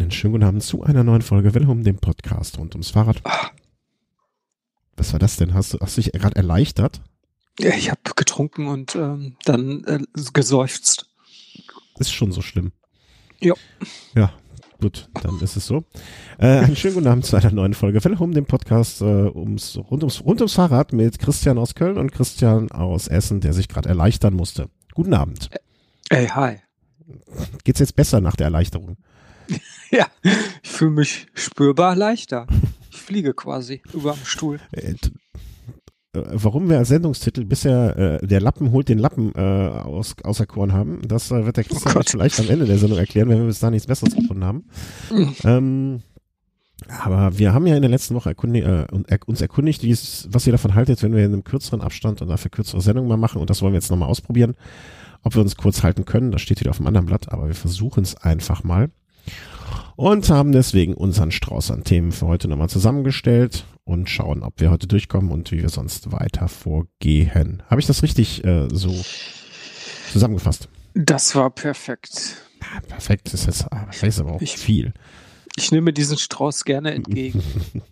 Einen schönen guten Abend zu einer neuen Folge Willkommen, dem Podcast rund ums Fahrrad. Was war das denn? Hast du, hast du dich gerade erleichtert? Ja, ich habe getrunken und ähm, dann äh, geseufzt. Ist schon so schlimm. Ja. Ja, gut, dann ist es so. Äh, einen schönen guten Abend zu einer neuen Folge Willkommen, dem Podcast äh, ums, rund, ums, rund ums Fahrrad mit Christian aus Köln und Christian aus Essen, der sich gerade erleichtern musste. Guten Abend. Ey, hi. Geht's jetzt besser nach der Erleichterung? Ja, ich fühle mich spürbar leichter. Ich fliege quasi über dem Stuhl. Äh, äh, warum wir als Sendungstitel bisher äh, der Lappen holt den Lappen äh, aus, auserkoren haben, das äh, wird der Christian Oh Gott. euch vielleicht am Ende der Sendung erklären, wenn wir bis da nichts Besseres gefunden haben. Ähm, aber wir haben ja in der letzten Woche erkundig, äh, uns erkundigt, wie es, was ihr davon haltet, wenn wir in einem kürzeren Abstand und dafür kürzere Sendungen mal machen. Und das wollen wir jetzt nochmal ausprobieren. Ob wir uns kurz halten können, das steht wieder auf dem anderen Blatt, aber wir versuchen es einfach mal. Und haben deswegen unseren Strauß an Themen für heute nochmal zusammengestellt und schauen, ob wir heute durchkommen und wie wir sonst weiter vorgehen. Habe ich das richtig äh, so zusammengefasst? Das war perfekt. Ah, perfekt, das ist jetzt ah, das ist aber auch Ich- viel. Ich nehme diesen Strauß gerne entgegen.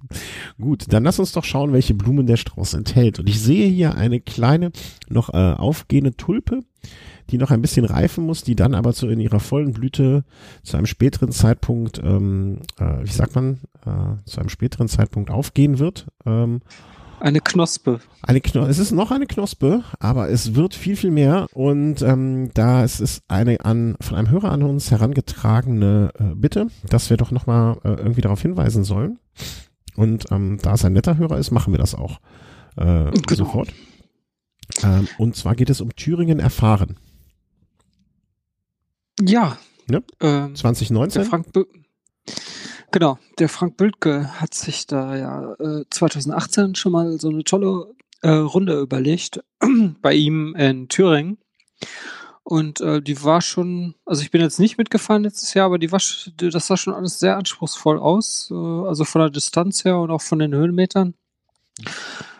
Gut, dann lass uns doch schauen, welche Blumen der Strauß enthält. Und ich sehe hier eine kleine, noch äh, aufgehende Tulpe, die noch ein bisschen reifen muss, die dann aber zu in ihrer vollen Blüte zu einem späteren Zeitpunkt, ähm, äh, wie sagt man, äh, zu einem späteren Zeitpunkt aufgehen wird. Ähm, Eine Knospe. eine Kno es ist noch eine Knospe, aber es wird viel, viel mehr. Und ähm, da es ist eine an von einem Hörer an uns herangetragene äh, Bitte, dass wir doch nochmal äh, irgendwie darauf hinweisen sollen. Und ähm, da es ein netter Hörer ist, machen wir das auch äh, Genau. sofort. Ähm, und zwar geht es um Thüringen erfahren. Ja. Ja. Ähm, 2019. der Frank genau, der Frank Bültke hat sich da ja äh, 2018 schon mal so eine tolle äh, Runde überlegt bei ihm in Thüringen. Und äh, die war schon, also ich bin jetzt nicht mitgefahren letztes Jahr, aber die war, das sah schon alles sehr anspruchsvoll aus, äh, also von der Distanz her und auch von den Höhenmetern.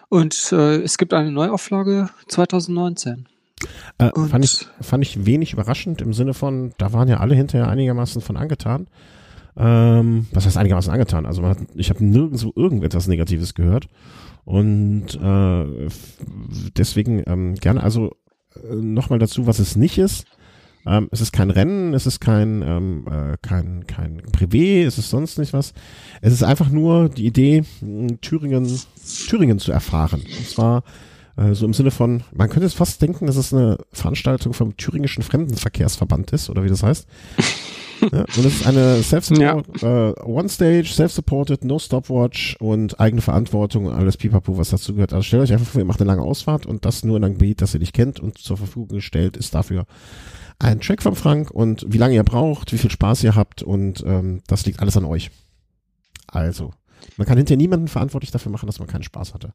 Und äh, es gibt eine Neuauflage 2019. Äh, fand, ich, fand ich wenig überraschend im Sinne von, da waren ja alle hinterher einigermaßen von angetan. Ähm, was heißt einigermaßen angetan? Also man hat, ich habe nirgendwo irgendetwas Negatives gehört. Und äh, deswegen ähm, gerne, also äh, nochmal dazu, was es nicht ist. Ähm, es ist kein Rennen, es ist kein, ähm, äh, kein, kein Privé, es ist sonst nicht was. Es ist einfach nur die Idee, Thüringen, Thüringen zu erfahren. Und zwar äh, so im Sinne von, man könnte es fast denken, dass es eine Veranstaltung vom Thüringischen Fremdenverkehrsverband ist, oder wie das heißt. ja, und es ist eine Self-Support, äh, One-Stage, Self-Supported, No Stopwatch und eigene Verantwortung und alles Pipapo, was dazu gehört. Also stellt euch einfach vor, ihr macht eine lange Ausfahrt und das nur in einem Gebiet, das ihr nicht kennt und zur Verfügung gestellt ist dafür ein Check vom Frank und wie lange ihr braucht, wie viel Spaß ihr habt und ähm, das liegt alles an euch. Also, man kann hinterher niemanden verantwortlich dafür machen, dass man keinen Spaß hatte.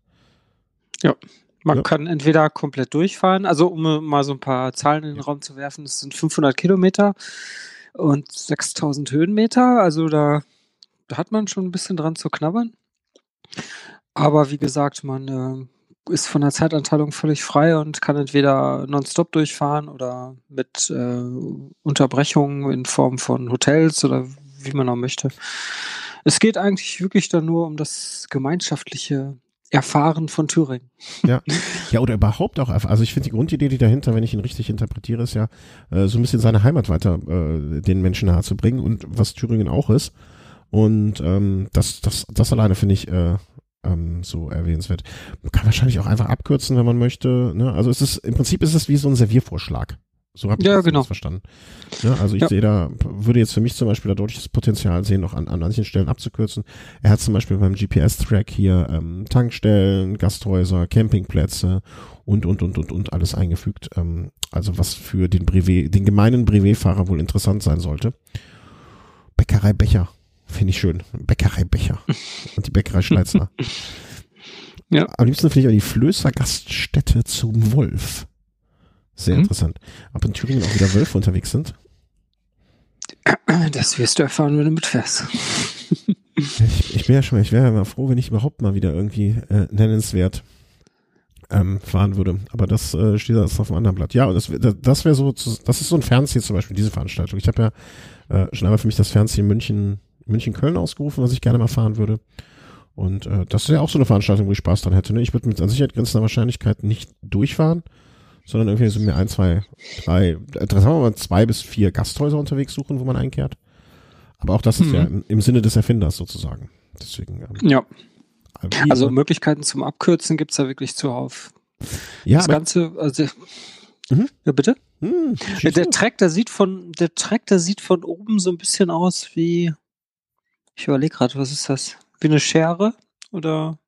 Man Ja. kann entweder komplett durchfahren, also um äh, mal so ein paar Zahlen in den Raum zu werfen, es sind 500 Kilometer und 6000 Höhenmeter, also da, da hat man schon ein bisschen dran zu knabbern. Aber wie gesagt, man äh, ist von der Zeitanteilung völlig frei und kann entweder nonstop durchfahren oder mit äh, Unterbrechungen in Form von Hotels oder wie man auch möchte. Es geht eigentlich wirklich dann nur um das gemeinschaftliche Erfahren von Thüringen. Ja, ja oder überhaupt auch, also ich finde die Grundidee, die dahinter, wenn ich ihn richtig interpretiere, ist ja, äh, so ein bisschen seine Heimat weiter äh, den Menschen nahe zu bringen und was Thüringen auch ist. Und ähm, das, das, das alleine finde ich äh, ähm, so erwähnenswert. Man kann wahrscheinlich auch einfach abkürzen, wenn man möchte. Ne? Also es ist im Prinzip ist es wie so ein Serviervorschlag. So habe ich Ja, das genau. verstanden. Ja, also ich Ja. sehe da, würde jetzt für mich zum Beispiel da deutliches Potenzial sehen, noch an, an manchen Stellen abzukürzen. Er hat zum Beispiel beim GPS-Track hier ähm, Tankstellen, Gasthäuser, Campingplätze und, und, und, und, und alles eingefügt. Ähm, also was für den Brevet, den gemeinen Brevetfahrer wohl interessant sein sollte. Bäckerei Becher. Finde ich schön. Bäckerei Becher. Und die Bäckerei Schleitzner. Ja. Am liebsten finde ich auch die Flößer Gaststätte zum Wolf. Sehr Mhm. interessant. Ob in Thüringen auch wieder Wölfe unterwegs sind? Das wirst du erfahren, wenn du mitfährst. Ich, ich bin ja schon mal, ich wäre ja mal froh, wenn ich überhaupt mal wieder irgendwie äh, nennenswert ähm, fahren würde. Aber das äh, steht jetzt auf einem anderen Blatt. Ja, und das, das wäre so, das ist so ein Fernziel zum Beispiel, diese Veranstaltung. Ich habe ja äh, schon einmal für mich das Fernziel München, München-Köln ausgerufen, was ich gerne mal fahren würde. Und äh, das ist ja auch so eine Veranstaltung, wo ich Spaß dran hätte. Ne? Ich würde mit an Sicherheit grenzender Wahrscheinlichkeit nicht durchfahren, sondern irgendwie so mir ein, zwei, drei, äh, sagen wir mal zwei bis vier Gasthäuser unterwegs suchen, wo man einkehrt. Aber auch das ist ja Mhm. im, im Sinne des Erfinders sozusagen. Deswegen. Ähm, Ja, wie- also Möglichkeiten zum Abkürzen gibt's da wirklich zuhauf. ja, das Ganze, also, Mhm. ja bitte? hm, schieß Der. Track, der sieht von, der Track, der sieht von oben so ein bisschen aus wie, ich überlege gerade, was ist das? Wie eine Schere? Oder,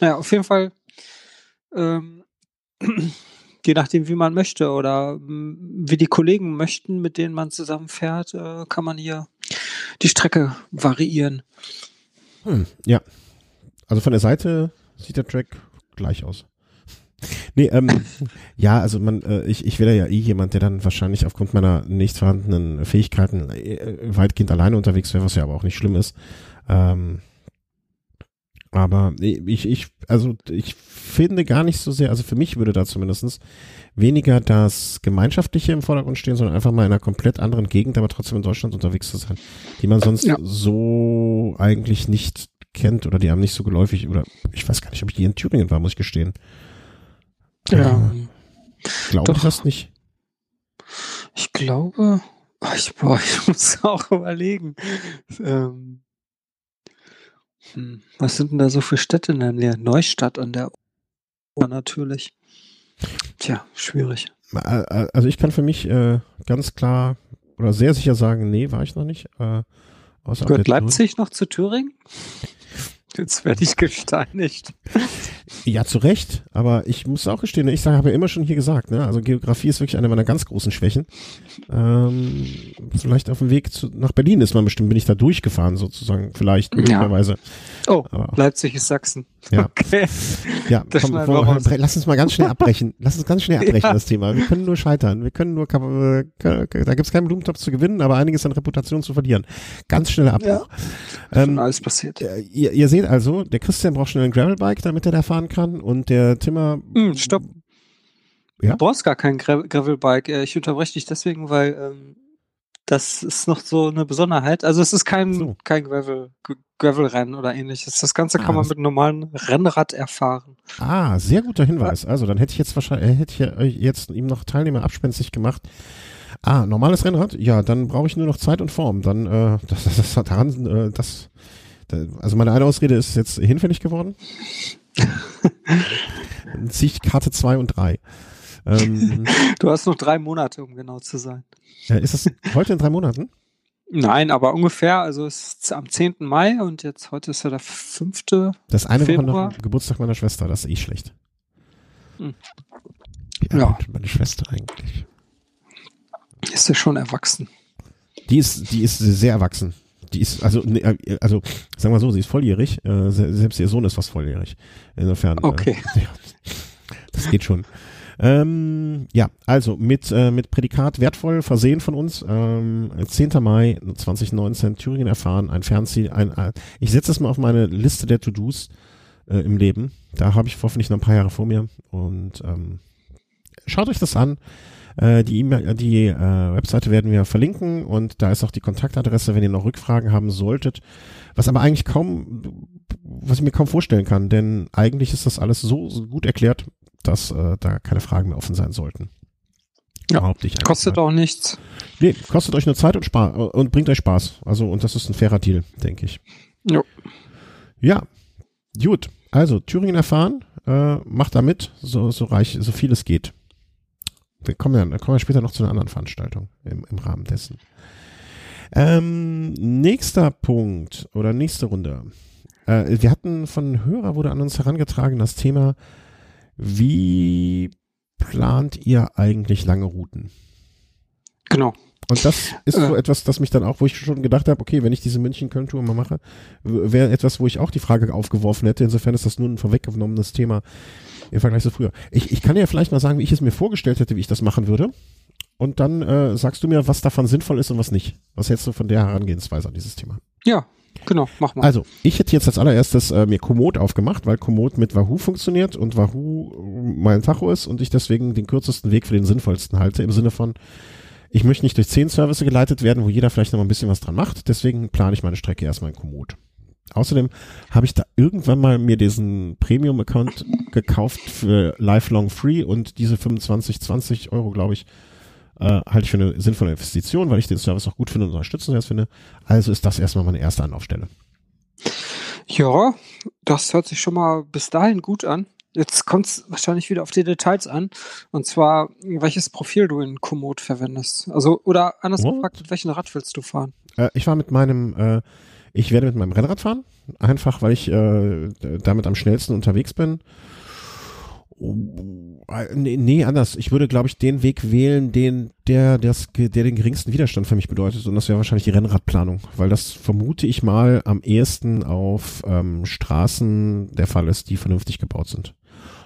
naja, auf jeden Fall, ähm, je nachdem, wie man möchte oder mm, wie die Kollegen möchten, mit denen man zusammenfährt, äh, kann man hier die Strecke variieren. Hm, ja. Also von der Seite sieht der Track gleich aus. Nee, ähm, ja, also man, äh, ich, ich wäre ja eh jemand, der dann wahrscheinlich aufgrund meiner nicht vorhandenen Fähigkeiten äh, weitgehend alleine unterwegs wäre, was ja aber auch nicht schlimm ist. Ähm, aber ich, ich, also ich finde gar nicht so sehr, also für mich würde da zumindestens weniger das Gemeinschaftliche im Vordergrund stehen, sondern einfach mal in einer komplett anderen Gegend, aber trotzdem in Deutschland unterwegs zu sein, die man sonst Ja. so eigentlich nicht kennt oder die einem nicht so geläufig oder ich weiß gar nicht, ob ich die in Thüringen war, muss ich gestehen. Ja. Glaube ich das nicht. Ich glaube, ich, boah, ich muss auch überlegen. Ähm, hm, was sind denn da so für Städte in der Nähe? Neustadt an der Uhr natürlich. Tja, schwierig. Äh, äh, Also ich kann für mich äh, ganz klar oder sehr sicher sagen, nee, war ich noch nicht. Äh, Gehört. Leipzig noch zu Thüringen? Jetzt werde ich gesteinigt. Ja, zu Recht, aber ich muss auch gestehen, ich sage, habe ja immer schon hier gesagt, ne? also Geografie ist wirklich eine meiner ganz großen Schwächen. Ähm, vielleicht auf dem Weg zu, nach Berlin ist man bestimmt, bin ich da durchgefahren sozusagen, vielleicht Ja. möglicherweise. Oh, Aber- Leipzig ist Sachsen. Ja. Okay. Ja, Das komm, raus. lass uns mal ganz schnell abbrechen. Lass uns ganz schnell abbrechen, Ja. das Thema. Wir können nur scheitern. Wir können nur, äh, da gibt's keinen Blumentopf zu gewinnen, aber einiges an Reputation zu verlieren. Ganz schneller Abbruch. Schon Ähm, alles passiert. äh, ihr, ihr seht also, der Christian braucht schnell ein Gravelbike, damit er da fahren kann und der Timmer Hm, stopp. Ja? Du brauchst gar kein Gra Gravelbike. Äh, Ich unterbreche dich deswegen, weil ähm, das ist noch so eine Besonderheit. Also es ist kein, So. kein Gravel, Gravelrennen oder ähnliches. Das Ganze Ah, kann man das- mit einem normalen Rennrad erfahren. Ah, sehr guter Hinweis. Also dann hätte ich jetzt wahrscheinlich, äh, hätte ich euch jetzt ihm noch Teilnehmer abspenstig gemacht. Ah, normales Rennrad? Ja, dann brauche ich nur noch Zeit und Form. Dann, äh, das, das, das hat daran, äh, das, da, also meine eine Ausrede ist jetzt hinfällig geworden. Dann ziehe ich Karte 2 und 3. Ähm, Du hast noch drei Monate, um genau zu sein. ist das heute in drei Monaten? Nein, aber ungefähr, also es ist am 10. Mai und jetzt heute ist ja der 5. Das eine Woche Februar. nach Geburtstag meiner Schwester, das ist eh schlecht. Hm. Ja. meine Schwester eigentlich? Ist ja schon erwachsen. Die ist, die ist sehr erwachsen. Die ist, also, ne, äh, also, sagen wir so, sie ist volljährig. Äh, se- selbst ihr Sohn ist fast volljährig. Insofern. Okay. Äh, ja, das geht schon. Ähm, ja, also mit, äh, mit Prädikat wertvoll versehen von uns. Ähm, 10. Mai 2019, Thüringen erfahren, ein Fernziel. Ein, ein, ich setze es mal auf meine Liste der To-Dos äh, im Leben. Da habe ich hoffentlich noch ein paar Jahre vor mir. Und ähm, schaut euch das an. Äh, die E-Mail, die äh, Webseite werden wir verlinken und da ist auch die Kontaktadresse, wenn ihr noch Rückfragen haben solltet. Was aber eigentlich kaum, was ich mir kaum vorstellen kann, denn eigentlich ist das alles so, so gut erklärt, dass äh, da keine Fragen mehr offen sein sollten. Ja, Kostet auch nichts. Nee, kostet euch nur Zeit und Spaß und bringt euch Spaß. Also und das ist ein fairer Deal, denke ich. Jo. Ja, gut. Also Thüringen erfahren, äh, macht da mit, so so reich, so viel es geht. Wir kommen da kommen wir später noch zu einer anderen Veranstaltung im, im Rahmen dessen. Ähm, nächster Punkt oder nächste Runde. Äh, wir hatten von Hörer wurde an uns herangetragen das Thema, wie plant ihr eigentlich lange Routen? Genau. Und das ist so Äh. etwas, das mich dann auch, wo ich schon gedacht habe, okay, wenn ich diese München-Köln-Tour mal mache, wäre etwas, wo ich auch die Frage aufgeworfen hätte. Insofern ist das nur ein vorweggenommenes Thema im Vergleich zu früher. Ich, ich kann dir vielleicht mal sagen, wie ich es mir vorgestellt hätte, wie ich das machen würde. Und dann äh, sagst du mir, was davon sinnvoll ist und was nicht. Was hältst du von der Herangehensweise an dieses Thema? Ja, Genau, mach mal. Also, ich hätte jetzt als allererstes äh, mir Komoot aufgemacht, weil Komoot mit Wahoo funktioniert und Wahoo mein Tacho ist und ich deswegen den kürzesten Weg für den sinnvollsten halte, im Sinne von, ich möchte nicht durch zehn Services geleitet werden, wo jeder vielleicht noch mal ein bisschen was dran macht, deswegen plane ich meine Strecke erstmal in Komoot. Außerdem habe ich da irgendwann mal mir diesen Premium-Account gekauft für Lifelong Free und diese 25, 20 Euro, glaube ich, äh, halte ich für eine sinnvolle Investition, weil ich den Service auch gut finde und unterstützenswert finde. Also ist das erstmal meine erste Anlaufstelle. Ja, das hört sich schon mal bis dahin gut an. Jetzt kommt es wahrscheinlich wieder auf die Details an. Und zwar, welches Profil du in Komoot verwendest. Also, oder anders What? gefragt, mit welchem Rad willst du fahren? Äh, ich war mit meinem, äh, ich werde mit meinem Rennrad fahren, einfach weil ich äh, damit am schnellsten unterwegs bin. Oh, äh, nee, nee, anders. Ich würde, glaube ich, den Weg wählen, den, der, das, der den geringsten Widerstand für mich bedeutet. Und das wäre wahrscheinlich die Rennradplanung, weil das vermute ich mal am ehesten auf ähm, Straßen der Fall ist, die vernünftig gebaut sind.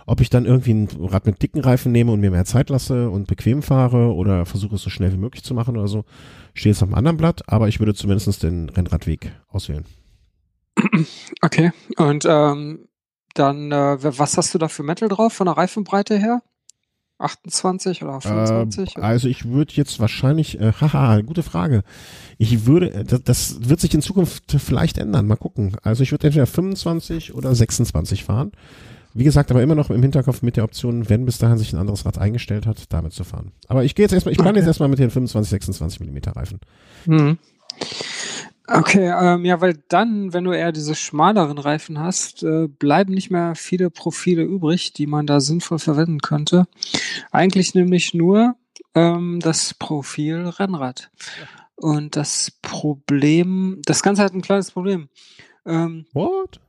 Ob ich dann irgendwie ein Rad mit dicken Reifen nehme und mir mehr Zeit lasse und bequem fahre oder versuche es so schnell wie möglich zu machen oder so, steht jetzt auf einem anderen Blatt, aber ich würde zumindest den Rennradweg auswählen. Okay. Und ähm, dann, äh, was hast du da für Metal drauf von der Reifenbreite her? 28 oder 25? Äh, also ich würde jetzt wahrscheinlich, äh, haha, gute Frage. Ich würde, äh, das, das wird sich in Zukunft vielleicht ändern, mal gucken. Also ich würde entweder 25 oder 26 fahren. Wie gesagt, aber immer noch im Hinterkopf mit der Option, wenn bis dahin sich ein anderes Rad eingestellt hat, damit zu fahren. Aber ich gehe jetzt erstmal, ich plane Okay. jetzt erstmal mit den 25, 26 Millimeter Reifen. Mhm. Okay, ähm, ja, weil dann, wenn du eher diese schmaleren Reifen hast, äh, bleiben nicht mehr viele Profile übrig, die man da sinnvoll verwenden könnte. Eigentlich nämlich nur ähm, das Profil Rennrad. Und das Problem, das Ganze hat ein kleines Problem. Ähm, What?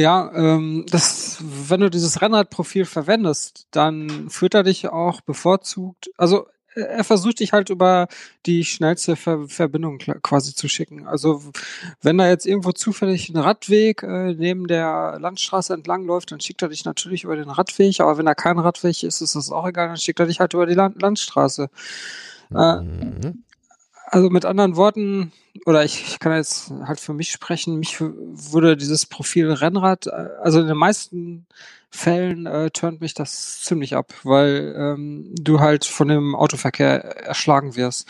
Ja, ähm, das, wenn du dieses Rennradprofil verwendest, dann führt er dich auch bevorzugt, also äh, er versucht dich halt über die schnellste Ver Verbindung quasi zu schicken. Also wenn da jetzt irgendwo zufällig ein Radweg äh, neben der Landstraße entlang läuft, dann schickt er dich natürlich über den Radweg, aber wenn da kein Radweg ist, ist das auch egal, dann schickt er dich halt über die Land Landstraße. Äh, Mhm. also mit anderen Worten, oder ich, ich kann jetzt halt für mich sprechen, mich würde dieses Profil Rennrad, äh, also in den meisten Fällen äh, turnt mich das ziemlich ab, weil ähm, du halt von dem Autoverkehr erschlagen wirst.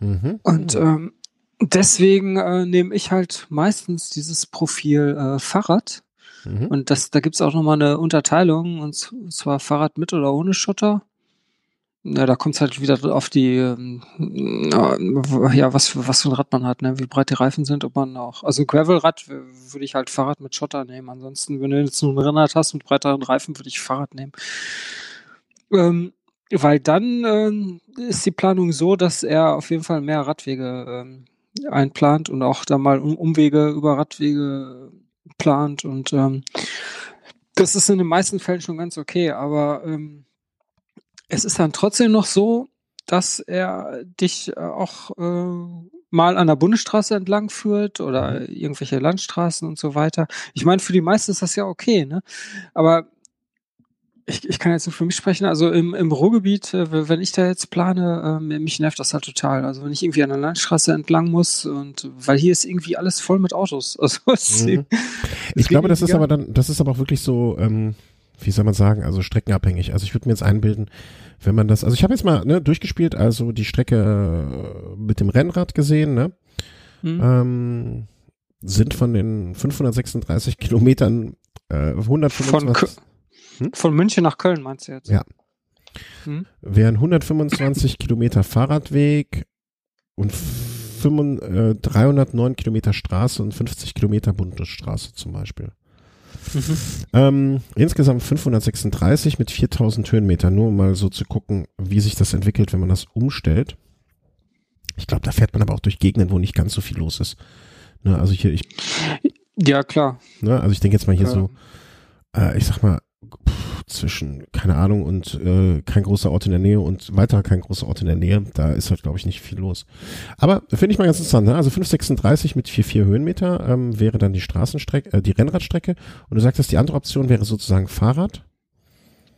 Mhm. Und ähm, deswegen äh, nehme ich halt meistens dieses Profil äh, Fahrrad. Mhm. Und das, da gibt's auch nochmal eine Unterteilung, und zwar Fahrrad mit oder ohne Schotter. Ja, da kommt's halt wieder auf die, ähm, ja, was, für- was für ein Rad man hat, ne? wie breit die Reifen sind, ob man auch, also Gravelrad würde ich halt Fahrrad mit Schotter nehmen. Ansonsten, wenn du jetzt nur ein Rennrad hast mit breiteren Reifen, würde ich Fahrrad nehmen. Ähm, weil dann ähm, ist die Planung so, dass er auf jeden Fall mehr Radwege ähm, einplant und auch da mal um Umwege über Radwege plant und ähm, das ist in den meisten Fällen schon ganz okay, aber ähm, es ist dann trotzdem noch so, dass er dich äh, auch äh, mal an der Bundesstraße entlang führt oder irgendwelche Landstraßen und so weiter. Ich meine, für die meisten ist das ja okay, ne? Aber ich, ich kann jetzt nur für mich sprechen, also im, im Ruhrgebiet, äh, wenn ich da jetzt plane, ähm, mich nervt das halt total. Also wenn ich irgendwie an der Landstraße entlang muss und weil hier ist irgendwie alles voll mit Autos. Also Mhm. Ich glaube, das ist aber dann, das ist aber auch wirklich so, ähm, wie soll man sagen, also streckenabhängig. Also ich würde mir jetzt einbilden, wenn man das, also ich habe jetzt mal ne, durchgespielt, also die Strecke äh, mit dem Rennrad gesehen, ne, Hm? ähm, sind von den 536 Kilometern äh, 125, Von, Von München nach Köln meinst du jetzt? Ja. Hm? wären 125 Kilometer Fahrradweg und 5, äh, 309 Kilometer Straße und 50 Kilometer Bundesstraße zum Beispiel. Mhm. Ähm, insgesamt 536 mit 4000 Höhenmetern, nur um mal so zu gucken, wie sich das entwickelt, wenn man das umstellt. Ich glaube, da fährt man aber auch durch Gegenden, wo nicht ganz so viel los ist. Ne, also hier, ich, Ja, klar. ne, also ich denke jetzt mal hier Ähm, so, äh, ich sag mal, pff, zwischen, keine Ahnung, und äh, kein großer Ort in der Nähe und weiter kein großer Ort in der Nähe, da ist halt, glaube ich, nicht viel los. Aber finde ich mal ganz interessant, ne? Also 536 mit 4,4 Höhenmeter ähm, wäre dann die Straßenstrecke, äh, die Rennradstrecke. Und du sagtest, die andere Option wäre sozusagen Fahrrad.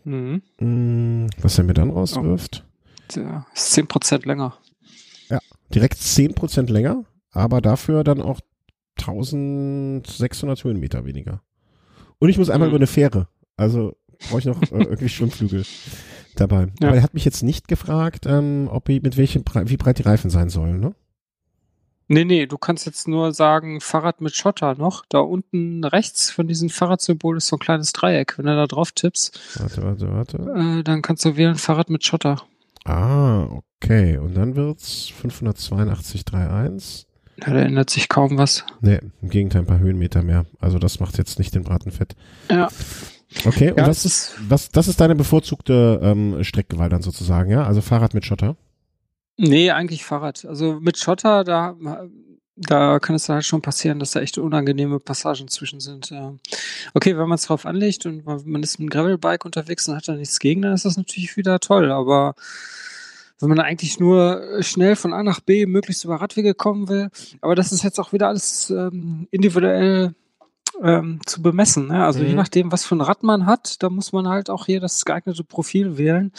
Mhm. Mm, Was er mir dann rauswirft? Ja, ist 10% länger. Direkt 10% länger, aber dafür dann auch 1600 Höhenmeter weniger. Und ich muss einmal Mhm. über eine Fähre. Also brauche ich noch äh, irgendwie Schwimmflügel dabei. Ja. Aber er hat mich jetzt nicht gefragt, ähm, ob ich, mit welchem, wie breit die Reifen sein sollen, ne? Nee, nee, du kannst jetzt nur sagen, Fahrrad mit Schotter noch. Da unten rechts von diesem Fahrradsymbol ist so ein kleines Dreieck. Wenn du da drauf tippst, Warte, warte, warte. äh, dann kannst du wählen Fahrrad mit Schotter. Ah, okay. Und dann wird's 582,31. Ja, da ändert sich kaum was. Nee, im Gegenteil, ein paar Höhenmeter mehr. Also das macht jetzt nicht den Braten fett. Ja. Okay, und Ja, was, ist, was, das ist deine bevorzugte ähm, Streckgewalt dann sozusagen, ja? Also Fahrrad mit Schotter? nee, eigentlich Fahrrad. Also mit Schotter, da, da kann es halt schon passieren, dass da echt unangenehme Passagen zwischen sind. Ja. Okay, wenn man es drauf anlegt und man man ist mit einem Gravelbike unterwegs und hat da nichts gegen, dann ist das natürlich wieder toll. Aber wenn man eigentlich nur schnell von A nach B möglichst über Radwege kommen will, aber das ist jetzt auch wieder alles ähm, individuell ähm, zu bemessen. Ne? Also je Mhm. nachdem, was für ein Rad man hat, da muss man halt auch hier das geeignete Profil wählen.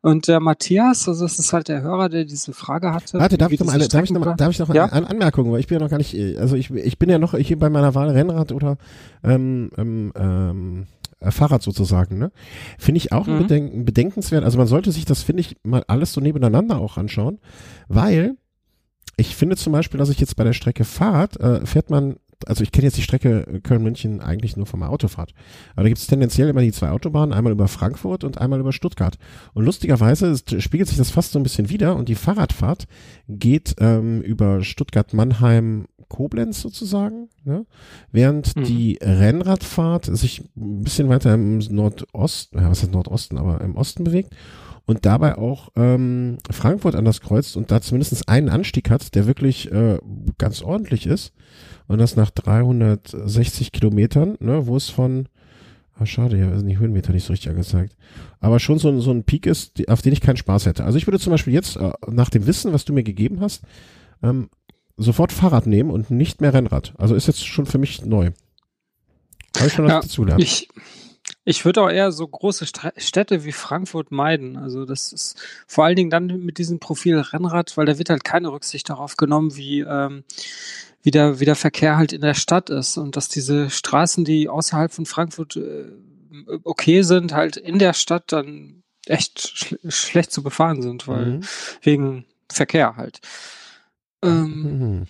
Und der Matthias, also das ist halt der Hörer, der diese Frage hatte. Warte, darf ich noch mal eine, darf ich noch, mal, darf ich noch Ja? eine An Anmerkung, weil ich bin ja noch gar nicht, äh, also ich, ich bin ja noch hier bei meiner Wahl Rennrad oder ähm, ähm, ähm, äh, Fahrrad sozusagen, ne? Finde ich auch ein Mhm. Bedenken, bedenkenswert. Also man sollte sich das, finde ich, mal alles so nebeneinander auch anschauen, weil ich finde zum Beispiel, dass ich jetzt bei der Strecke Fahrrad, äh, fährt man, also ich kenne jetzt die Strecke Köln-München eigentlich nur von der Autofahrt. Aber da gibt es tendenziell immer die zwei Autobahnen, einmal über Frankfurt und einmal über Stuttgart. Und lustigerweise ist, spiegelt sich das fast so ein bisschen wieder und die Fahrradfahrt geht ähm, über Stuttgart-Mannheim Koblenz sozusagen, ne? während Mhm. die Rennradfahrt sich ein bisschen weiter im Nordosten, ja, was heißt Nordosten, aber im Osten bewegt und dabei auch ähm, Frankfurt anders kreuzt und da zumindest einen Anstieg hat, der wirklich äh, ganz ordentlich ist und das nach 360 Kilometern, ne, wo es von Ah, schade, ja, sind die Höhenmeter nicht so richtig angezeigt. Aber schon so, ein- so ein Peak ist, die, auf den ich keinen Spaß hätte. Also ich würde zum Beispiel jetzt, äh, nach dem Wissen, was du mir gegeben hast, ähm, sofort Fahrrad nehmen und nicht mehr Rennrad. Also ist jetzt schon für mich neu. Habe ich schon was Ja, dazulernen. Ich, ich würde auch eher so große Städte wie Frankfurt meiden. Also das ist vor allen Dingen dann mit diesem Profil Rennrad, weil da wird halt keine Rücksicht darauf genommen, wie, ähm, wie, der, wie der Verkehr halt in der Stadt ist und dass diese Straßen, die außerhalb von Frankfurt äh, okay sind, halt in der Stadt dann echt schl schlecht zu befahren sind, weil Mhm. wegen Verkehr halt. Ähm, Mhm.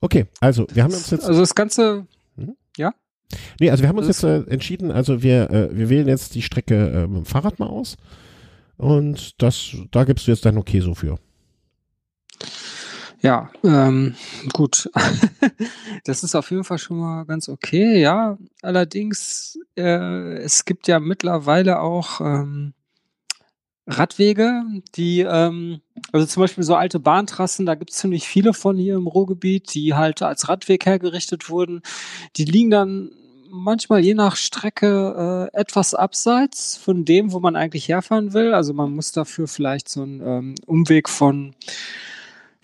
Okay, also wir haben uns jetzt, also das Ganze, nee, also wir haben uns das- jetzt äh, entschieden, also wir, äh, wir wählen jetzt die Strecke äh, mit dem Fahrrad mal aus. Und das, da gibst du jetzt dein Okay so für. Ja, ähm, gut. das ist auf jeden Fall schon mal ganz okay, ja. Allerdings, äh, es gibt ja mittlerweile auch ähm, Radwege, die, ähm, also zum Beispiel so alte Bahntrassen, da gibt es ziemlich viele von hier im Ruhrgebiet, die halt als Radweg hergerichtet wurden. Die liegen dann manchmal je nach Strecke äh, etwas abseits von dem, wo man eigentlich herfahren will. Also man muss dafür vielleicht so einen ähm, Umweg von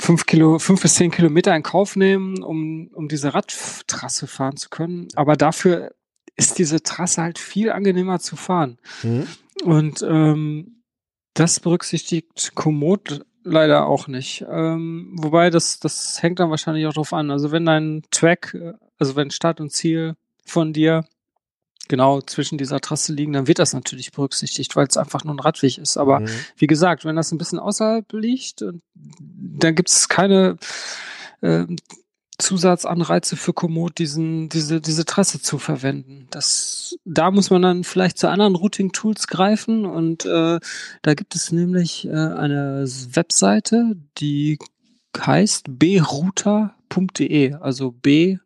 fünf Kilo, fünf bis zehn Kilometer in Kauf nehmen, um, um diese Radtrasse fahren zu können. Aber dafür ist diese Trasse halt viel angenehmer zu fahren. Mhm. Und ähm, das berücksichtigt Komoot leider auch nicht. Ähm, wobei das, das hängt dann wahrscheinlich auch drauf an. Also wenn dein Track, äh, also wenn Start und Ziel von dir genau zwischen dieser Trasse liegen, dann wird das natürlich berücksichtigt, weil es einfach nur ein Radweg ist. Aber Mhm. wie gesagt, wenn das ein bisschen außerhalb liegt, dann gibt es keine äh, Zusatzanreize für Komoot, diesen, diese, diese Trasse zu verwenden. Das, da muss man dann vielleicht zu anderen Routing-Tools greifen und äh, da gibt es nämlich äh, eine Webseite, die heißt brouter.de, also b,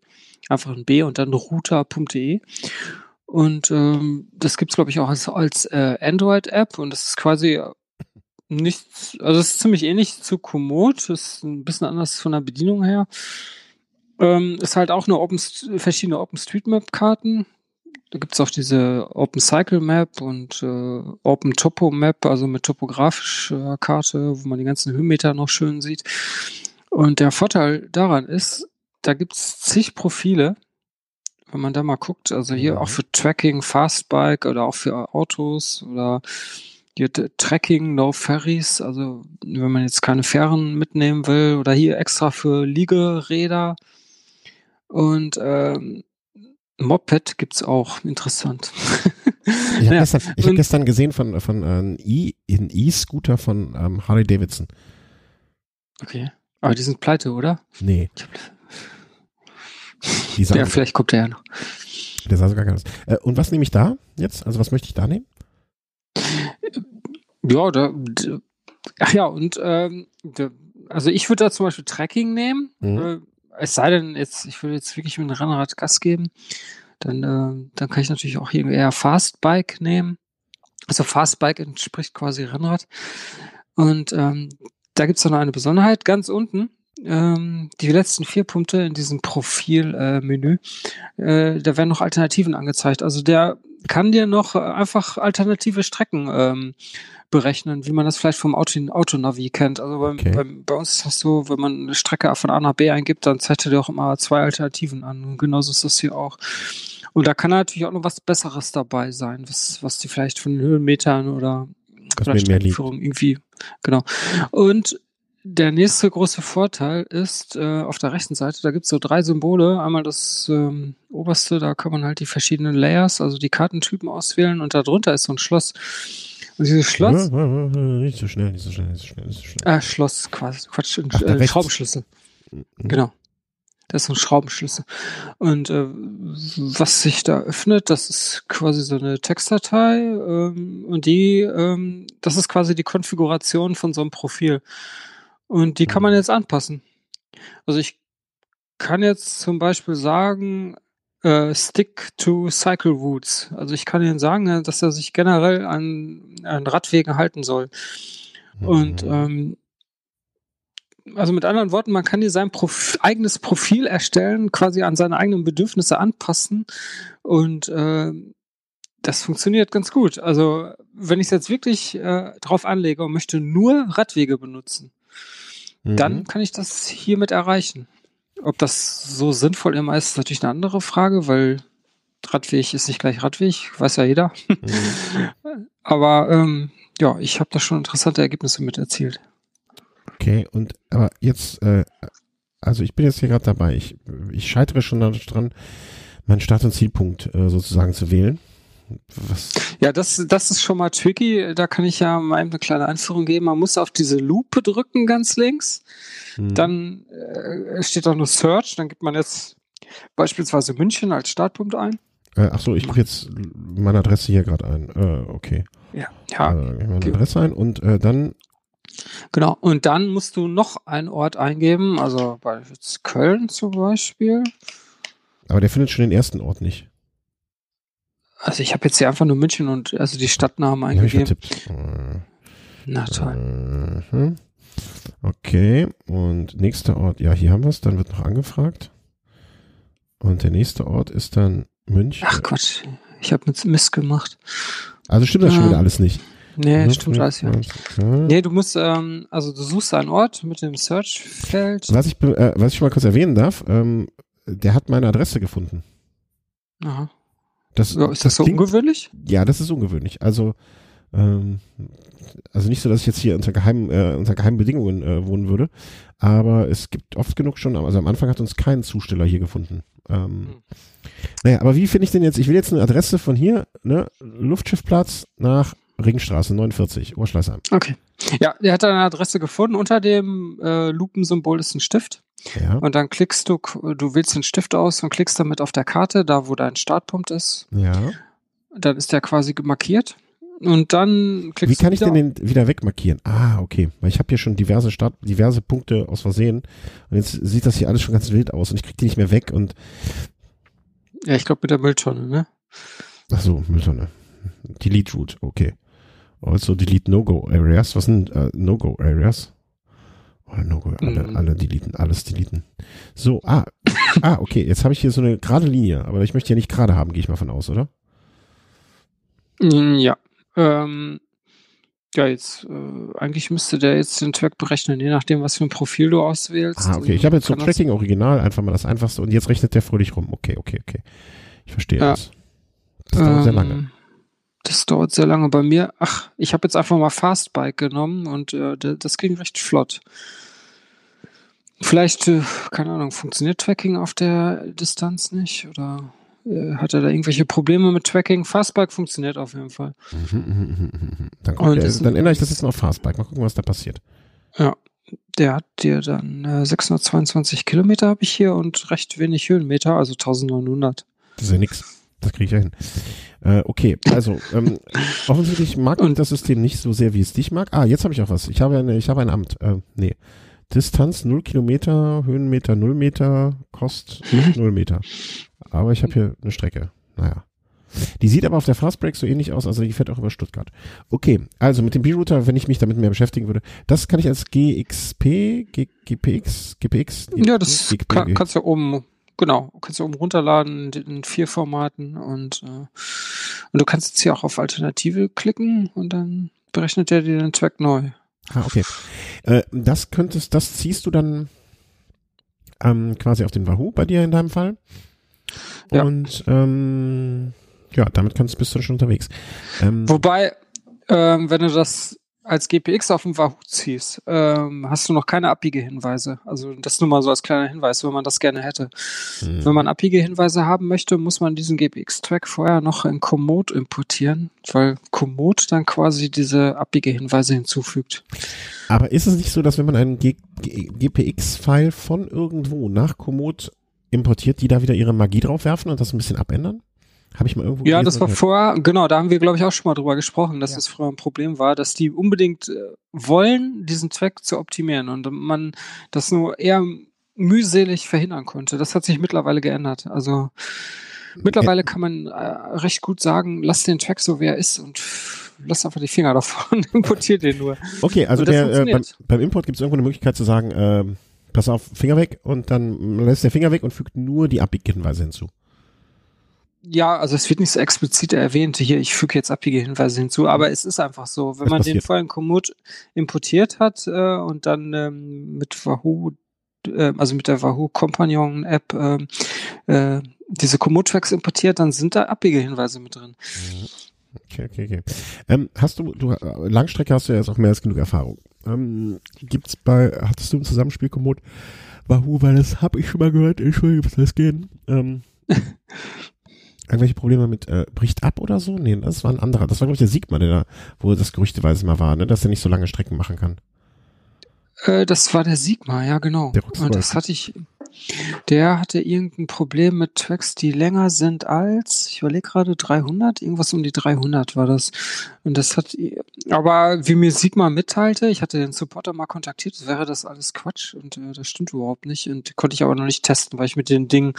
einfach ein b und dann router.de. Und ähm, das gibt's glaube ich, auch als, als äh, Android-App und das ist quasi nichts, also es ist ziemlich ähnlich zu Komoot, ist ein bisschen anders von der Bedienung her. Ähm, ist halt auch eine Open, verschiedene OpenStreetMap-Karten. Da gibt's auch diese Open Cycle Map und äh, Open Topo Map, also mit topografischer Karte, wo man die ganzen Höhenmeter noch schön sieht. Und der Vorteil daran ist, da gibt's zig Profile, wenn man da mal guckt, also hier Mhm. auch für Tracking, Fastbike oder auch für Autos oder hier Tracking, No Ferries, also wenn man jetzt keine Fähren mitnehmen will oder hier extra für Liegeräder. Und ähm, Moped gibt's auch, interessant. Ich habe gestern, ich hab gestern gesehen von, von äh, E- ein E-Scooter von ähm, Harley Davidson. Okay. Aber die sind pleite, oder? Nee. Ich hab, Die sahen, ja, vielleicht guckt er ja noch. der sah sogar ganz. Äh, und was nehme ich da jetzt? Also was möchte ich da nehmen? Ja, da, ach ja, und ähm, da, also ich würde da zum Beispiel Trekking nehmen. Mhm. Äh, es sei denn, jetzt, ich würde jetzt wirklich mit einem Rennrad Gas geben. Dann, äh, dann kann ich natürlich auch hier eher Fastbike nehmen. Also Fastbike entspricht quasi Rennrad. Und ähm, da gibt's noch eine Besonderheit. Ganz unten, ähm, die letzten vier Punkte in diesem Profilmenü, äh, äh, da werden noch Alternativen angezeigt. Also der kann dir noch äh, einfach alternative Strecken ähm, berechnen, wie man das vielleicht vom Auto, Autonavi kennt. Also beim, Okay. beim, bei uns ist das so, wenn man eine Strecke von A nach B eingibt, dann zeigt er dir auch immer zwei Alternativen an. Und genauso ist das hier auch. Und da kann natürlich auch noch was Besseres dabei sein, was, was die vielleicht von Höhenmetern oder Was oder. Streckenführung irgendwie, genau. Und der nächste große Vorteil ist äh, auf der rechten Seite, da gibt's so drei Symbole. Einmal das ähm, oberste, da kann man halt die verschiedenen Layers, also die Kartentypen auswählen und darunter ist so ein Schloss. Und dieses Schloss, Äh, äh, äh, Nicht so schnell, nicht so schnell, nicht so schnell, nicht so schnell. äh, Schloss quasi, Quatsch, ein Ach, äh. Schraubenschlüssel. Mhm. Genau. Das ist so ein Schraubenschlüssel. Und äh, was sich da öffnet, das ist quasi so eine Textdatei ähm, und die, ähm, das ist quasi die Konfiguration von so einem Profil. Und die kann man jetzt anpassen. Also ich kann jetzt zum Beispiel sagen, äh, stick to cycle routes. Also ich kann Ihnen sagen, äh, dass er sich generell an, an Radwegen halten soll. Und Mhm. ähm, also mit anderen Worten, man kann dir sein Prof eigenes Profil erstellen, quasi an seine eigenen Bedürfnisse anpassen und äh, das funktioniert ganz gut. Also wenn ich es jetzt wirklich äh, drauf anlege und möchte nur Radwege benutzen, Mhm. dann kann ich das hiermit erreichen. Ob das so sinnvoll immer ist, ist natürlich eine andere Frage, weil Radweg ist nicht gleich Radweg, weiß ja jeder. Mhm. Aber ähm, ja, ich habe da schon interessante Ergebnisse mit erzielt. Okay, und aber jetzt, äh, also ich bin jetzt hier gerade dabei. Ich, ich scheitere schon daran, meinen Start- und Zielpunkt äh, sozusagen zu wählen. Was? Ja, das, das ist schon mal tricky. Da kann ich ja mal eine kleine Einführung geben. Man muss auf diese Lupe drücken ganz links. Hm. Dann äh, steht da nur Search. Dann gibt man jetzt beispielsweise München als Startpunkt ein. Äh, ach so, ich gebe jetzt meine Adresse hier gerade ein. Äh, okay. Ja. Ja, Äh, meine. Adresse ein und äh, dann genau. Und dann musst du noch einen Ort eingeben. Also bei Köln zum Beispiel. Aber der findet schon den ersten Ort nicht. Also ich habe jetzt hier einfach nur München und also die Stadtnamen eingegeben. Äh, Na toll. mhm. Okay, und nächster Ort, ja, hier haben wir es, dann wird noch angefragt. Und der nächste Ort ist dann München. Ach Quatsch. Ich habe mit Mist gemacht. also stimmt das schon äh, wieder alles nicht. Nee, Mhm, stimmt alles ja nicht. Nee, du musst, ähm, also du suchst einen Ort mit dem Search-Feld. Was ich, äh, was ich schon mal kurz erwähnen darf, ähm, der hat meine Adresse gefunden. Aha. Das, Ja, ist das so klingt- ungewöhnlich? Ja, das ist ungewöhnlich. Also, ähm, also nicht so, dass ich jetzt hier unter geheimen, äh, unter geheimen Bedingungen äh, wohnen würde, aber es gibt oft genug schon, also am Anfang hat uns kein Zusteller hier gefunden. Ähm, Hm. Naja, aber wie finde ich denn jetzt, ich will jetzt eine Adresse von hier, ne, Luftschiffplatz nach Ringstraße 49, Oberschleißheim. Okay. Ja, der hat eine Adresse gefunden. Unter dem äh, Lupensymbol ist ein Stift. Ja, Und dann klickst du, du wählst den Stift aus und klickst damit auf der Karte, da wo dein Startpunkt ist. ja. Dann ist der quasi markiert. Und dann klickst Wie kann du ich wieder. denn den wieder wegmarkieren? Ah, okay. Weil ich habe hier schon diverse Start, diverse Punkte aus Versehen. Und jetzt sieht das hier alles schon ganz wild aus und ich krieg die nicht mehr weg und Ja, ich glaube mit der Mülltonne, ne? ach so, Mülltonne. Delete Route, okay. Also Delete No-Go Areas. Was sind äh, No-Go Areas? Oder No-Go, alle, Mhm. alle deleten, alles deleten. So, ah, ah, okay, jetzt habe ich hier so eine gerade Linie, aber ich möchte ja nicht gerade haben, gehe ich mal von aus, oder? Mm, Ja. Ähm, ja, jetzt, äh, eigentlich müsste der jetzt den Track berechnen, je nachdem, was für ein Profil du auswählst. Ah, okay, ich habe jetzt so Tracking Original, einfach mal das einfachste und jetzt rechnet der fröhlich rum. Okay, okay, okay. Ich verstehe Ja. das. Das dauert sehr Ähm, lange. Das dauert sehr lange bei mir. Ach, ich habe jetzt einfach mal Fastbike genommen und äh, das ging recht flott. Vielleicht, äh, keine Ahnung, funktioniert Tracking auf der Distanz nicht oder äh, hat er da irgendwelche Probleme mit Tracking? Fastbike funktioniert auf jeden Fall. Dann, guck, der, dann ändere ich das jetzt mal auf Fastbike. Mal gucken, was da passiert. Ja, der hat dir dann äh, 622 Kilometer habe ich hier und recht wenig Höhenmeter, also 1900. Das ist ja nix. Das kriege ich ja hin. Äh, okay, also ähm, offensichtlich mag ich das System nicht so sehr, wie es dich mag. Ah, jetzt habe ich auch was. Ich habe eine, ich habe ein Amt. Äh, nee. Distanz 0 Kilometer, Höhenmeter 0 Meter, Kost 0 Meter. Aber ich habe hier eine Strecke. Naja. Die sieht aber auf der Fastbreak so ähnlich aus, also die fährt auch über Stuttgart. Okay, also mit dem B-Router, wenn ich mich damit mehr beschäftigen würde, das kann ich als GXP, G, GPX, GPX? Ja, das GPG. kann, kannst du oben, genau, kannst du oben runterladen in vier Formaten und, äh, und du kannst jetzt hier auch auf Alternative klicken und dann berechnet er dir den Track neu. Ah, okay. Äh, das könntest, das ziehst du dann ähm, quasi auf den Wahoo bei dir in deinem Fall. Ja. Und ähm, ja, damit kannst, bist du schon unterwegs. Ähm, Wobei, ähm, wenn du das als GPX auf dem Wahoo ziehst, ähm, hast du noch keine Abbiegehinweise. Also das nur mal so als kleiner Hinweis, wenn man das gerne hätte. Hm. Wenn man Abbiegehinweise haben möchte, muss man diesen GPX-Track vorher noch in Komoot importieren, weil Komoot dann quasi diese Abbiegehinweise hinzufügt. Aber ist es nicht so, dass wenn man einen GPX-File von irgendwo nach Komoot importiert, die da wieder ihre Magie drauf werfen und das ein bisschen abändern? Habe ich mal irgendwo Ja, das war vorher, genau, da haben wir, glaube ich, auch schon mal drüber gesprochen, dass ja. das früher ein Problem war, dass die unbedingt äh, wollen, diesen Track zu optimieren und man das nur eher mühselig verhindern konnte. Das hat sich mittlerweile geändert. Also mittlerweile kann man äh, recht gut sagen, lass den Track so, wie er ist und lass einfach die Finger davon, importiert den nur. Okay, also der, äh, beim, beim, Import gibt es irgendwo eine Möglichkeit zu sagen, äh, pass auf, Finger weg und dann lässt der Finger weg und fügt nur die Abbiegehinweise hinzu. Ja, also es wird nicht so explizit erwähnt, hier, ich füge jetzt Abbiegehinweise hinzu, aber es ist einfach so, wenn man passiert? den vorher in Komoot importiert hat äh, und dann ähm, mit Wahoo, äh, also mit der Wahoo Companion App ähm, äh, diese Komoot-Tracks importiert, dann sind da Abbiegehinweise mit drin. Okay, okay, okay. Ähm, hast du, du, Langstrecke hast du ja jetzt auch mehr als genug Erfahrung. Ähm, gibt's bei, hattest du ein Zusammenspiel Komoot Wahoo, weil das habe ich schon mal gehört, Entschuldigung, was das geht. Ähm, irgendwelche Probleme mit äh, bricht ab oder so? Nee, das war ein anderer. Das war, glaube ich, der Sigma, der da, wo das gerüchteweise mal war, ne, dass er nicht so lange Strecken machen kann. Äh, das war der Sigma, ja, genau. Der das hatte ich, der hatte irgendein Problem mit Tracks, die länger sind als, ich überlege gerade, 300, irgendwas um die 300 war das. Und das hat, aber wie mir Sigma mitteilte, ich hatte den Supporter mal kontaktiert, wäre das alles Quatsch und äh, das stimmt überhaupt nicht und konnte ich aber noch nicht testen, weil ich mit den Dingen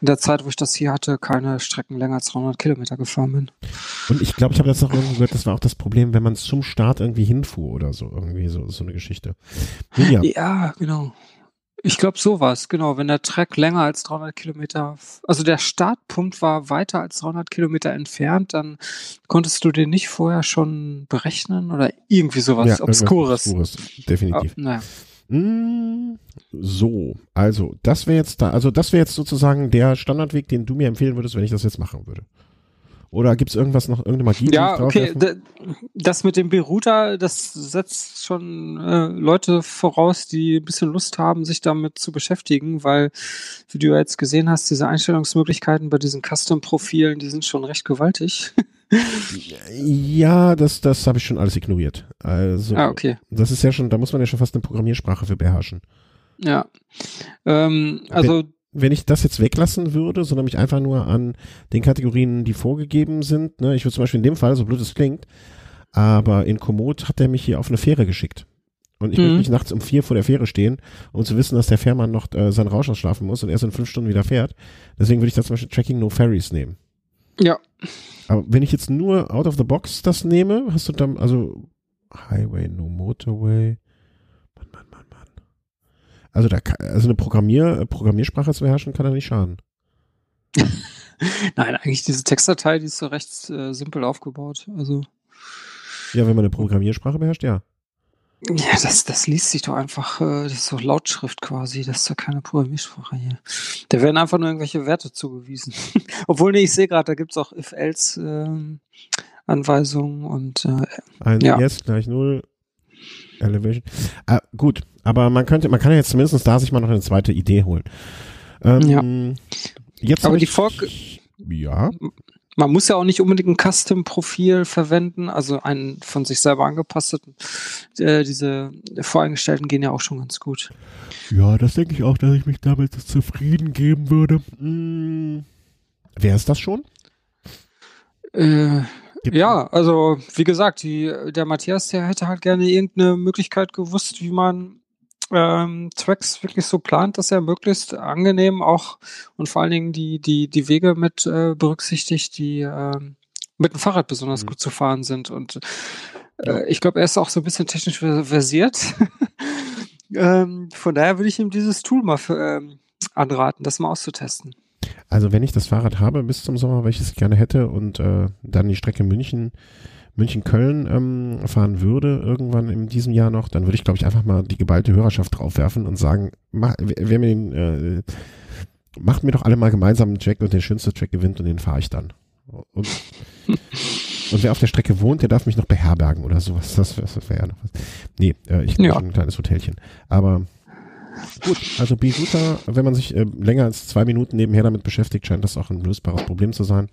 in der Zeit, wo ich das hier hatte, keine Strecken länger als 300 Kilometer gefahren bin. Und ich glaube, ich habe das auch irgendwo gehört, das war auch das Problem, wenn man zum Start irgendwie hinfuhr oder so, irgendwie so, so eine Geschichte. Ja, ja genau. Ich glaube, so war es, genau. Wenn der Track länger als 300 Kilometer, also der Startpunkt war weiter als 300 Kilometer entfernt, dann konntest du den nicht vorher schon berechnen oder irgendwie sowas ja, Obskures. Obskures. Definitiv. Oh, naja. Mm, so, also das wäre jetzt da, also das wäre jetzt sozusagen der Standardweg, den du mir empfehlen würdest, wenn ich das jetzt machen würde. Oder gibt es irgendwas noch, irgendeine Magie? Ja, okay. Das mit dem B-Router, das setzt schon äh, Leute voraus, die ein bisschen Lust haben, sich damit zu beschäftigen, weil, wie du ja jetzt gesehen hast, diese Einstellungsmöglichkeiten bei diesen Custom-Profilen, die sind schon recht gewaltig. ja, das, das habe ich schon alles ignoriert. Also, ah, okay. Das ist ja schon, da muss man ja schon fast eine Programmiersprache für beherrschen. Ja. Ähm, also. Wenn, ich das jetzt weglassen würde, sondern mich einfach nur an den Kategorien, die vorgegeben sind, ne, ich würde zum Beispiel in dem Fall, so blöd es klingt, aber in Komoot hat er mich hier auf eine Fähre geschickt. Und ich mhm. möchte nicht nachts um vier vor der Fähre stehen, um zu wissen, dass der Fährmann noch äh, seinen Rausch ausschlafen muss und erst in fünf Stunden wieder fährt. Deswegen würde ich da zum Beispiel Tracking No Ferries nehmen. Ja. Aber wenn ich jetzt nur out of the box das nehme, hast du dann, also Highway, No Motorway, also da also eine Programmier, Programmiersprache zu beherrschen, kann da nicht schaden. Nein, eigentlich diese Textdatei, die ist so recht äh, simpel aufgebaut. Also. Ja, wenn man eine Programmiersprache beherrscht, ja. Ja, das, das liest sich doch einfach, äh, das ist so Lautschrift quasi, das ist ja keine Programmiersprache hier. Da werden einfach nur irgendwelche Werte zugewiesen. Obwohl, nee, ich sehe gerade, da gibt's auch If-Else-Anweisungen ähm, und äh, Ein ja. Yes gleich null, Elevation. Ah, gut, aber man könnte, man kann ja jetzt zumindest da sich mal noch eine zweite Idee holen. Ähm, Ja. Jetzt Aber die Fork- Ja. Man muss ja auch nicht unbedingt ein Custom-Profil verwenden, also einen von sich selber angepasseten. Äh, diese voreingestellten gehen ja auch schon ganz gut. Ja, das denke ich auch, dass ich mich damit zufrieden geben würde. Hm. Wer ist das schon? Äh, ja, also wie gesagt, die, der Matthias, der hätte halt gerne irgendeine Möglichkeit gewusst, wie man ähm, Tracks wirklich so plant, dass er möglichst angenehm auch und vor allen Dingen die, die, die Wege mit äh, berücksichtigt, die ähm, mit dem Fahrrad besonders Mhm. gut zu fahren sind. Und äh, ich glaube, er ist auch so ein bisschen technisch ver- versiert. ähm, von daher würde ich ihm dieses Tool mal für, ähm, anraten, das mal auszutesten. Also wenn ich das Fahrrad habe bis zum Sommer, welches ich gerne hätte und äh, dann die Strecke München, München-Köln ähm, fahren würde, irgendwann in diesem Jahr noch, dann würde ich, glaube ich, einfach mal die geballte Hörerschaft draufwerfen und sagen, mach, wer, mir den, äh, macht mir doch alle mal gemeinsam einen Track und der schönste Track gewinnt und den fahre ich dann. Und, und wer auf der Strecke wohnt, der darf mich noch beherbergen oder sowas. Das, das, das wäre ja noch was. Nee, äh, ich Ja. ein kleines Hotelchen. Aber Gut, also B-Router, wenn man sich äh, länger als zwei Minuten nebenher damit beschäftigt, scheint das auch ein lösbares Problem zu sein.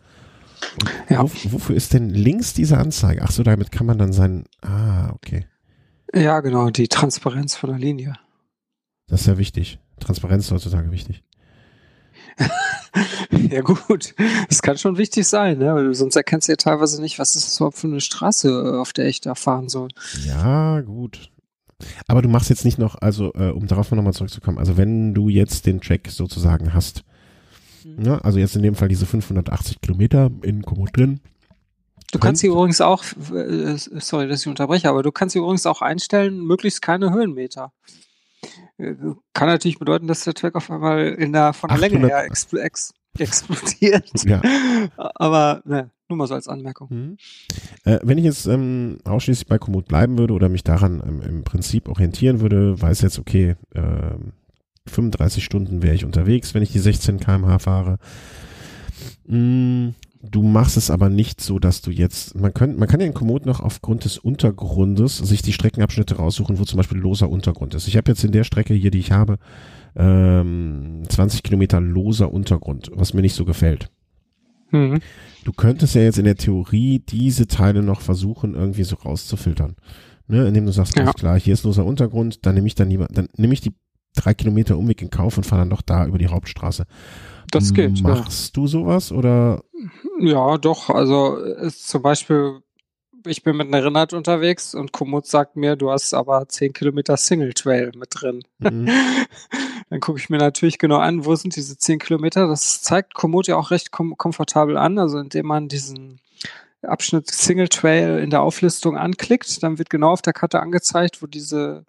Ja. wo, wofür ist denn links diese Anzeige? Ach so, damit kann man dann sein. Ah, okay. Ja, genau, die Transparenz von der Linie. Das ist ja wichtig. Transparenz ist heutzutage wichtig. Ja gut, das kann schon wichtig sein, ne? weil sonst erkennst du ja teilweise nicht, was ist das überhaupt für eine Straße, auf der ich da fahren soll. Ja, gut. Aber du machst jetzt nicht noch, also äh, um darauf nochmal zurückzukommen, also wenn du jetzt den Track sozusagen hast, Mhm. ne, also jetzt in dem Fall diese 580 Kilometer in Komoot drin, Du kannst sie übrigens auch, äh, sorry, dass ich unterbreche, aber du kannst sie übrigens auch einstellen, möglichst keine Höhenmeter. Äh, Kann natürlich bedeuten, dass der Track auf einmal in der, von der Länge 800 her expl ex explodiert. ja, Aber ne, nur mal so als Anmerkung. Mhm. Äh, wenn ich jetzt ähm, ausschließlich bei Komoot bleiben würde oder mich daran ähm, im Prinzip orientieren würde, weiß jetzt, okay, ähm, 35 Stunden wäre ich unterwegs, wenn ich die 16 km/h fahre. Mm, du machst es aber nicht so, dass du jetzt, man, könnt, man kann ja in Komoot noch aufgrund des Untergrundes sich die Streckenabschnitte raussuchen, wo zum Beispiel loser Untergrund ist. Ich habe jetzt in der Strecke hier, die ich habe, ähm, 20 Kilometer loser Untergrund, was mir nicht so gefällt. Mhm. Du könntest ja jetzt in der Theorie diese Teile noch versuchen, irgendwie so rauszufiltern. Ne, indem du sagst, Ja. alles klar, hier ist loser Untergrund, dann nehme ich dann lieber, dann nehme ich die drei Kilometer Umweg in Kauf und fahre dann doch da über die Hauptstraße. Das geht. Ja. Machst du sowas oder? Ja, doch. Also ist zum Beispiel, ich bin mit einer Rennrad unterwegs und Komoot sagt mir, du hast aber 10 Kilometer Single Trail mit drin. Mhm. Dann gucke ich mir natürlich genau an, wo sind diese 10 Kilometer. Das zeigt Komoot ja auch recht kom komfortabel an. Also indem man diesen Abschnitt Single Trail in der Auflistung anklickt, dann wird genau auf der Karte angezeigt, wo diese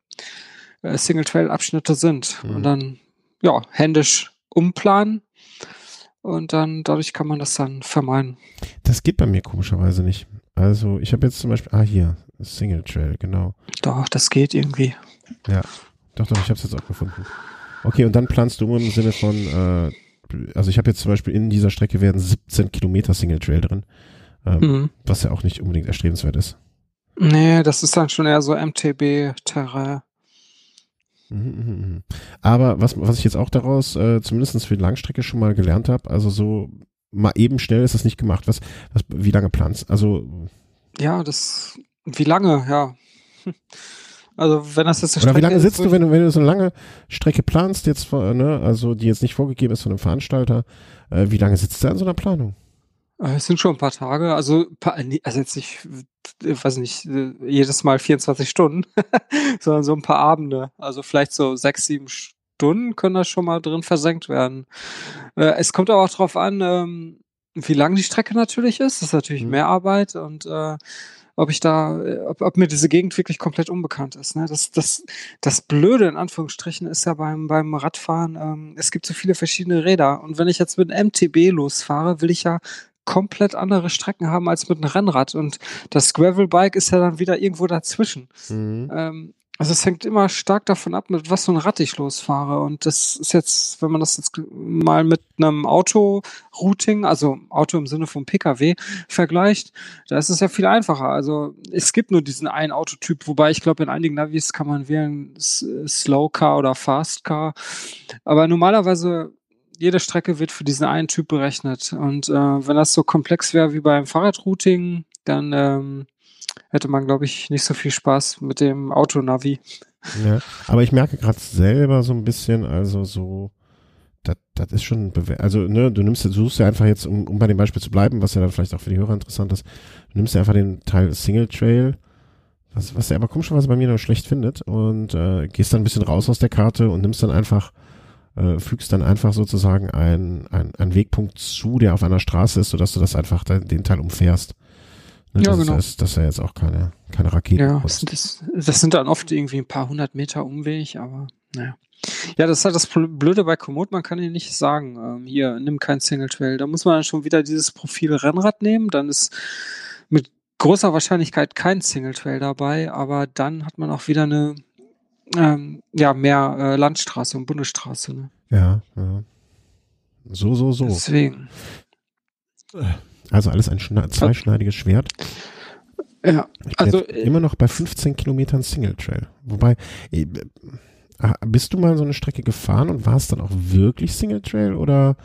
äh, Single Trail Abschnitte sind. Mhm. Und dann, ja, händisch umplanen. Und dann, dadurch kann man das dann vermeiden. Das geht bei mir komischerweise nicht. Also ich habe jetzt zum Beispiel, ah hier, Single Trail, genau. Doch, das geht irgendwie. Doch, doch, ich habe es jetzt auch gefunden. Okay, und dann planst du im Sinne von, äh, also ich habe jetzt zum Beispiel in dieser Strecke werden 17 Kilometer Single Trail drin, ähm, Mhm. was ja auch nicht unbedingt erstrebenswert ist. Nee, das ist dann schon eher so MTB-Terrain. Mhm, mhm, mhm. Aber was, was ich jetzt auch daraus, äh, zumindest für die Langstrecke schon mal gelernt habe, also so mal eben schnell ist das nicht gemacht. Was, was, wie lange planst? Also, Ja, das. Wie lange, ja. Also, wenn das jetzt eine oder wie Strecke lange ist, sitzt wo du, wenn du, wenn du so eine lange Strecke planst, jetzt, ne, also die jetzt nicht vorgegeben ist von einem Veranstalter, äh, wie lange sitzt du an so einer Planung? Äh, Es sind schon ein paar Tage, also, also jetzt nicht, äh, weiß nicht, äh, jedes Mal 24 Stunden, sondern so ein paar Abende. Also vielleicht so sechs, sieben Stunden können da schon mal drin versenkt werden. Äh, Es kommt aber auch drauf an, ähm, wie lang die Strecke natürlich ist. Das ist natürlich Mhm. mehr Arbeit und äh, ob ich da, ob, ob mir diese Gegend wirklich komplett unbekannt ist. Ne? Das, das, das Blöde in Anführungsstrichen ist ja beim, beim Radfahren, ähm, es gibt so viele verschiedene Räder. Und wenn ich jetzt mit einem MTB losfahre, will ich ja komplett andere Strecken haben als mit einem Rennrad. Und das Gravelbike ist ja dann wieder irgendwo dazwischen. Mhm. Ähm, Also es hängt immer stark davon ab, mit was für ein Rad ich losfahre. Und das ist jetzt, wenn man das jetzt mal mit einem Auto-Routing, also Auto im Sinne von Pkw, vergleicht, da ist es ja viel einfacher. Also es gibt nur diesen einen Autotyp, wobei ich glaube, in einigen Navis kann man wählen Slow Car oder Fast Car. Aber normalerweise jede Strecke wird für diesen einen Typ berechnet. Und äh, wenn das so komplex wäre wie beim Fahrradrouting, dann ähm, hätte man, glaube ich, nicht so viel Spaß mit dem Autonavi. Ja, aber ich merke gerade selber so ein bisschen, also so, das, ist schon, also ne, du nimmst, du suchst ja einfach jetzt, um, um bei dem Beispiel zu bleiben, was ja dann vielleicht auch für die Hörer interessant ist, du nimmst ja einfach den Teil Single Trail, was, was er aber komischerweise bei mir noch schlecht findet und äh, gehst dann ein bisschen raus aus der Karte und nimmst dann einfach, äh, fügst dann einfach sozusagen einen ein Wegpunkt zu, der auf einer Straße ist, sodass du das einfach den Teil umfährst. Ne, ja, das genau. Ist, das ist ja jetzt auch keine, keine Rakete. Ja, das, das, das, sind dann oft irgendwie ein paar hundert Meter Umweg, aber naja. Ja, das ist halt das Blöde bei Komoot, man kann ihnen nicht sagen, ähm, hier, nimm kein Single Trail. Da muss man dann schon wieder dieses Profil Rennrad nehmen, dann ist mit großer Wahrscheinlichkeit kein Single Trail dabei, aber dann hat man auch wieder eine, ähm, ja, mehr äh, Landstraße und Bundesstraße. Ne? Ja, ja. So, so, so. Deswegen. Äh. Also alles ein zweischneidiges Schwert. Ja, also immer noch bei 15 Kilometern Single Trail. Wobei, äh, bist du mal so eine Strecke gefahren und war es dann auch wirklich Single Trail oder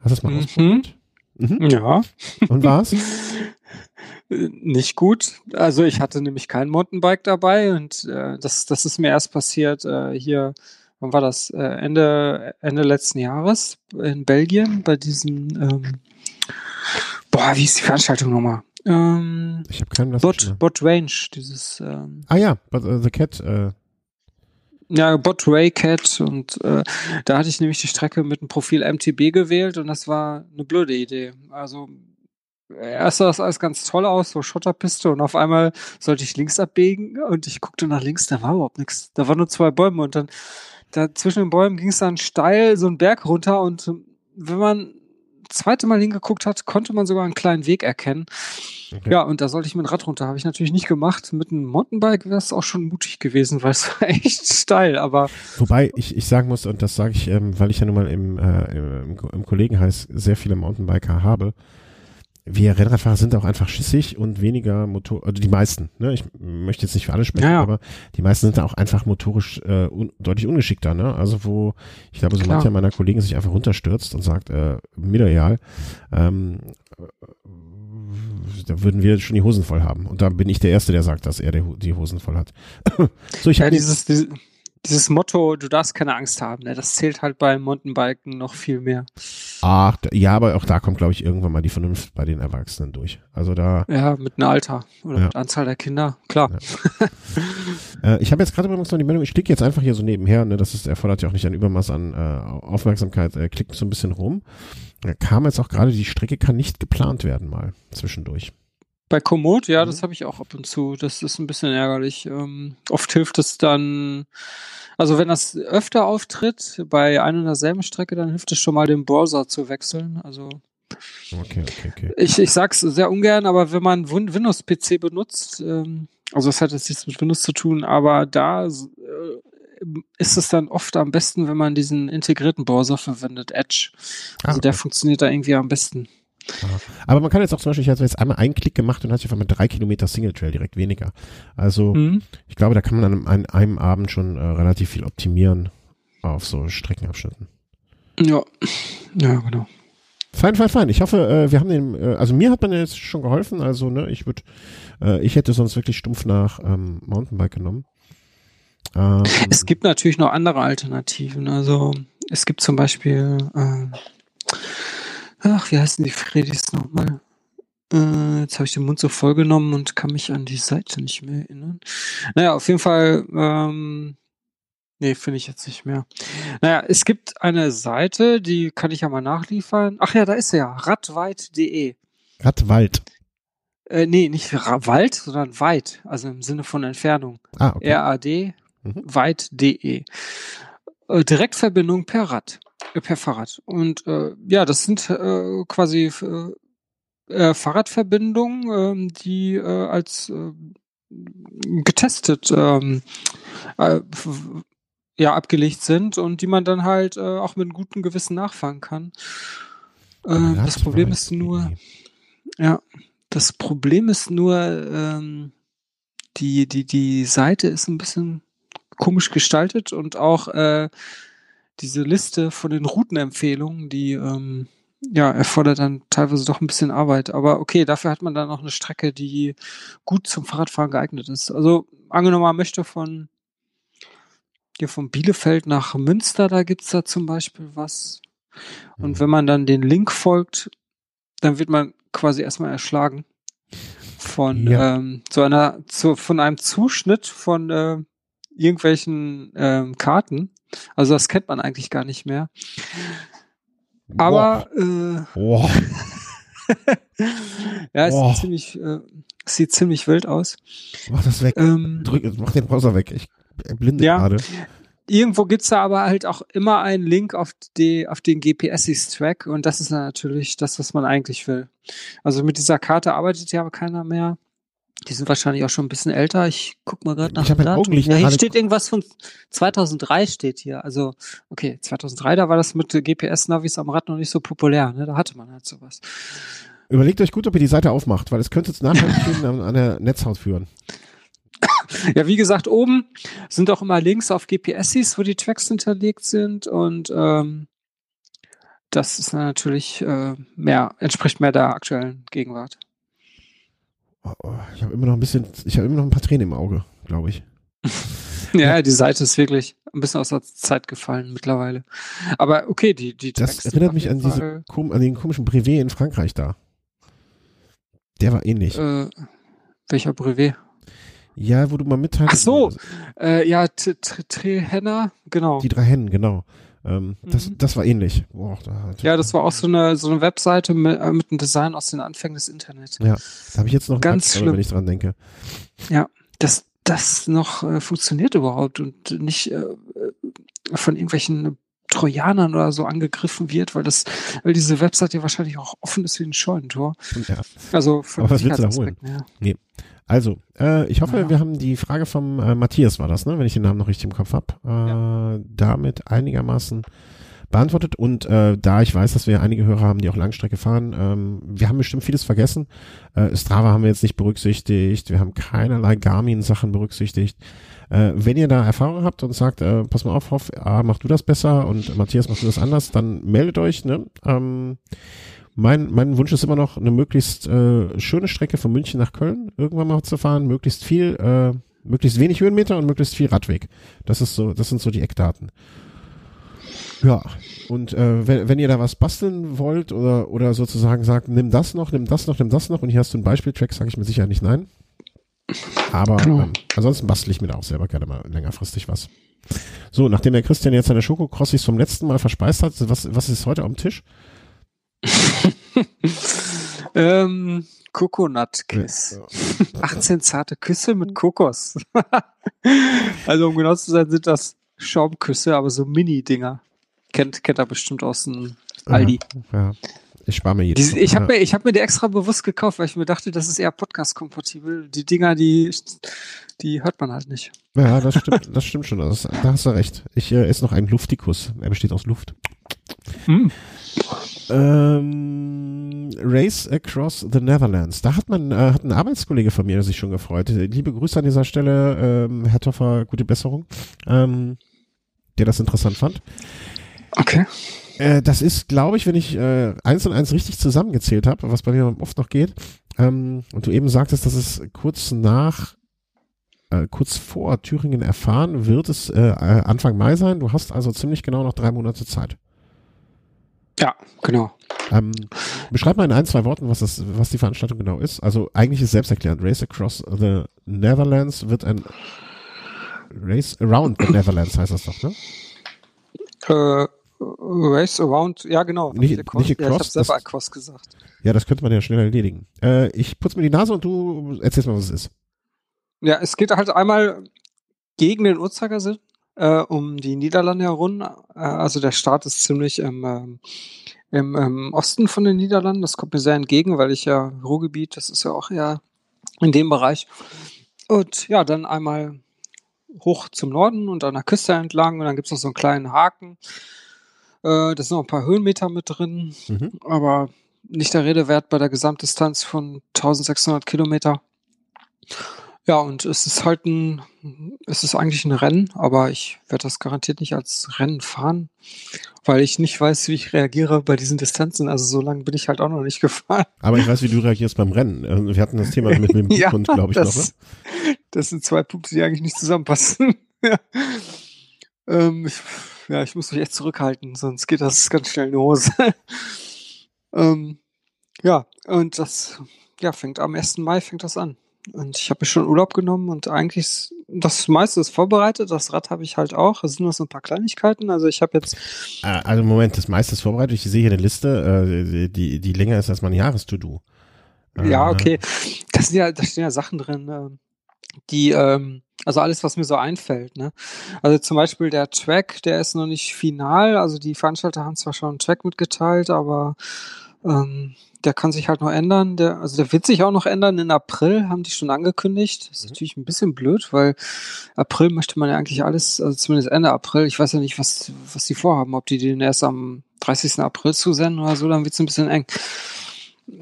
hast du es mal mhm. ausprobiert? Mhm. Ja. Und war's? Nicht gut. Also ich hatte nämlich kein Mountainbike dabei und äh, das, das ist mir erst passiert äh, hier, wann war das? Äh, Ende, Ende letzten Jahres in Belgien bei diesen ähm, Boah, wie ist die Veranstaltung nochmal? Ähm, ich habe keinen Bot, Bot Range, dieses. Ähm, ah ja, but, uh, The Cat. Äh. Ja, Bot Ray Cat und äh, da hatte ich nämlich die Strecke mit dem Profil MTB gewählt und das war eine blöde Idee. Also erst sah das alles ganz toll aus, so Schotterpiste und auf einmal sollte ich links abbiegen und ich guckte nach links, da war überhaupt nichts. Da waren nur zwei Bäume und dann da zwischen den Bäumen ging es dann steil so einen Berg runter und wenn man zweite Mal hingeguckt hat, konnte man sogar einen kleinen Weg erkennen. Okay. Ja, und da sollte ich mit dem Rad runter. Habe ich natürlich nicht gemacht. Mit einem Mountainbike wäre es auch schon mutig gewesen, weil es war echt steil. Aber wobei ich, ich sagen muss, und das sage ich, ähm, weil ich ja nun mal im, äh, im, im Kollegenheiß sehr viele Mountainbiker habe, wir Rennradfahrer sind auch einfach schissig und weniger Motor, also die meisten, ne? Ich möchte jetzt nicht für alle sprechen, ja, ja. aber die meisten sind da auch einfach motorisch äh, un, deutlich ungeschickter, ne? Also wo, ich glaube, so Klar. mancher meiner Kollegen sich einfach runterstürzt und sagt, äh, mir egal, ähm, da würden wir schon die Hosen voll haben. Und da bin ich der Erste, der sagt, dass er die Hosen voll hat. so, ich ja, dieses, dieses, dieses Motto, du darfst keine Angst haben, ne? das zählt halt beim Mountainbiken noch viel mehr. Ach, ja, aber auch da kommt, glaube ich, irgendwann mal die Vernunft bei den Erwachsenen durch. Also da. Ja, mit einem Alter oder ja. mit Anzahl der Kinder, klar. Ja. äh, ich habe jetzt gerade übrigens noch die Meldung, ich klicke jetzt einfach hier so nebenher, ne, das ist, erfordert ja auch nicht ein Übermaß an äh, Aufmerksamkeit, äh, klickt so ein bisschen rum. Da kam jetzt auch gerade, die Strecke kann nicht geplant werden mal zwischendurch. Bei Komoot, ja, mhm. das habe ich auch ab und zu. Das ist ein bisschen ärgerlich. Ähm, oft hilft es dann, also wenn das öfter auftritt, bei einer und derselben Strecke, dann hilft es schon mal, den Browser zu wechseln. Also okay, okay, okay. Ich, ich sag's sehr ungern, aber wenn man Windows-PC benutzt, ähm, also das hat jetzt nichts mit Windows zu tun, aber da äh, ist es dann oft am besten, wenn man diesen integrierten Browser verwendet, Edge. Also ah, der funktioniert da irgendwie am besten. Aber man kann jetzt auch zum Beispiel, ich hatte jetzt einmal einen Klick gemacht und hatte einfach mal drei Kilometer Single Trail direkt weniger. Also mhm. ich glaube, da kann man an einem, einem Abend schon äh, relativ viel optimieren auf so Streckenabschnitten. Ja, ja, genau. Fein, fein, fein. Ich hoffe, äh, wir haben den, äh, also mir hat man jetzt schon geholfen. Also, ne, ich würde, äh, ich hätte sonst wirklich stumpf nach ähm, Mountainbike genommen. Ähm, es gibt natürlich noch andere Alternativen. Also es gibt zum Beispiel äh, Ach, wie heißen die Fredis nochmal? Äh, jetzt habe ich den Mund so voll genommen und kann mich an die Seite nicht mehr erinnern. Naja, auf jeden Fall, ähm, nee, finde ich jetzt nicht mehr. Naja, es gibt eine Seite, die kann ich ja mal nachliefern. Ach ja, da ist sie ja, radweit.de. Radwald. Äh, nee, nicht Wald, sondern weit, also im Sinne von Entfernung. Ah, okay. R-A-D, mhm. weit.de. Äh, Direktverbindung per Rad. Äh, per Fahrrad. Und äh, ja, das sind äh, quasi äh, äh Fahrradverbindungen, äh, die äh, als äh, getestet ähm, äh, ja, abgelegt sind und die man dann halt äh, auch mit einem guten Gewissen nachfahren kann. Äh, das Problem ist nur, ja, das Problem ist nur, ähm, die, die, die Seite ist ein bisschen komisch gestaltet und auch äh, diese Liste von den Routenempfehlungen, die ähm, ja, erfordert dann teilweise doch ein bisschen Arbeit. Aber okay, dafür hat man dann auch eine Strecke, die gut zum Fahrradfahren geeignet ist. Also angenommen, man möchte von hier von Bielefeld nach Münster, da gibt's da zum Beispiel was. Und mhm. wenn man dann den Link folgt, dann wird man quasi erstmal erschlagen von ja. ähm, so einer, zu, von einem Zuschnitt von äh, irgendwelchen ähm, Karten. Also das kennt man eigentlich gar nicht mehr. Aber äh, Boah. ja, es sieht ziemlich, äh, sieht ziemlich wild aus. Mach das weg. Ähm, Drück, mach den Browser weg. Ich blinde ja, gerade. Irgendwo gibt's da aber halt auch immer einen Link auf, die, auf den GPS-Track und das ist natürlich das, was man eigentlich will. Also mit dieser Karte arbeitet ja aber keiner mehr. Die sind wahrscheinlich auch schon ein bisschen älter. Ich guck mal gerade nach ich dem Datum. Ja, hier steht irgendwas von 2003 steht hier. Also, okay, 2003, da war das mit GPS-Navis am Rad noch nicht so populär. Ne? Da hatte man halt sowas. Überlegt euch gut, ob ihr die Seite aufmacht, weil es könnte jetzt nachher an, an der Netzhaut führen. Ja, wie gesagt, oben sind auch immer Links auf GPSs, wo die Tracks hinterlegt sind und ähm, das ist natürlich äh, mehr, entspricht mehr der aktuellen Gegenwart. Oh, oh, ich habe immer noch ein bisschen, ich habe immer noch ein paar Tränen im Auge, glaube ich. ja, die Seite ist wirklich ein bisschen aus der Zeit gefallen mittlerweile. Aber okay, die, die Das erinnert mich an diese, an den komischen Brevet in Frankreich da. Der war ähnlich. Äh, welcher Brevet? Ja, wo du mal mitteilst. Ach so, äh, ja, Trehenner, genau. Die drei Hennen, genau. Ähm, mhm. das, das war ähnlich. Boah, da ja, das war auch so eine, so eine Webseite mit, äh, mit einem Design aus den Anfängen des Internets. Ja, da habe ich jetzt noch ganz Angst, schlimm, wenn ich dran denke. Ja, dass das noch äh, funktioniert überhaupt und nicht äh, von irgendwelchen Trojanern oder so angegriffen wird, weil das, weil diese Webseite wahrscheinlich auch offen ist wie ein Scheunentor. Ja. Also von Aber was willst du da holen? Ja. Nee. Also, äh, ich hoffe, ja. wir haben die Frage vom äh, Matthias war das, ne? wenn ich den Namen noch richtig im Kopf habe, äh, ja. damit einigermaßen beantwortet. Und äh, da ich weiß, dass wir einige Hörer haben, die auch Langstrecke fahren, ähm, wir haben bestimmt vieles vergessen. Äh, Strava haben wir jetzt nicht berücksichtigt, wir haben keinerlei Garmin-Sachen berücksichtigt. Äh, wenn ihr da Erfahrung habt und sagt, äh, pass mal auf, Hoff, ah, mach du das besser und Matthias, machst du das anders, dann meldet euch. Ne? Ähm, mein, mein Wunsch ist immer noch, eine möglichst äh, schöne Strecke von München nach Köln irgendwann mal zu fahren, möglichst viel, äh, möglichst wenig Höhenmeter und möglichst viel Radweg. Das ist so, das sind so die Eckdaten. Ja, und äh, wenn, wenn ihr da was basteln wollt oder, oder sozusagen sagt, nimm das noch, nimm das noch, nimm das noch und hier hast du einen Beispieltrack, sage ich mir sicher nicht nein. Aber genau. ähm, ansonsten bastel ich mir da auch selber gerne mal längerfristig was. So, nachdem der Christian jetzt seine Schokokrossis zum letzten Mal verspeist hat, was, was ist heute am Tisch? ähm, Coconut Kiss. Ja. 18 zarte Küsse mit Kokos. also um genau zu sein, sind das Schaumküsse, aber so Mini-Dinger. Kennt, kennt er bestimmt aus dem Aldi. Ja, ja. Ich spare mir jedes die, Ich habe mir, hab mir die extra bewusst gekauft, weil ich mir dachte, das ist eher podcast-kompatibel. Die Dinger, die, die hört man halt nicht. Ja, das stimmt, das stimmt schon. Das, da hast du recht. Ich äh, esse noch einen Luftikus. Er besteht aus Luft. Hm. Ähm, Race Across the Netherlands. Da hat man, äh, hat ein Arbeitskollege von mir sich schon gefreut. Liebe Grüße an dieser Stelle, ähm, Herr Toffer, gute Besserung, ähm, der das interessant fand. Okay. Äh, das ist, glaube ich, wenn ich äh, eins und eins richtig zusammengezählt habe, was bei mir oft noch geht, ähm, und du eben sagtest, dass es kurz nach äh, kurz vor Thüringen erfahren, wird es äh, Anfang Mai sein. Du hast also ziemlich genau noch drei Monate Zeit. Ja, genau. Ähm, beschreib mal in ein, zwei Worten, was, das, was die Veranstaltung genau ist. Also eigentlich ist selbsterklärend. Race Across the Netherlands wird ein Race Around the Netherlands heißt das doch, ne? Äh, Race Around, ja genau. Nicht, nicht across, ja, ich habe selber das, Across gesagt. Ja, das könnte man ja schnell erledigen. Äh, ich putze mir die Nase und du erzählst mal, was es ist. Ja, es geht halt einmal gegen den Uhrzeigersinn äh, um die Niederlande herum. Äh, also der Start ist ziemlich im, ähm, im, im Osten von den Niederlanden. Das kommt mir sehr entgegen, weil ich ja Ruhrgebiet, das ist ja auch eher in dem Bereich. Und ja, dann einmal hoch zum Norden und an der Küste entlang und dann gibt es noch so einen kleinen Haken. Äh, da sind noch ein paar Höhenmeter mit drin, Mhm. aber nicht der Rede wert bei der Gesamtdistanz von 1600 Kilometer. Ja, und es ist halt ein, es ist eigentlich ein Rennen, aber ich werde das garantiert nicht als Rennen fahren, weil ich nicht weiß, wie ich reagiere bei diesen Distanzen. Also so lange bin ich halt auch noch nicht gefahren. Aber ich weiß, wie du reagierst beim Rennen. Äh, Wir hatten das Thema mit, dem Ja, Bluthund, glaube ich, noch. Ne? das, das sind zwei Punkte, die eigentlich nicht zusammenpassen. ja. Ähm, ich, ja, ich muss mich echt zurückhalten, sonst geht das ganz schnell in die Hose. ähm, ja, und das ja, fängt am 1. Mai fängt das an. Und ich habe mir schon Urlaub genommen und eigentlich ist- das meiste ist vorbereitet. Das Rad habe ich halt auch. Es sind nur so ein paar Kleinigkeiten. Also ich habe jetzt Ah, Also Moment, das meiste ist vorbereitet. Ich sehe hier eine Liste, äh, die, die länger ist als mein Jahres-To-Do. Ja, okay. Das sind ja, da stehen ja Sachen drin, ähm, die, ähm, also alles, was mir so einfällt, ne? Also zum Beispiel der Track, der ist noch nicht final. Also die Veranstalter haben zwar schon einen Track mitgeteilt, aber ähm, der kann sich halt noch ändern. Der, also der wird sich auch noch ändern. In April haben die schon angekündigt. Das ist Mhm. natürlich ein bisschen blöd, weil April möchte man ja eigentlich alles, also zumindest Ende April. Ich weiß ja nicht, was, was die vorhaben, ob die den erst am 30. April zusenden oder so, dann wird's ein bisschen eng.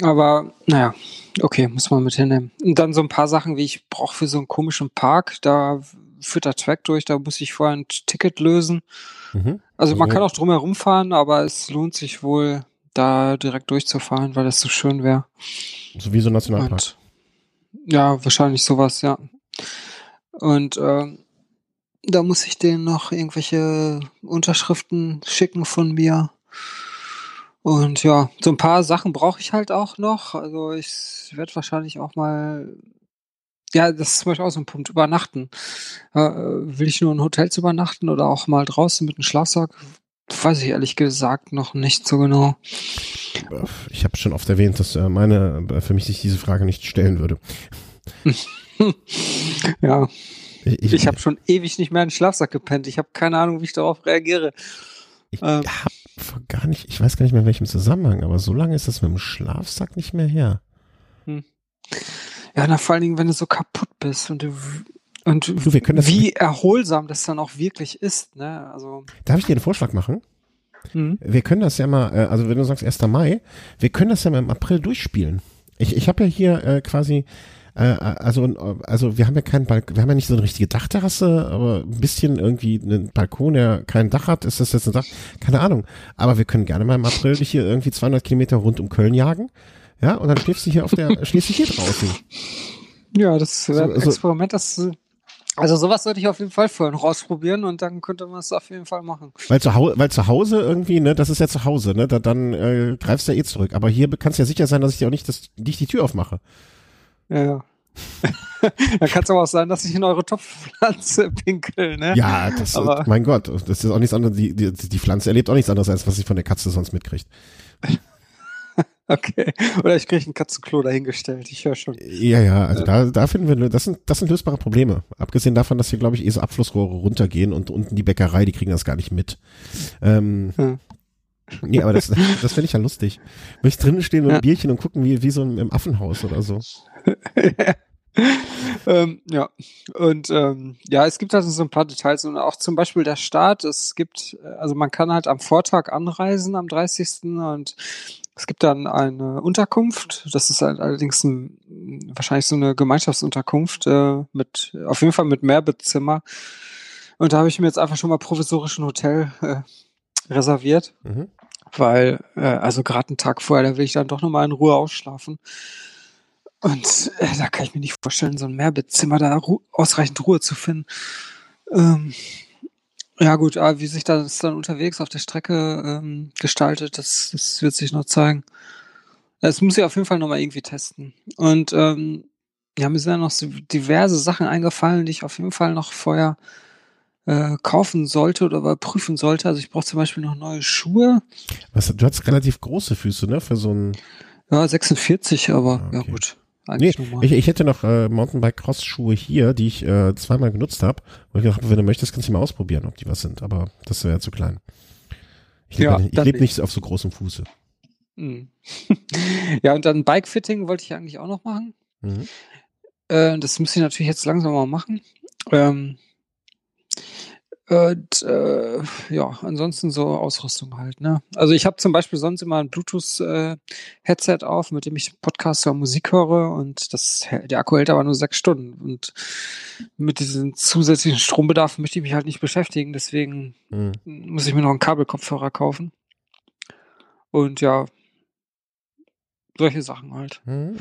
Aber naja, okay, muss man mit hinnehmen. Und dann so ein paar Sachen, wie ich brauche für so einen komischen Park, da führt der Track durch, da muss ich vorher ein Ticket lösen. Mhm. Also man kann auch drumherum fahren, aber es lohnt sich wohl, da direkt durchzufahren, weil das so schön wäre. So wie so ein Nationalpark. Und ja, wahrscheinlich sowas, ja. Und ähm, da muss ich denen noch irgendwelche Unterschriften schicken von mir. Und ja, so ein paar Sachen brauche ich halt auch noch. Also ich werde wahrscheinlich auch mal, ja, das ist zum Beispiel auch so ein Punkt, übernachten. Äh, will ich nur in Hotels übernachten oder auch mal draußen mit einem Schlafsack? Weiß ich ehrlich gesagt noch nicht so genau. Ich habe schon oft erwähnt, dass äh, meine äh, für mich sich diese Frage nicht stellen würde. Ja, Ich, Ich habe schon ewig nicht mehr in den Schlafsack gepennt. Ich habe keine Ahnung, wie ich darauf reagiere. ich ähm, hab vor gar nicht, ich weiß gar nicht mehr in welchem Zusammenhang, aber so lange ist das mit dem Schlafsack nicht mehr her. Ja, na, vor allen Dingen, wenn du so kaputt bist und du und Du, wir können das- wie erholsam das dann auch wirklich ist, ne? Also Darf ich dir einen Vorschlag machen? hm. Wir können das ja mal, äh, also wenn du sagst 1. Mai, wir können das ja mal im April durchspielen. Ich, ich habe ja hier äh, quasi, äh, also, also wir haben ja keinen Balkon, wir haben ja nicht so eine richtige Dachterrasse, aber ein bisschen irgendwie einen Balkon, der kein Dach hat, ist das jetzt ein Dach? Keine Ahnung. Aber wir können gerne mal im April dich hier irgendwie 200 Kilometer rund um Köln jagen. Ja, und dann schläfst du hier auf der, schläfst du hier draußen. ja, das wäre So- ein so- Experiment, das also sowas sollte ich auf jeden Fall vorher noch ausprobieren und dann könnte man es auf jeden Fall machen. Weil zu, Hau weil zu Hause irgendwie, ne, das ist ja zu Hause, ne, da, dann äh, greifst du ja eh zurück. Aber hier kannst du ja sicher sein, dass ich dir auch nicht, das, nicht die Tür aufmache. Ja, ja. dann kann es aber auch sein, dass ich in eure Topfpflanze pinkel, ne? Ja, das, Aber- mein Gott, das ist auch nichts anderes. Die, die, die Pflanze erlebt auch nichts anderes, als was sie von der Katze sonst mitkriegt. Okay. Oder ich kriege ein Katzenklo dahingestellt. Ich höre schon. Ja, ja, also da, da finden wir, das sind, das sind lösbare Probleme. Abgesehen davon, dass hier, glaube ich, eh so Abflussrohre runtergehen und unten die Bäckerei, die kriegen das gar nicht mit. Ähm, Hm. Nee, aber das, das finde ich ja lustig. Ich drinnen stehen mit Ja. Bierchen und gucken, wie, wie so im, Affenhaus oder so. ähm, ja, und ähm, ja, es gibt also so ein paar Details und auch zum Beispiel der Start. Es gibt, äh, also man kann halt am Vortag anreisen, am 30. und es gibt dann eine Unterkunft. Das ist allerdings ein, wahrscheinlich so eine Gemeinschaftsunterkunft äh, mit, auf jeden Fall mit Mehrbettzimmer. Und da habe ich mir jetzt einfach schon mal provisorisch ein Hotel äh, reserviert Mhm. weil, äh, also gerade einen Tag vorher, da will ich dann doch nochmal in Ruhe ausschlafen. Und äh, da kann ich mir nicht vorstellen, so ein Mehrbettzimmer da ru ausreichend Ruhe zu finden. Ähm, ja gut, aber wie sich das dann unterwegs auf der Strecke ähm, gestaltet, das, das wird sich noch zeigen. Das muss ich auf jeden Fall nochmal irgendwie testen. Und ähm, ja, mir sind ja noch so diverse Sachen eingefallen, die ich auf jeden Fall noch vorher äh, kaufen sollte oder überprüfen sollte. Also ich brauche zum Beispiel noch neue Schuhe. Was, du hast relativ große Füße, ne, für so ein, Ja, 46, aber Ah, ja okay. Gut. Nee, Eigentlich normal. ich, ich hätte noch äh, Mountainbike-Cross-Schuhe hier, die ich äh, zweimal genutzt habe. Wo ich gedacht habe, wenn du möchtest, kannst du mal ausprobieren, ob die was sind. Aber das wäre zu klein. Ich lebe Ja, nicht, leb nicht. auf so großem Fuße. Mhm. ja, und dann Bike-Fitting wollte ich eigentlich auch noch machen. Mhm. Äh, das müsste ich natürlich jetzt langsam mal machen. Ähm, Und, äh, ja, ansonsten so Ausrüstung halt, ne? Also ich habe zum Beispiel sonst immer ein Bluetooth-Headset äh, auf, mit dem ich Podcast oder Musik höre und das, der Akku hält aber nur sechs Stunden. Und mit diesem zusätzlichen Strombedarf möchte ich mich halt nicht beschäftigen, deswegen mhm. muss ich mir noch einen Kabelkopfhörer kaufen. Und ja, solche Sachen halt. Mhm.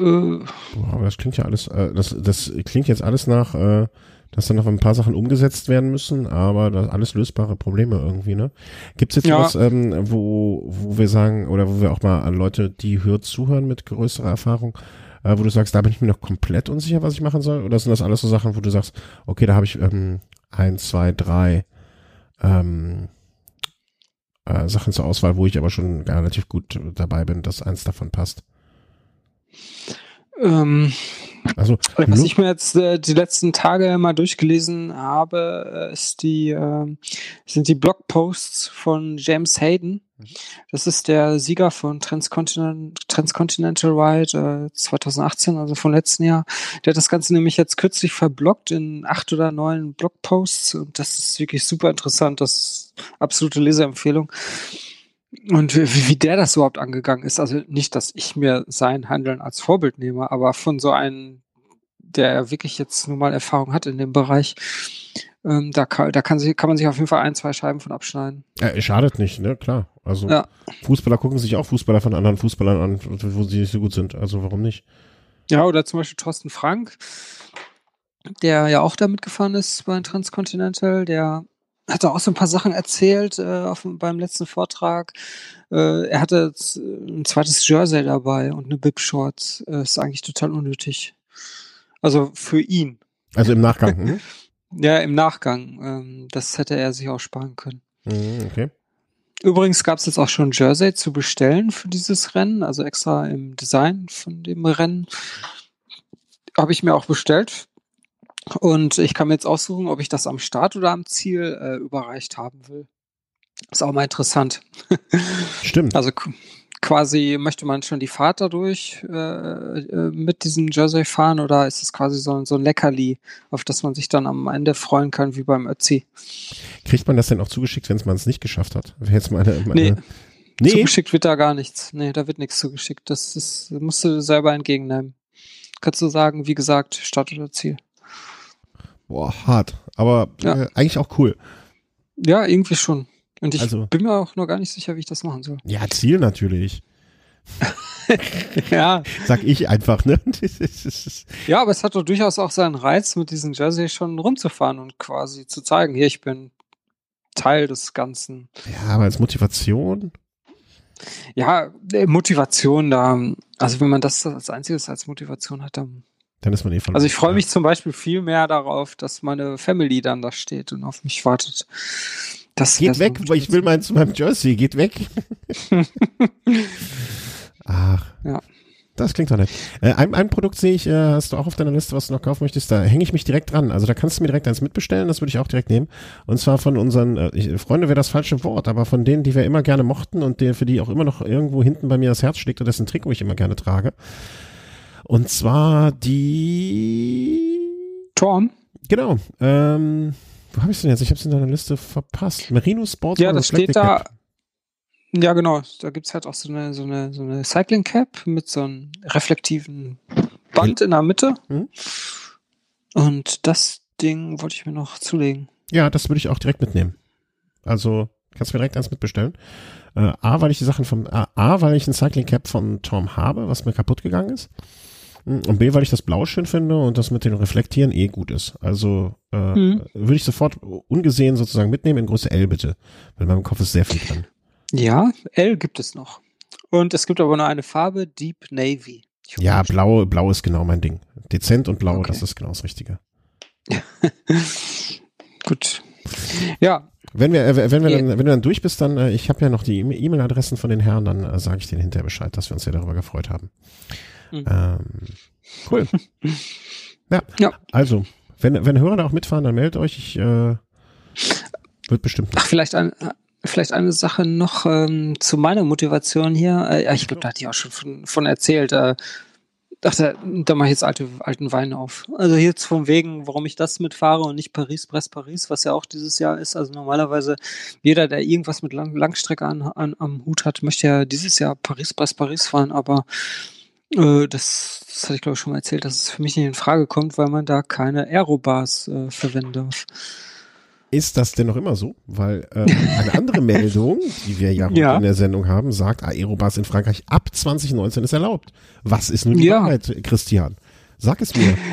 Äh, aber das klingt ja alles, äh, das, das klingt jetzt alles nach, äh, dass dann noch ein paar Sachen umgesetzt werden müssen, aber das alles lösbare Probleme irgendwie, ne? Gibt es jetzt ja. was, ähm, wo, wo wir sagen, oder wo wir auch mal an Leute, die hört, zuhören mit größerer Erfahrung, äh, wo du sagst, da bin ich mir noch komplett unsicher, was ich machen soll? Oder sind das alles so Sachen, wo du sagst, okay, da habe ich ähm, eins, zwei, drei ähm, äh, Sachen zur Auswahl, wo ich aber schon relativ gut dabei bin, dass eins davon passt? Ähm, also, was ich mir jetzt äh, die letzten Tage mal durchgelesen habe, äh, ist die, äh, sind die Blogposts von James Hayden. Mhm. Das ist der Sieger von Transcontinental, Transcontinental Ride äh, 2018, also vom letzten Jahr. Der hat das Ganze nämlich jetzt kürzlich verbloggt in acht oder neun Blogposts und das ist wirklich super interessant. Das ist absolute Leseempfehlung. Und wie, wie der das überhaupt angegangen ist, also nicht, dass ich mir sein Handeln als Vorbild nehme, aber von so einem, der wirklich jetzt nun mal Erfahrung hat in dem Bereich, ähm, da, kann, da kann, sich, kann man sich auf jeden Fall ein, zwei Scheiben von abschneiden. Ja, schadet nicht, ne, klar. Also ja. Fußballer gucken sich auch Fußballer von anderen Fußballern an, wo sie nicht so gut sind. Also warum nicht? Ja, oder zum Beispiel Thorsten Frank, der ja auch damit gefahren ist bei Transcontinental, der hat er auch so ein paar Sachen erzählt äh, auf, beim letzten Vortrag. Äh, er hatte ein zweites Jersey dabei und eine Bib-Shorts. Äh, ist eigentlich total unnötig. Also für ihn. Also im Nachgang, hm? Ja, im Nachgang. Ähm, das hätte er sich auch sparen können. Mhm, okay. Übrigens gab es jetzt auch schon Jersey zu bestellen für dieses Rennen, also extra im Design von dem Rennen. Habe ich mir auch bestellt. Und ich kann mir jetzt aussuchen, ob ich das am Start oder am Ziel äh, überreicht haben will. Ist auch mal interessant. Stimmt. Also quasi möchte man schon die Fahrt dadurch äh, äh, mit diesem Jersey fahren oder ist es quasi so, so ein Leckerli, auf das man sich dann am Ende freuen kann, wie beim Ötzi? Kriegt man das denn auch zugeschickt, wenn man es nicht geschafft hat? Jetzt meine, meine nee. nee. Zugeschickt wird da gar nichts. Nee, da wird nichts zugeschickt. Das, ist, das musst du selber entgegennehmen. Kannst du sagen, wie gesagt, Start oder Ziel. Boah, hart. Aber ja. äh, eigentlich auch cool. Ja, irgendwie schon. Und ich also, bin mir auch noch gar nicht sicher, wie ich das machen soll. Ja, Ziel natürlich. ja. Sag ich einfach, ne? ja, aber es hat doch durchaus auch seinen Reiz, mit diesem Jersey schon rumzufahren und quasi zu zeigen, hier, ich bin Teil des Ganzen. Ja, aber als Motivation? Ja, äh, Motivation da, also wenn man das als einziges als Motivation hat, dann dann ist man eh verloren. Also ich freue mich zum Beispiel viel mehr darauf, dass meine Family dann da steht und auf mich wartet. Das geht weg, weil ich will meinen zu meinem Jersey, geht weg. Ach. Ja. Das klingt doch nett. Äh, ein, ein Produkt sehe ich, äh, hast du auch auf deiner Liste, was du noch kaufen möchtest, da hänge ich mich direkt dran. Also da kannst du mir direkt eins mitbestellen, das würde ich auch direkt nehmen. Und zwar von unseren, äh, ich, Freunde wäre das falsche Wort, aber von denen, die wir immer gerne mochten und der, für die auch immer noch irgendwo hinten bei mir das Herz schlägt und dessen Trikot ich immer gerne trage. Und zwar die Torn. Genau. Ähm, wo habe ich denn jetzt? Ich habe es in deiner Liste verpasst. Merino Sports. Ja, das steht da. Ja, genau. Da gibt es halt auch so eine, so eine, so eine Cycling Cap mit so einem reflektiven Band in der Mitte. Mhm. Und das Ding wollte ich mir noch zulegen. Ja, das würde ich auch direkt mitnehmen. Also kannst du mir direkt eins mitbestellen. Äh, A, weil ich die Sachen vom A, A, weil ich ein Cycling Cap von Tom habe, was mir kaputt gegangen ist. Und B, weil ich das Blau schön finde und das mit den Reflektieren eh gut ist. Also äh, mhm. würde ich sofort ungesehen sozusagen mitnehmen in Größe L bitte. Weil in meinem Kopf ist sehr viel dran. Ja, L gibt es noch. Und es gibt aber nur eine Farbe, Deep Navy. Ja, blau, blau ist genau mein Ding. Dezent und blau, okay. das ist genau das Richtige. Gut. Ja. Wenn wir, äh, wenn wir dann, wenn du dann durch bist, dann, äh, ich habe ja noch die E-Mail-Adressen von den Herren, dann äh, sage ich denen hinterher Bescheid, dass wir uns sehr darüber gefreut haben. Mhm. Ähm, cool. ja. ja. Also, wenn, wenn Hörer da auch mitfahren, dann meldet euch. Ich, äh, wird bestimmt. Ach, vielleicht ein, Vielleicht eine Sache noch ähm, zu meiner Motivation hier. Äh, ich glaube, da hatte ich auch schon von, von erzählt. Äh, dachte, da mache ich jetzt alte, alten Wein auf. Also jetzt vom Wegen, warum ich das mitfahre und nicht Paris, Brest, Paris, was ja auch dieses Jahr ist. Also normalerweise jeder, der irgendwas mit Lang Langstrecke an, an, am Hut hat, möchte ja dieses Jahr Paris, Brest, Paris fahren, aber äh, das, das hatte ich glaube ich schon mal erzählt, dass es für mich nicht in Frage kommt, weil man da keine Aerobars äh, verwenden darf. Ist das denn noch immer so? Weil äh, eine andere Meldung, die wir ja, Ja. heute in der Sendung haben, sagt, Aerobars in Frankreich ab 2019 ist erlaubt. Was ist nun die Ja. Wahrheit, Christian? Sag es mir.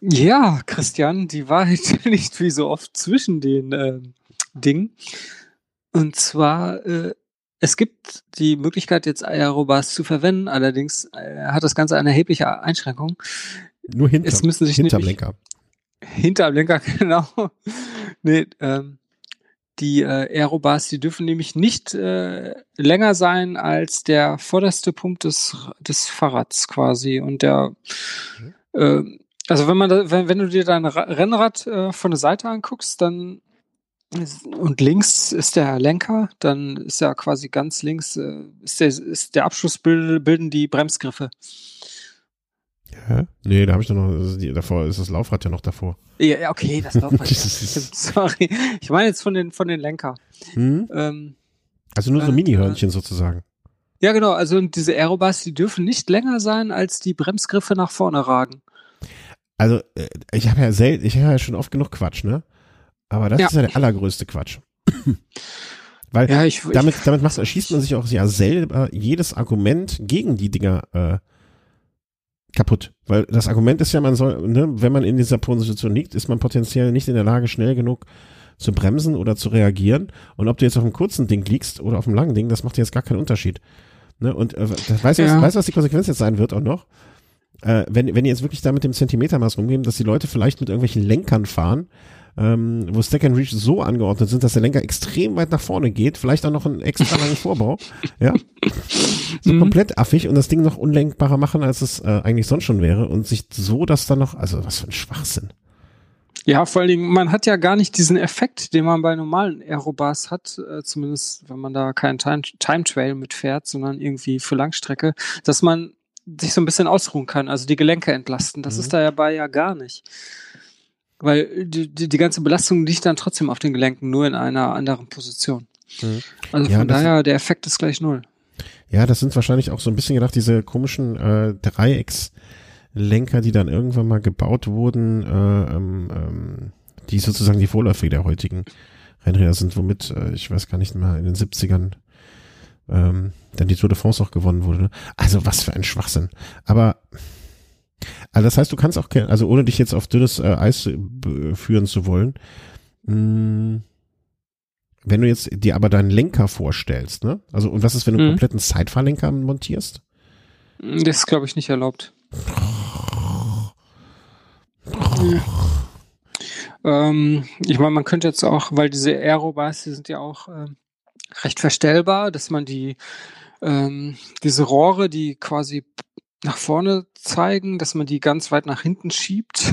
Ja, Christian, die Wahrheit liegt wie so oft zwischen den ähm, Dingen. Und zwar, äh, es gibt die Möglichkeit, jetzt Aerobars zu verwenden, allerdings äh, hat das Ganze eine erhebliche Einschränkung. Nur hinter, Es müssen sich hinterm Lenker. Hinter am Lenker, genau. nee, ähm, die äh, Aerobars, die dürfen nämlich nicht äh, länger sein als der vorderste Punkt des, des Fahrrads quasi. Und der, äh, also wenn man, da, wenn, wenn du dir dein Ra Rennrad äh, von der Seite anguckst, dann und links ist der Lenker, dann ist ja quasi ganz links äh, ist der, ist der Abschluss bilden, die Bremsgriffe. Hä? Nee, da habe ich doch noch, also die, davor ist das Laufrad ja noch davor. Ja, okay, das Laufrad. sorry. Ich meine jetzt von den, von den Lenker. Hm? Ähm, Also nur so Ähm, Mini-Hörnchen sozusagen. ja, genau. Also diese Aerobars, die dürfen nicht länger sein, als die Bremsgriffe nach vorne ragen. Also äh, ich habe ja selten, ich habe ja schon oft genug Quatsch, ne? Aber das Ja. ist ja der allergrößte Quatsch. Weil Ja, ich, damit, damit macht, schießt man sich auch ja selber jedes Argument gegen die Dinger äh, kaputt. Weil das Argument ist ja, man soll, ne, wenn man in dieser Position liegt, ist man potenziell nicht in der Lage, schnell genug zu bremsen oder zu reagieren. Und ob du jetzt auf einem kurzen Ding liegst oder auf einem langen Ding, das macht jetzt gar keinen Unterschied. Ne? Und äh, weißt du, Ja. was, weißt, du, was die Konsequenz jetzt sein wird auch noch? Äh, wenn, wenn die jetzt wirklich da mit dem Zentimetermaß rumgehen, dass die Leute vielleicht mit irgendwelchen Lenkern fahren, ähm, wo Stack and Reach so angeordnet sind, dass der Lenker extrem weit nach vorne geht, vielleicht auch noch einen extra langen Vorbau, ja, so Mhm. komplett affig und das Ding noch unlenkbarer machen, als es äh, eigentlich sonst schon wäre und sich so das dann noch, also was für ein Schwachsinn. Ja, vor allen Dingen, man hat ja gar nicht diesen Effekt, den man bei normalen Aerobars hat, äh, zumindest wenn man da keinen Time, Time Trail mitfährt, sondern irgendwie für Langstrecke, dass man sich so ein bisschen ausruhen kann, also die Gelenke entlasten. Das Mhm. ist da ja bei ja gar nicht. Weil die, die, die ganze Belastung liegt dann trotzdem auf den Gelenken, nur in einer anderen Position. Mhm. Also Ja, von daher, der Effekt ist gleich null. Ja, das sind wahrscheinlich auch so ein bisschen gedacht, diese komischen äh, Dreieckslenker, die dann irgendwann mal gebaut wurden, äh, ähm, ähm, die sozusagen die Vorläufer der heutigen Rennräder sind, womit, äh, ich weiß gar nicht mehr, in den 70ern ähm, dann die Tour de France auch gewonnen wurde. Ne? Also was für ein Schwachsinn. Aber also das heißt, du kannst auch, also ohne dich jetzt auf dünnes äh, Eis äh, führen zu wollen, mh, wenn du jetzt dir aber deinen Lenker vorstellst, ne? Also und was ist, wenn du einen Mhm. kompletten Sidefahrlenker montierst? Das ist, glaube ich, nicht erlaubt. Ähm, ich meine, man könnte jetzt auch, weil diese Aerobars, die sind ja auch ähm, recht verstellbar, dass man die ähm, diese Rohre, die quasi nach vorne zeigen, dass man die ganz weit nach hinten schiebt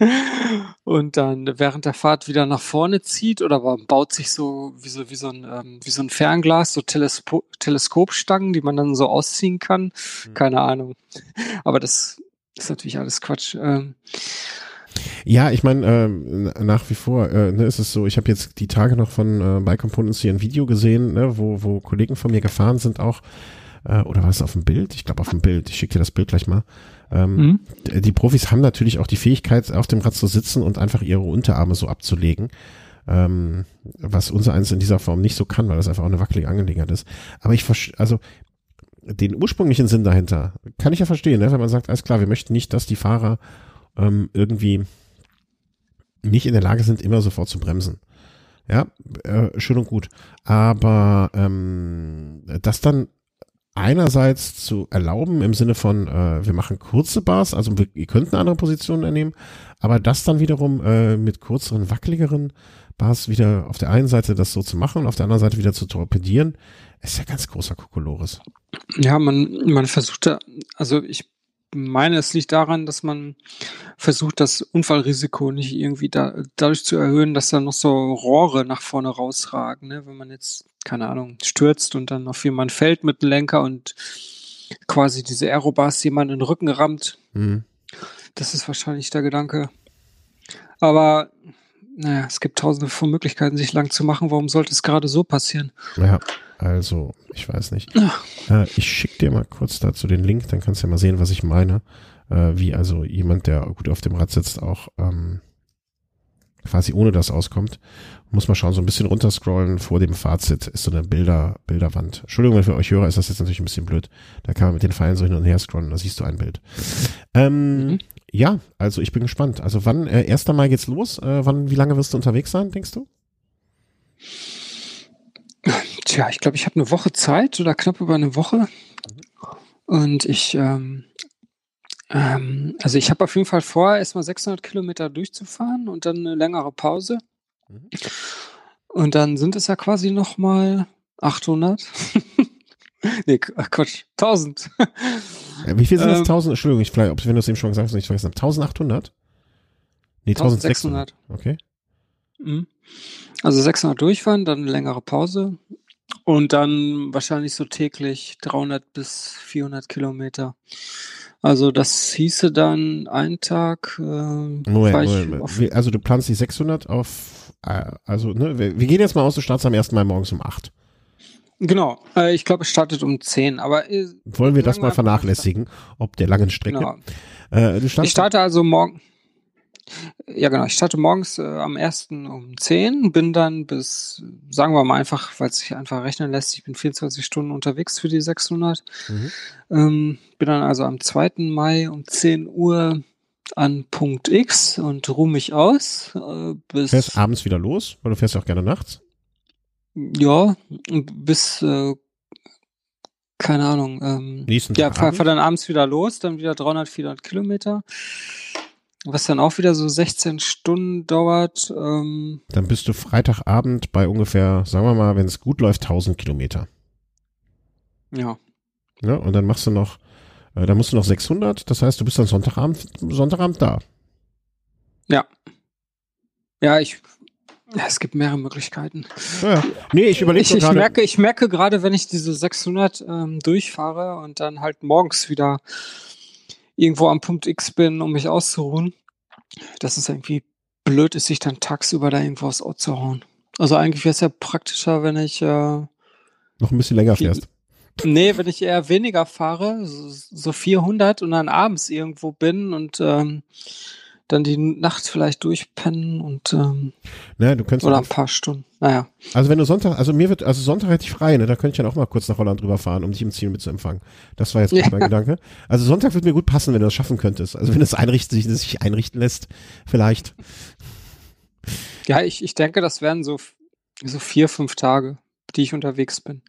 und dann während der Fahrt wieder nach vorne zieht oder man baut sich so wie so wie so ein ähm, wie so ein Fernglas so Telespo Teleskopstangen, die man dann so ausziehen kann. Keine Ahnung, aber das ist natürlich alles Quatsch. Ähm, Ja, ich meine, ähm, nach wie vor äh, ne, ist es so, ich habe jetzt die Tage noch von äh, Bike Components hier ein Video gesehen, ne, wo, wo Kollegen von mir gefahren sind auch, äh, oder war es auf dem Bild? Ich glaube auf dem Bild, ich schicke dir das Bild gleich mal. Ähm, mhm. Die Profis haben natürlich auch die Fähigkeit, auf dem Rad zu sitzen und einfach ihre Unterarme so abzulegen. Ähm, was unser eins in dieser Form nicht so kann, weil das einfach auch eine wackelige Angelegenheit ist. Aber ich verstehe, also den ursprünglichen Sinn dahinter kann ich ja verstehen, ne? wenn man sagt, alles klar, wir möchten nicht, dass die Fahrer ähm, irgendwie nicht in der Lage sind, immer sofort zu bremsen. Ja, äh, schön und gut. Aber ähm, das dann einerseits zu erlauben im Sinne von, äh, wir machen kurze Bars, also wir, ihr könnt eine andere Position einnehmen, aber das dann wiederum äh, mit kürzeren, wackeligeren Bars wieder auf der einen Seite das so zu machen und auf der anderen Seite wieder zu torpedieren, ist ja ganz großer Kokolores. Ja, man, man versucht da, also ich meine, es liegt daran, dass man versucht, das Unfallrisiko nicht irgendwie da, dadurch zu erhöhen, dass da noch so Rohre nach vorne rausragen. Ne? Wenn man jetzt, keine Ahnung, stürzt und dann auf jemanden fällt mit dem Lenker und quasi diese Aerobars, man in den Rücken rammt. Mhm. Das ist wahrscheinlich der Gedanke. Aber naja, es gibt tausende von Möglichkeiten, sich lang zu machen. Warum sollte es gerade so passieren? Ja, also, ich weiß nicht. Äh, ich schicke dir mal kurz dazu den Link, dann kannst du ja mal sehen, was ich meine. Äh, wie also jemand, der gut auf dem Rad sitzt, auch ähm, quasi ohne das auskommt. Muss man schauen, so ein bisschen runterscrollen. Vor dem Fazit ist so eine Bilder, Bilderwand. Entschuldigung, wenn für euch Hörer ist das jetzt natürlich ein bisschen blöd. Da kann man mit den Pfeilen so hin und her scrollen, da siehst du ein Bild. Ähm, Mhm. Ja, also ich bin gespannt. Also wann, äh, 1. Mai geht's los? Äh, wann, wie lange wirst du unterwegs sein, denkst du? Tja, ich glaube, ich habe eine Woche Zeit oder knapp über eine Woche. Und ich, ähm, ähm, also ich habe auf jeden Fall vor, erstmal 600 Kilometer durchzufahren und dann eine längere Pause. Mhm. Und dann sind es ja quasi nochmal 800. nee, Quatsch, 1000. Äh, wie viel sind das? Ähm, 1000? Entschuldigung, ich vielleicht, ob wenn du es eben schon gesagt hast, nicht vergessen habe. 1800? Nee, 1600. 1600. Okay. Mhm. Also 600 durchfahren, dann eine längere Pause und dann wahrscheinlich so täglich 300 bis 400 Kilometer. Also das hieße dann einen Tag. Äh, Moment, Moment. Wie- Also du planst die 600 auf, äh, also ne, wir, wir gehen jetzt mal aus, du startest am 1. Mai morgens um 8. Genau, äh, ich glaube, es startet um 10, aber äh, Wollen wir das mal vernachlässigen, ob der langen Strecke? genau. Äh, Ich starte also morgen. Ja, genau. Ich starte morgens äh, am 1. um 10, bin dann bis, sagen wir mal einfach, weil es sich einfach rechnen lässt, ich bin 24 Stunden unterwegs für die 600. Mhm. Ähm, bin dann also am 2. Mai um 10 Uhr an Punkt X und ruhe mich aus äh, bis fährst abends wieder los, weil du fährst ja auch gerne nachts. ja bis äh, keine Ahnung ähm, Nächsten ja fahr, fahr dann abends wieder los dann wieder 300 400 Kilometer was dann auch wieder so 16 Stunden dauert ähm, Dann bist du Freitagabend bei ungefähr, sagen wir mal, wenn es gut läuft, 1000 Kilometer. ja Ne? Und dann machst du noch, äh, dann musst du noch 600, das heißt, du bist dann Sonntagabend, Sonntagabend da. ja ich ja, es gibt mehrere Möglichkeiten. Ja. Nee, ich überlege Ich, ich gerade. merke, ich merke gerade, wenn ich diese 600 ähm, durchfahre und dann halt morgens wieder irgendwo am Punkt X bin, um mich auszuruhen, dass es irgendwie blöd ist, sich dann tagsüber da irgendwo aufs Ohr zu hauen. Also eigentlich wäre es ja praktischer, wenn ich, äh, noch ein bisschen länger fährst. nee, wenn ich eher weniger fahre, so, so 400 und dann abends irgendwo bin und ähm, dann die Nacht vielleicht durchpennen und ähm, Ne, du könntest oder ein paar Stunden. Naja. also wenn du Sonntag, also mir wird, also Sonntag hätte ich frei, ne, da könnte ich dann auch mal kurz nach Holland drüber fahren, um dich im Ziel mit zu empfangen. Das war jetzt Ja. mein Gedanke. Also Sonntag wird mir gut passen, wenn du das schaffen könntest. Also wenn es einrichten, sich, sich einrichten lässt, vielleicht. Ja, ich, ich denke, das wären so, so vier, fünf Tage, die ich unterwegs bin.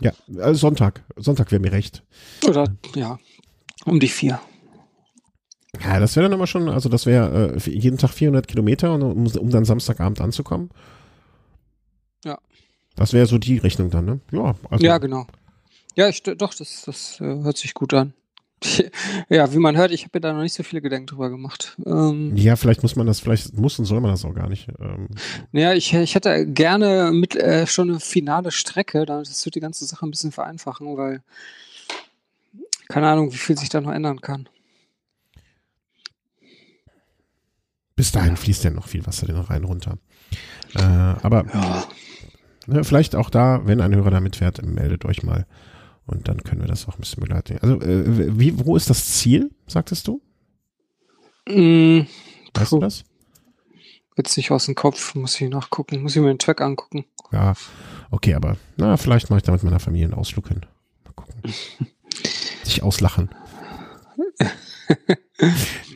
Ja, also Sonntag. Sonntag wäre mir recht. Oder ja, um die vier. Ja, das wäre dann immer schon, also das wäre äh, jeden Tag 400 Kilometer, und, um, um dann Samstagabend anzukommen. Ja. Das wäre so die Rechnung dann, ne? Ja, also, Ja, genau. Ja, ich, doch, das, das äh, hört sich gut an. ja, wie man hört, ich habe mir da noch nicht so viele Gedanken drüber gemacht. Ähm, ja, vielleicht muss man das, vielleicht muss und soll man das auch gar nicht. Ähm, ja, ich, ich hätte gerne mit äh, schon eine finale Strecke, das wird die ganze Sache ein bisschen vereinfachen, weil keine Ahnung, wie viel sich da noch ändern kann. Bis dahin fließt ja noch viel Wasser den Rhein runter. Äh, aber Ja. ne, vielleicht auch da, wenn ein Hörer da mitfährt, meldet euch mal. Und dann können wir das auch ein bisschen begleiten. Also, äh, wie, wo ist das Ziel, sagtest du? Mm, Weißt puh, du das? Jetzt nicht aus dem Kopf, muss ich nachgucken, muss ich mir den Track angucken. Ja, okay, aber na, vielleicht mache ich da mit meiner Familie einen Ausflug hin. Mal gucken. Sich auslachen.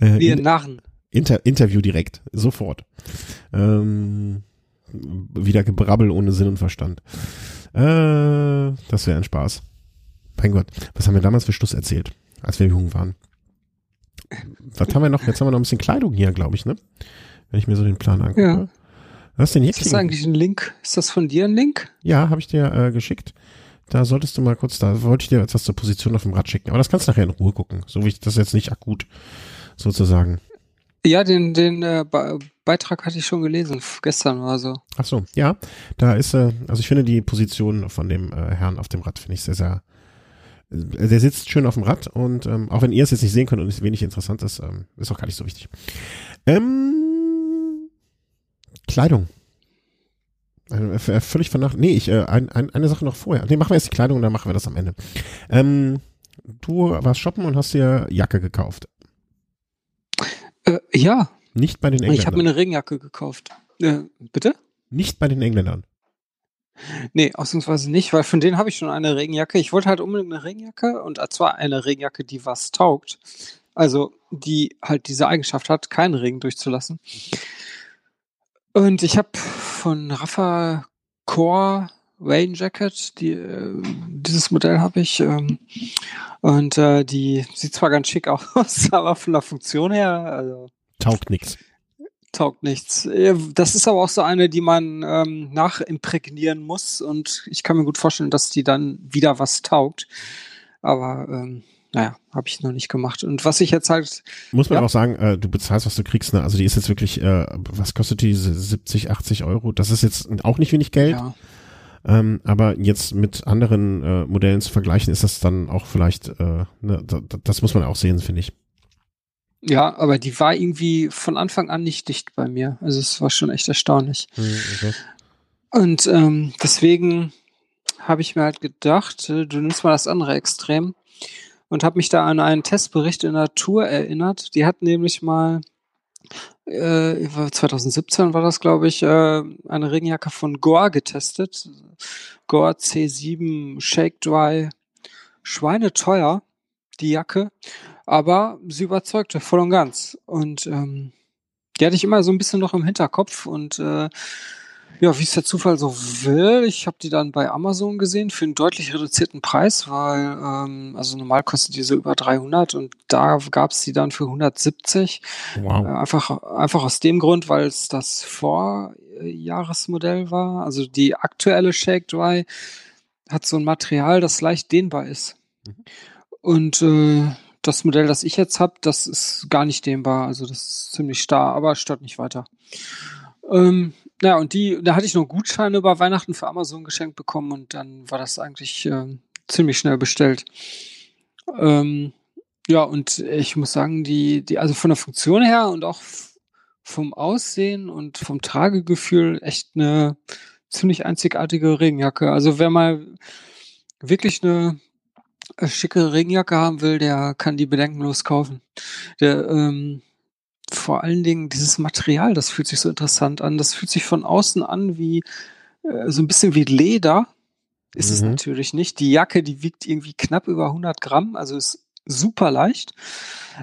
äh, Wir in, Narren. Inter, Interview direkt, sofort. Ähm, wieder Gebrabbel ohne Sinn und Verstand. Äh, das wäre ein Spaß. Mein Gott, was haben wir damals für Schluss erzählt, als wir jung waren? Was haben wir noch? Jetzt haben wir noch ein bisschen Kleidung hier, glaube ich, ne? Wenn ich mir so den Plan angucke. Ja. Was ist denn Ist jetzt? das eigentlich ein Link? Ist das von dir ein Link? Ja, habe ich dir äh, geschickt. Da solltest du mal kurz, da wollte ich dir etwas zur Position auf dem Rad schicken. Aber das kannst du nachher in Ruhe gucken. So wie ich das jetzt nicht akut sozusagen. Ja, den, den äh, Be Beitrag hatte ich schon gelesen, gestern war so. Ach so, ja, da ist, äh, also ich finde die Position von dem äh, Herrn auf dem Rad finde ich sehr, sehr der sitzt schön auf dem Rad und ähm, auch wenn ihr es jetzt nicht sehen könnt und es wenig interessant ist, ähm, ist auch gar nicht so wichtig. Ähm, Kleidung. Also, äh, völlig vernachlässigt. Nee, ich, äh, ein, ein, eine Sache noch vorher. Nee, machen wir erst die Kleidung und dann machen wir das am Ende. Ähm, du warst shoppen und hast dir Jacke gekauft. Äh, ja. Nicht bei den Engländern. Ich habe mir eine Regenjacke gekauft. Äh, bitte? Nicht bei den Engländern. Nee, ausnahmsweise nicht, weil von denen habe ich schon eine Regenjacke. Ich wollte halt unbedingt eine Regenjacke und zwar eine Regenjacke, die was taugt. Also, die halt diese Eigenschaft hat, keinen Regen durchzulassen. Und ich habe von Rafa Core Rain Jacket, die, äh, dieses Modell habe ich. Ähm, und äh, die sieht zwar ganz schick aus, aber von der Funktion her, also. Taugt nichts taugt nichts. Äh, das ist aber auch so eine, die man ähm, nachimprägnieren muss und ich kann mir gut vorstellen, dass die dann wieder was taugt. Aber ähm, naja, habe ich noch nicht gemacht. Und was ich jetzt halt. Muss man ja. auch sagen, äh, du bezahlst, was du kriegst, ne? Also die ist jetzt wirklich, äh, was kostet die? 70, 80 Euro? Das ist jetzt auch nicht wenig Geld. Ja. Ähm, aber jetzt mit anderen äh, Modellen zu vergleichen, ist das dann auch vielleicht, äh, ne, das muss man auch sehen, finde ich. Ja, aber die war irgendwie von Anfang an nicht dicht bei mir. Also es war schon echt erstaunlich. Hm, okay. Und ähm, deswegen habe ich mir halt gedacht, äh, du nimmst mal das andere Extrem und habe mich da an einen Testbericht in der Tour erinnert. Die hat nämlich mal äh, 2017 war das, glaube ich, äh, eine Regenjacke von Gore getestet. Gore C7 Shake Dry. Schweineteuer, die Jacke aber sie überzeugte voll und ganz. Und ähm, die hatte ich immer so ein bisschen noch im Hinterkopf und äh, ja, wie es der Zufall so will, ich habe die dann bei Amazon gesehen für einen deutlich reduzierten Preis, weil ähm, also normal kostet die so über 300 und da gab es die dann für 170. Wow. Äh, einfach einfach aus dem Grund, weil es das Vorjahresmodell war. Also die aktuelle Shake Dry hat so ein Material, das leicht dehnbar ist. Mhm. Und äh, das Modell, das ich jetzt habe, das ist gar nicht dehnbar. Also das ist ziemlich starr, aber stört nicht weiter. Ähm, ja, und die, da hatte ich noch Gutscheine über Weihnachten für Amazon geschenkt bekommen und dann war das eigentlich äh, ziemlich schnell bestellt. Ähm, ja, und ich muss sagen, die, die, also von der Funktion her und auch vom Aussehen und vom Tragegefühl echt eine ziemlich einzigartige Regenjacke. Also wer mal wirklich eine äh, schicke Regenjacke haben will, der kann die bedenkenlos kaufen. Der, ähm, vor allen Dingen dieses Material, das fühlt sich so interessant an. Das fühlt sich von außen an wie äh, so ein bisschen wie Leder. Ist mhm. es natürlich nicht. Die Jacke, die wiegt irgendwie knapp über 100 Gramm, also ist super leicht.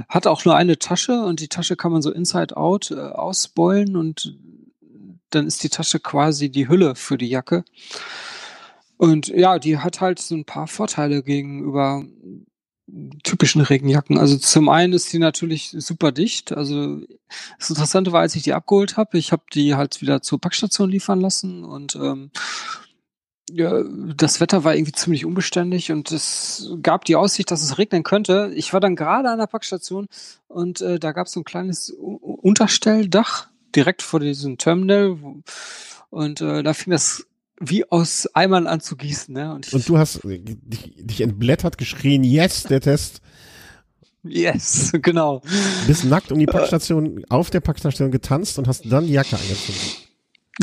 Hat auch nur eine Tasche und die Tasche kann man so inside out äh, ausbeulen und dann ist die Tasche quasi die Hülle für die Jacke. Und ja, die hat halt so ein paar Vorteile gegenüber typischen Regenjacken. Also zum einen ist die natürlich super dicht. Also das Interessante war, als ich die abgeholt habe, ich habe die halt wieder zur Packstation liefern lassen und ähm, ja, das Wetter war irgendwie ziemlich unbeständig und es gab die Aussicht, dass es regnen könnte. Ich war dann gerade an der Packstation und äh, da gab es so ein kleines Unterstelldach direkt vor diesem Terminal und äh, da fing das wie aus Eimern anzugießen. Ne? Und, und du hast dich, dich entblättert geschrien, yes, der Test. Yes, genau. Bist nackt um die Packstation, auf der Packstation getanzt und hast dann die Jacke angezogen.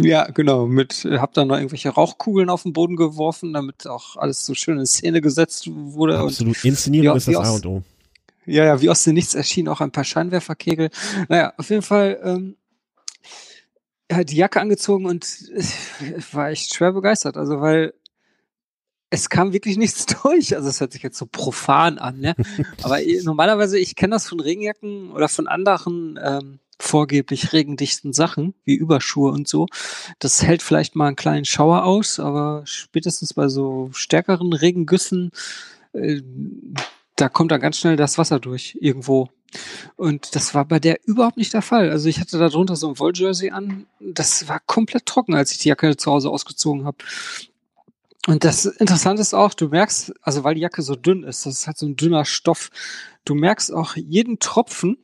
Ja, genau. Mit hab dann noch irgendwelche Rauchkugeln auf den Boden geworfen, damit auch alles so schön in Szene gesetzt wurde. Absolut. Und Inszenierung ist das A und O. Ja, ja, wie aus dem Nichts erschienen auch ein paar Scheinwerferkegel. Naja, auf jeden Fall ähm, halt die Jacke angezogen und ich war echt schwer begeistert. Also, weil es kam wirklich nichts durch. Also, es hört sich jetzt so profan an, ne? Aber normalerweise, ich kenne das von Regenjacken oder von anderen ähm, vorgeblich regendichten Sachen, wie Überschuhe und so. Das hält vielleicht mal einen kleinen Schauer aus, aber spätestens bei so stärkeren Regengüssen, äh, da kommt dann ganz schnell das Wasser durch irgendwo. Und das war bei der überhaupt nicht der Fall. Also ich hatte da drunter so ein Wolljersey an. Das war komplett trocken, als ich die Jacke zu Hause ausgezogen habe. Und das Interessante ist auch, du merkst, also weil die Jacke so dünn ist, das ist halt so ein dünner Stoff, du merkst auch jeden Tropfen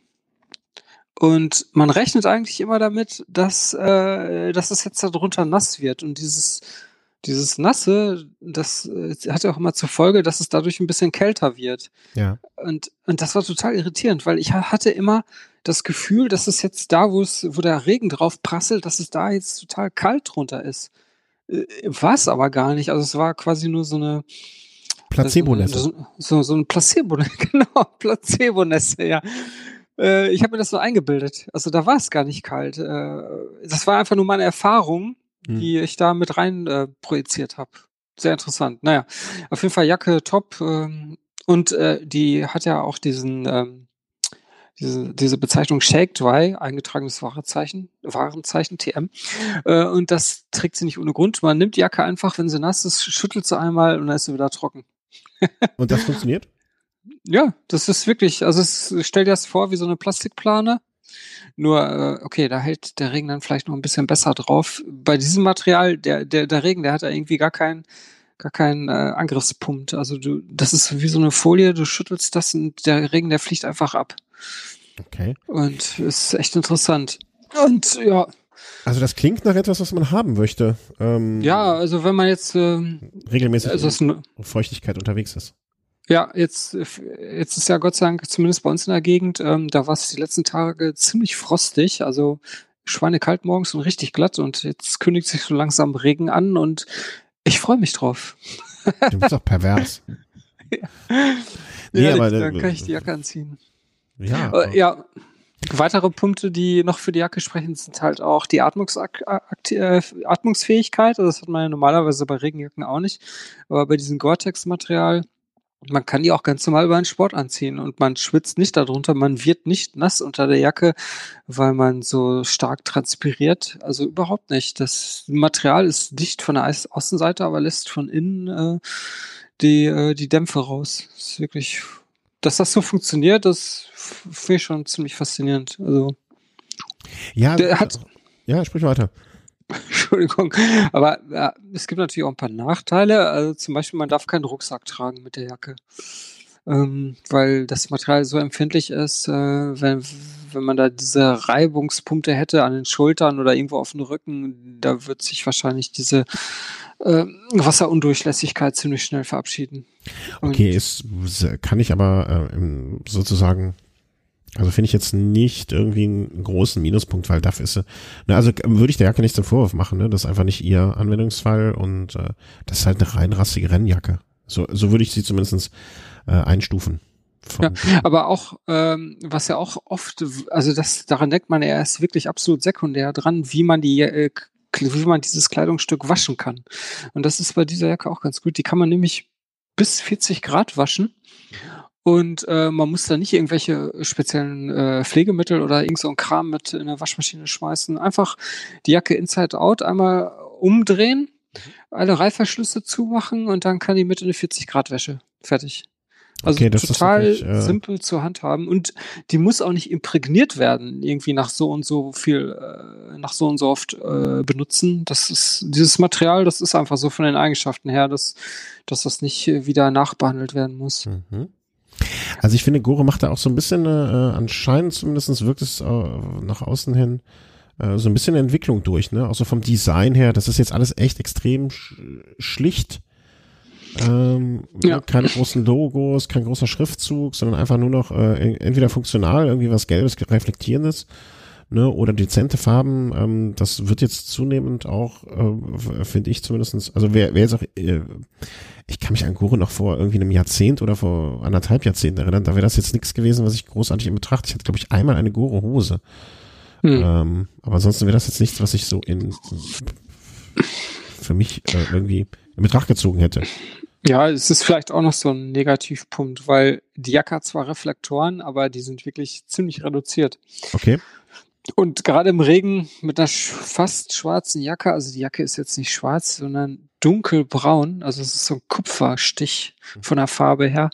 und man rechnet eigentlich immer damit, dass, äh, dass es jetzt darunter nass wird. Und dieses dieses Nasse, das äh, hat ja auch immer zur Folge, dass es dadurch ein bisschen kälter wird. Ja. Und, und das war total irritierend, weil ich ha- hatte immer das Gefühl, dass es jetzt da, wo es, wo der Regen drauf prasselt, dass es da jetzt total kalt drunter ist. Äh, War es aber gar nicht. Also es war quasi nur so eine Placebo-Nässe. So, so, so ein Placebo, genau, Placebo-Nässe, ja. Äh, ich habe mir das so eingebildet. Also da war es gar nicht kalt. Das war einfach nur meine Erfahrung, Hm. die ich da mit rein äh, projiziert habe. Sehr interessant. Naja, auf jeden Fall Jacke top. Ähm, und äh, die hat ja auch diesen, ähm, diese, diese Bezeichnung Shake Dry, eingetragenes Warenzeichen, Warenzeichen TM. Äh, und das trägt sie nicht ohne Grund. Man nimmt die Jacke einfach, wenn sie nass ist, schüttelt sie einmal und dann ist sie wieder trocken. Und das funktioniert? Ja, das ist wirklich, also es stell dir das vor wie so eine Plastikplane. Nur, äh, okay, da hält der Regen dann vielleicht noch ein bisschen besser drauf. Bei diesem Material, der, der, der Regen, der hat ja irgendwie gar keinen, gar keinen äh, Angriffspunkt. Also du, das ist wie so eine Folie, du schüttelst das und der Regen, der fliegt einfach ab. Okay. Und ist echt interessant. Und ja, Also das klingt nach etwas, was man haben möchte. Ähm, ja, also wenn man jetzt, ähm, Regelmäßig also in Feuchtigkeit unterwegs ist. Ja, jetzt, jetzt ist ja Gott sei Dank, zumindest bei uns in der Gegend, ähm, da war es die letzten Tage ziemlich frostig, also schweinekalt morgens und richtig glatt und jetzt kündigt sich so langsam Regen an und ich freue mich drauf. Du bist doch pervers. Nee, ja, aber, dann kann ich die Jacke anziehen. Ja. Äh, ja, weitere Punkte, die noch für die Jacke sprechen, sind halt auch die Atmungsak Akti- äh, Atmungsfähigkeit. Also das hat man ja normalerweise bei Regenjacken auch nicht. Aber bei diesem Gore-Tex-Material, man kann die auch ganz normal über einen Sport anziehen und man schwitzt nicht darunter, man wird nicht nass unter der Jacke, weil man so stark transpiriert. Also überhaupt nicht. Das Material ist dicht von der Außenseite, aber lässt von innen äh, die, äh, die Dämpfe raus. Das ist wirklich, dass das so funktioniert, das finde ich schon ziemlich faszinierend. Also, ja, der hat- ja, sprich weiter. Entschuldigung. Aber ja, es gibt natürlich auch ein paar Nachteile. Also zum Beispiel, man darf keinen Rucksack tragen mit der Jacke. Ähm, weil das Material so empfindlich ist, äh, wenn, wenn man da diese Reibungspunkte hätte an den Schultern oder irgendwo auf dem Rücken, da wird sich wahrscheinlich diese äh, Wasserundurchlässigkeit ziemlich schnell verabschieden. Und- Okay, ist, kann ich aber äh, sozusagen, also finde ich jetzt nicht irgendwie einen großen Minuspunkt, weil dafür ist sie, ne, also würde ich der Jacke nicht zum Vorwurf machen, ne, das ist einfach nicht ihr Anwendungsfall und äh, das ist halt eine rein rassige Rennjacke. So, so würde ich sie zumindest äh, einstufen. Von, Aber auch, ähm, was ja auch oft, also das, daran denkt man ja erst wirklich absolut sekundär dran, wie man die, äh, wie man dieses Kleidungsstück waschen kann. Und das ist bei dieser Jacke auch ganz gut. Die kann man nämlich bis 40 Grad waschen. Und äh, man muss da nicht irgendwelche speziellen äh, Pflegemittel oder irgend so ein Kram mit in der Waschmaschine schmeißen. Einfach die Jacke inside out einmal umdrehen, alle Reißverschlüsse zumachen und dann kann die mit in eine 40 Grad Wäsche. Fertig. Also Okay, total wirklich, äh, simpel zu handhaben und die muss auch nicht imprägniert werden, irgendwie nach so und so viel, äh, nach so und so oft äh, benutzen. Das ist dieses Material, das ist einfach so von den Eigenschaften her, dass, dass das nicht äh, wieder nachbehandelt werden muss. Mhm. Also ich finde, Gore macht da auch so ein bisschen, äh, anscheinend zumindest wirkt es äh, nach außen hin, äh, so ein bisschen Entwicklung durch, ne? Auch so vom Design her, das ist jetzt alles echt extrem sch schlicht. Ähm, Ja. Keine großen Logos, kein großer Schriftzug, sondern einfach nur noch äh, entweder funktional, irgendwie was Gelbes, Reflektierendes, ne, oder dezente Farben. Ähm, das wird jetzt zunehmend auch, äh, finde ich zumindestens, also wer, wer jetzt auch, äh, ich kann mich an Gore noch vor irgendwie einem Jahrzehnt oder vor anderthalb Jahrzehnten erinnern, da wäre das jetzt nichts gewesen, was ich großartig in Betracht. Ich hatte, glaube ich, einmal eine Gore-Hose. Hm. Ähm, aber ansonsten wäre das jetzt nichts, was ich so in für mich äh, irgendwie in Betracht gezogen hätte. Ja, es ist vielleicht auch noch so ein Negativpunkt, weil die Jacke hat zwar Reflektoren, aber die sind wirklich ziemlich reduziert. Okay. Und gerade im Regen mit einer fast schwarzen Jacke, also die Jacke ist jetzt nicht schwarz, sondern dunkelbraun, also es ist so ein Kupferstich von der Farbe her.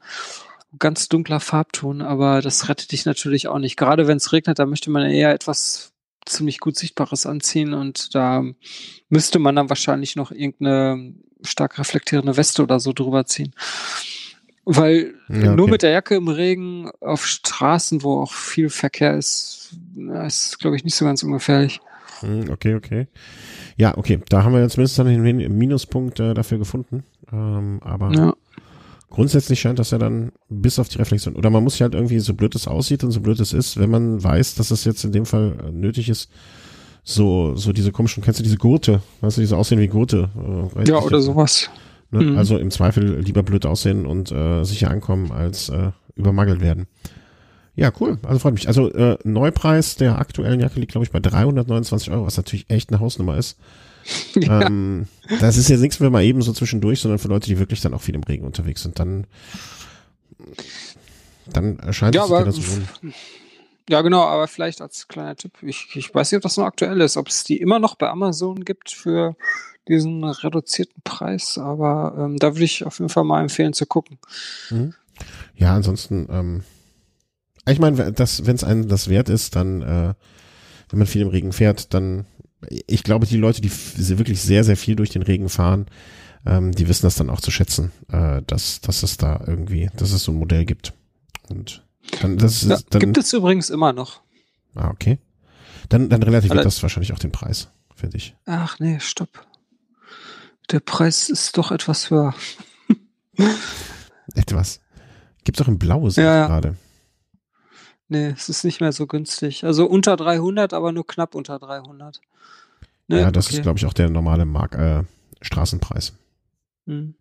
Ganz dunkler Farbton, aber das rettet dich natürlich auch nicht. Gerade wenn es regnet, da möchte man eher etwas ziemlich gut Sichtbares anziehen und da müsste man dann wahrscheinlich noch irgendeine stark reflektierende Weste oder so drüber ziehen. Weil Ja, nur okay. mit der Jacke im Regen auf Straßen, wo auch viel Verkehr ist, na, ist, glaube ich, nicht so ganz ungefährlich. Hm, okay, okay. Ja, okay. Da haben wir jetzt zumindest dann den Minuspunkt äh, dafür gefunden. Ähm, aber Ja. grundsätzlich scheint das ja dann bis auf die Reflexion. Oder man muss sich halt irgendwie, so blöd es aussieht und so blöd es ist, wenn man weiß, dass es jetzt in dem Fall äh, nötig ist, so, so diese komischen, kennst du diese Gurte? Weißt du, diese aussehen wie Gurte? Äh, Ja, oder ob- sowas. Ne? Mhm. Also im Zweifel lieber blöd aussehen und äh, sicher ankommen, als äh, übermangelt werden. Ja, cool. Also freut mich. Also äh, Neupreis der aktuellen Jacke liegt, glaube ich, bei 329 Euro, was natürlich echt eine Hausnummer ist. Ja. Ähm, das ist jetzt nichts für mal eben so zwischendurch, sondern für Leute, die wirklich dann auch viel im Regen unterwegs sind. Dann, dann erscheint Ja, es aber lohnen. Ja, genau, aber vielleicht als kleiner Tipp, ich, ich weiß nicht, ob das noch aktuell ist, ob es die immer noch bei Amazon gibt für diesen reduzierten Preis, aber ähm, da würde ich auf jeden Fall mal empfehlen zu gucken. Ja, ansonsten, ähm, ich meine, das, wenn es einem das wert ist, dann, äh, wenn man viel im Regen fährt, dann, ich glaube, die Leute, die wirklich sehr, sehr viel durch den Regen fahren, ähm, die wissen das dann auch zu schätzen, äh, dass, dass es da irgendwie, dass es so ein Modell gibt. Und dann, das ist, Ja, dann, gibt es übrigens immer noch. ah, okay. Dann, dann relativiert Alle- das wahrscheinlich auch den Preis, finde ich. Ach nee, stopp. Der Preis ist doch etwas höher. Etwas. Gibt's auch in Blau, sehe ja. gerade. Nee, es ist nicht mehr so günstig. Also unter 300, aber nur knapp unter 300. Nee, Ja, das okay. ist, glaube ich, auch der normale Mark, äh, Straßenpreis. Hm.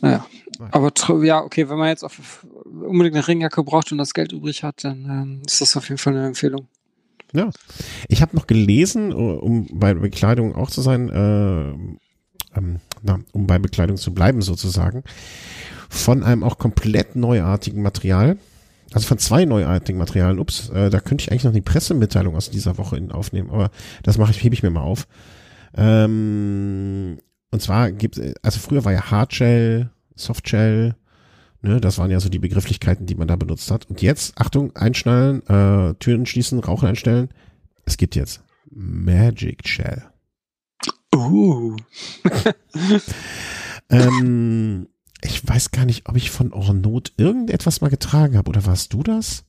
Naja, aber tr- ja, okay, wenn man jetzt auf, unbedingt eine Regenjacke braucht und das Geld übrig hat, dann ähm, ist das auf jeden Fall eine Empfehlung. Ja. Ich habe noch gelesen, um bei Bekleidung auch zu sein, äh, ähm, na, um bei Bekleidung zu bleiben sozusagen, von einem auch komplett neuartigen Material, also von zwei neuartigen Materialien. Ups, äh, da könnte ich eigentlich noch die Pressemitteilung aus dieser Woche in, aufnehmen, aber das mache ich, hebe ich mir mal auf. Ähm, und zwar gibt also früher war ja Hardshell, Softshell, ne, das waren ja so die Begrifflichkeiten, die man da benutzt hat. Und jetzt, Achtung, einschnallen, äh, Türen schließen, Rauchen einstellen. Es gibt jetzt Magic Shell. Uh. Ähm, ich weiß gar nicht, ob ich von Ornot irgendetwas mal getragen habe. Oder warst du das?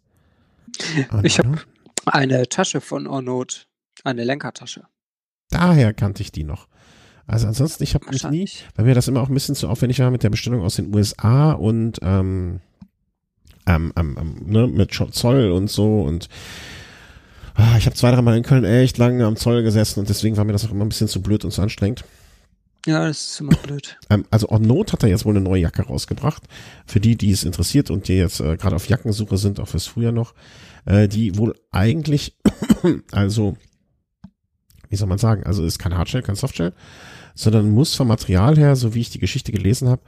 Ich hab- Ornot? Eine Tasche von Ornot. Eine Lenkertasche. Daher kannte ich die noch. Also ansonsten, ich habe mich nie, weil mir das immer auch ein bisschen zu aufwendig war mit der Bestellung aus den USA und ähm, ähm, ähm, ähm, ne, mit Zoll und so und ah, ich habe zwei, dreimal in Köln echt lange am Zoll gesessen und deswegen war mir das auch immer ein bisschen zu blöd und zu anstrengend. Ja, das ist immer blöd. Ähm, also Ornot hat da jetzt wohl eine neue Jacke rausgebracht. Für die, die es interessiert und die jetzt äh, gerade auf Jackensuche sind, auch fürs Frühjahr noch, äh, die wohl eigentlich, also, wie soll man sagen, also ist kein Hardshell, kein Softshell, sondern muss vom Material her, so wie ich die Geschichte gelesen habe,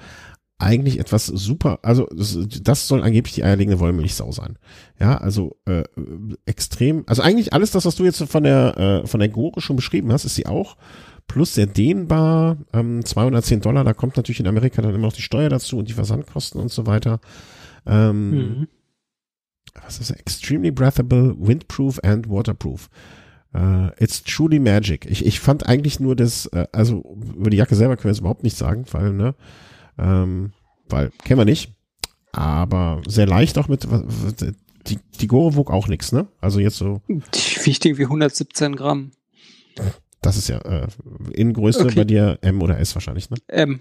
eigentlich etwas super, also das, das soll angeblich die eierlegende Wollmilchsau sein. Ja, also äh, extrem, also eigentlich alles das, was du jetzt von der äh, von der Gore schon beschrieben hast, ist sie auch. Plus sehr dehnbar, ähm, 210 Dollar, da kommt natürlich in Amerika dann immer noch die Steuer dazu und die Versandkosten und so weiter. Ähm, Mhm. was ist das? Extremely breathable, windproof and waterproof. Uh, it's truly magic. Ich, ich fand eigentlich nur das, äh, also über die Jacke selber können wir jetzt überhaupt nicht sagen, weil, ne, ähm, weil kennen wir nicht. Aber sehr leicht auch mit, die, die Gore wog auch nichts, ne? Also jetzt so, Die wiegt irgendwie 117 Gramm. Das ist ja äh, in Größe Okay. bei dir M oder S wahrscheinlich, ne? Ähm,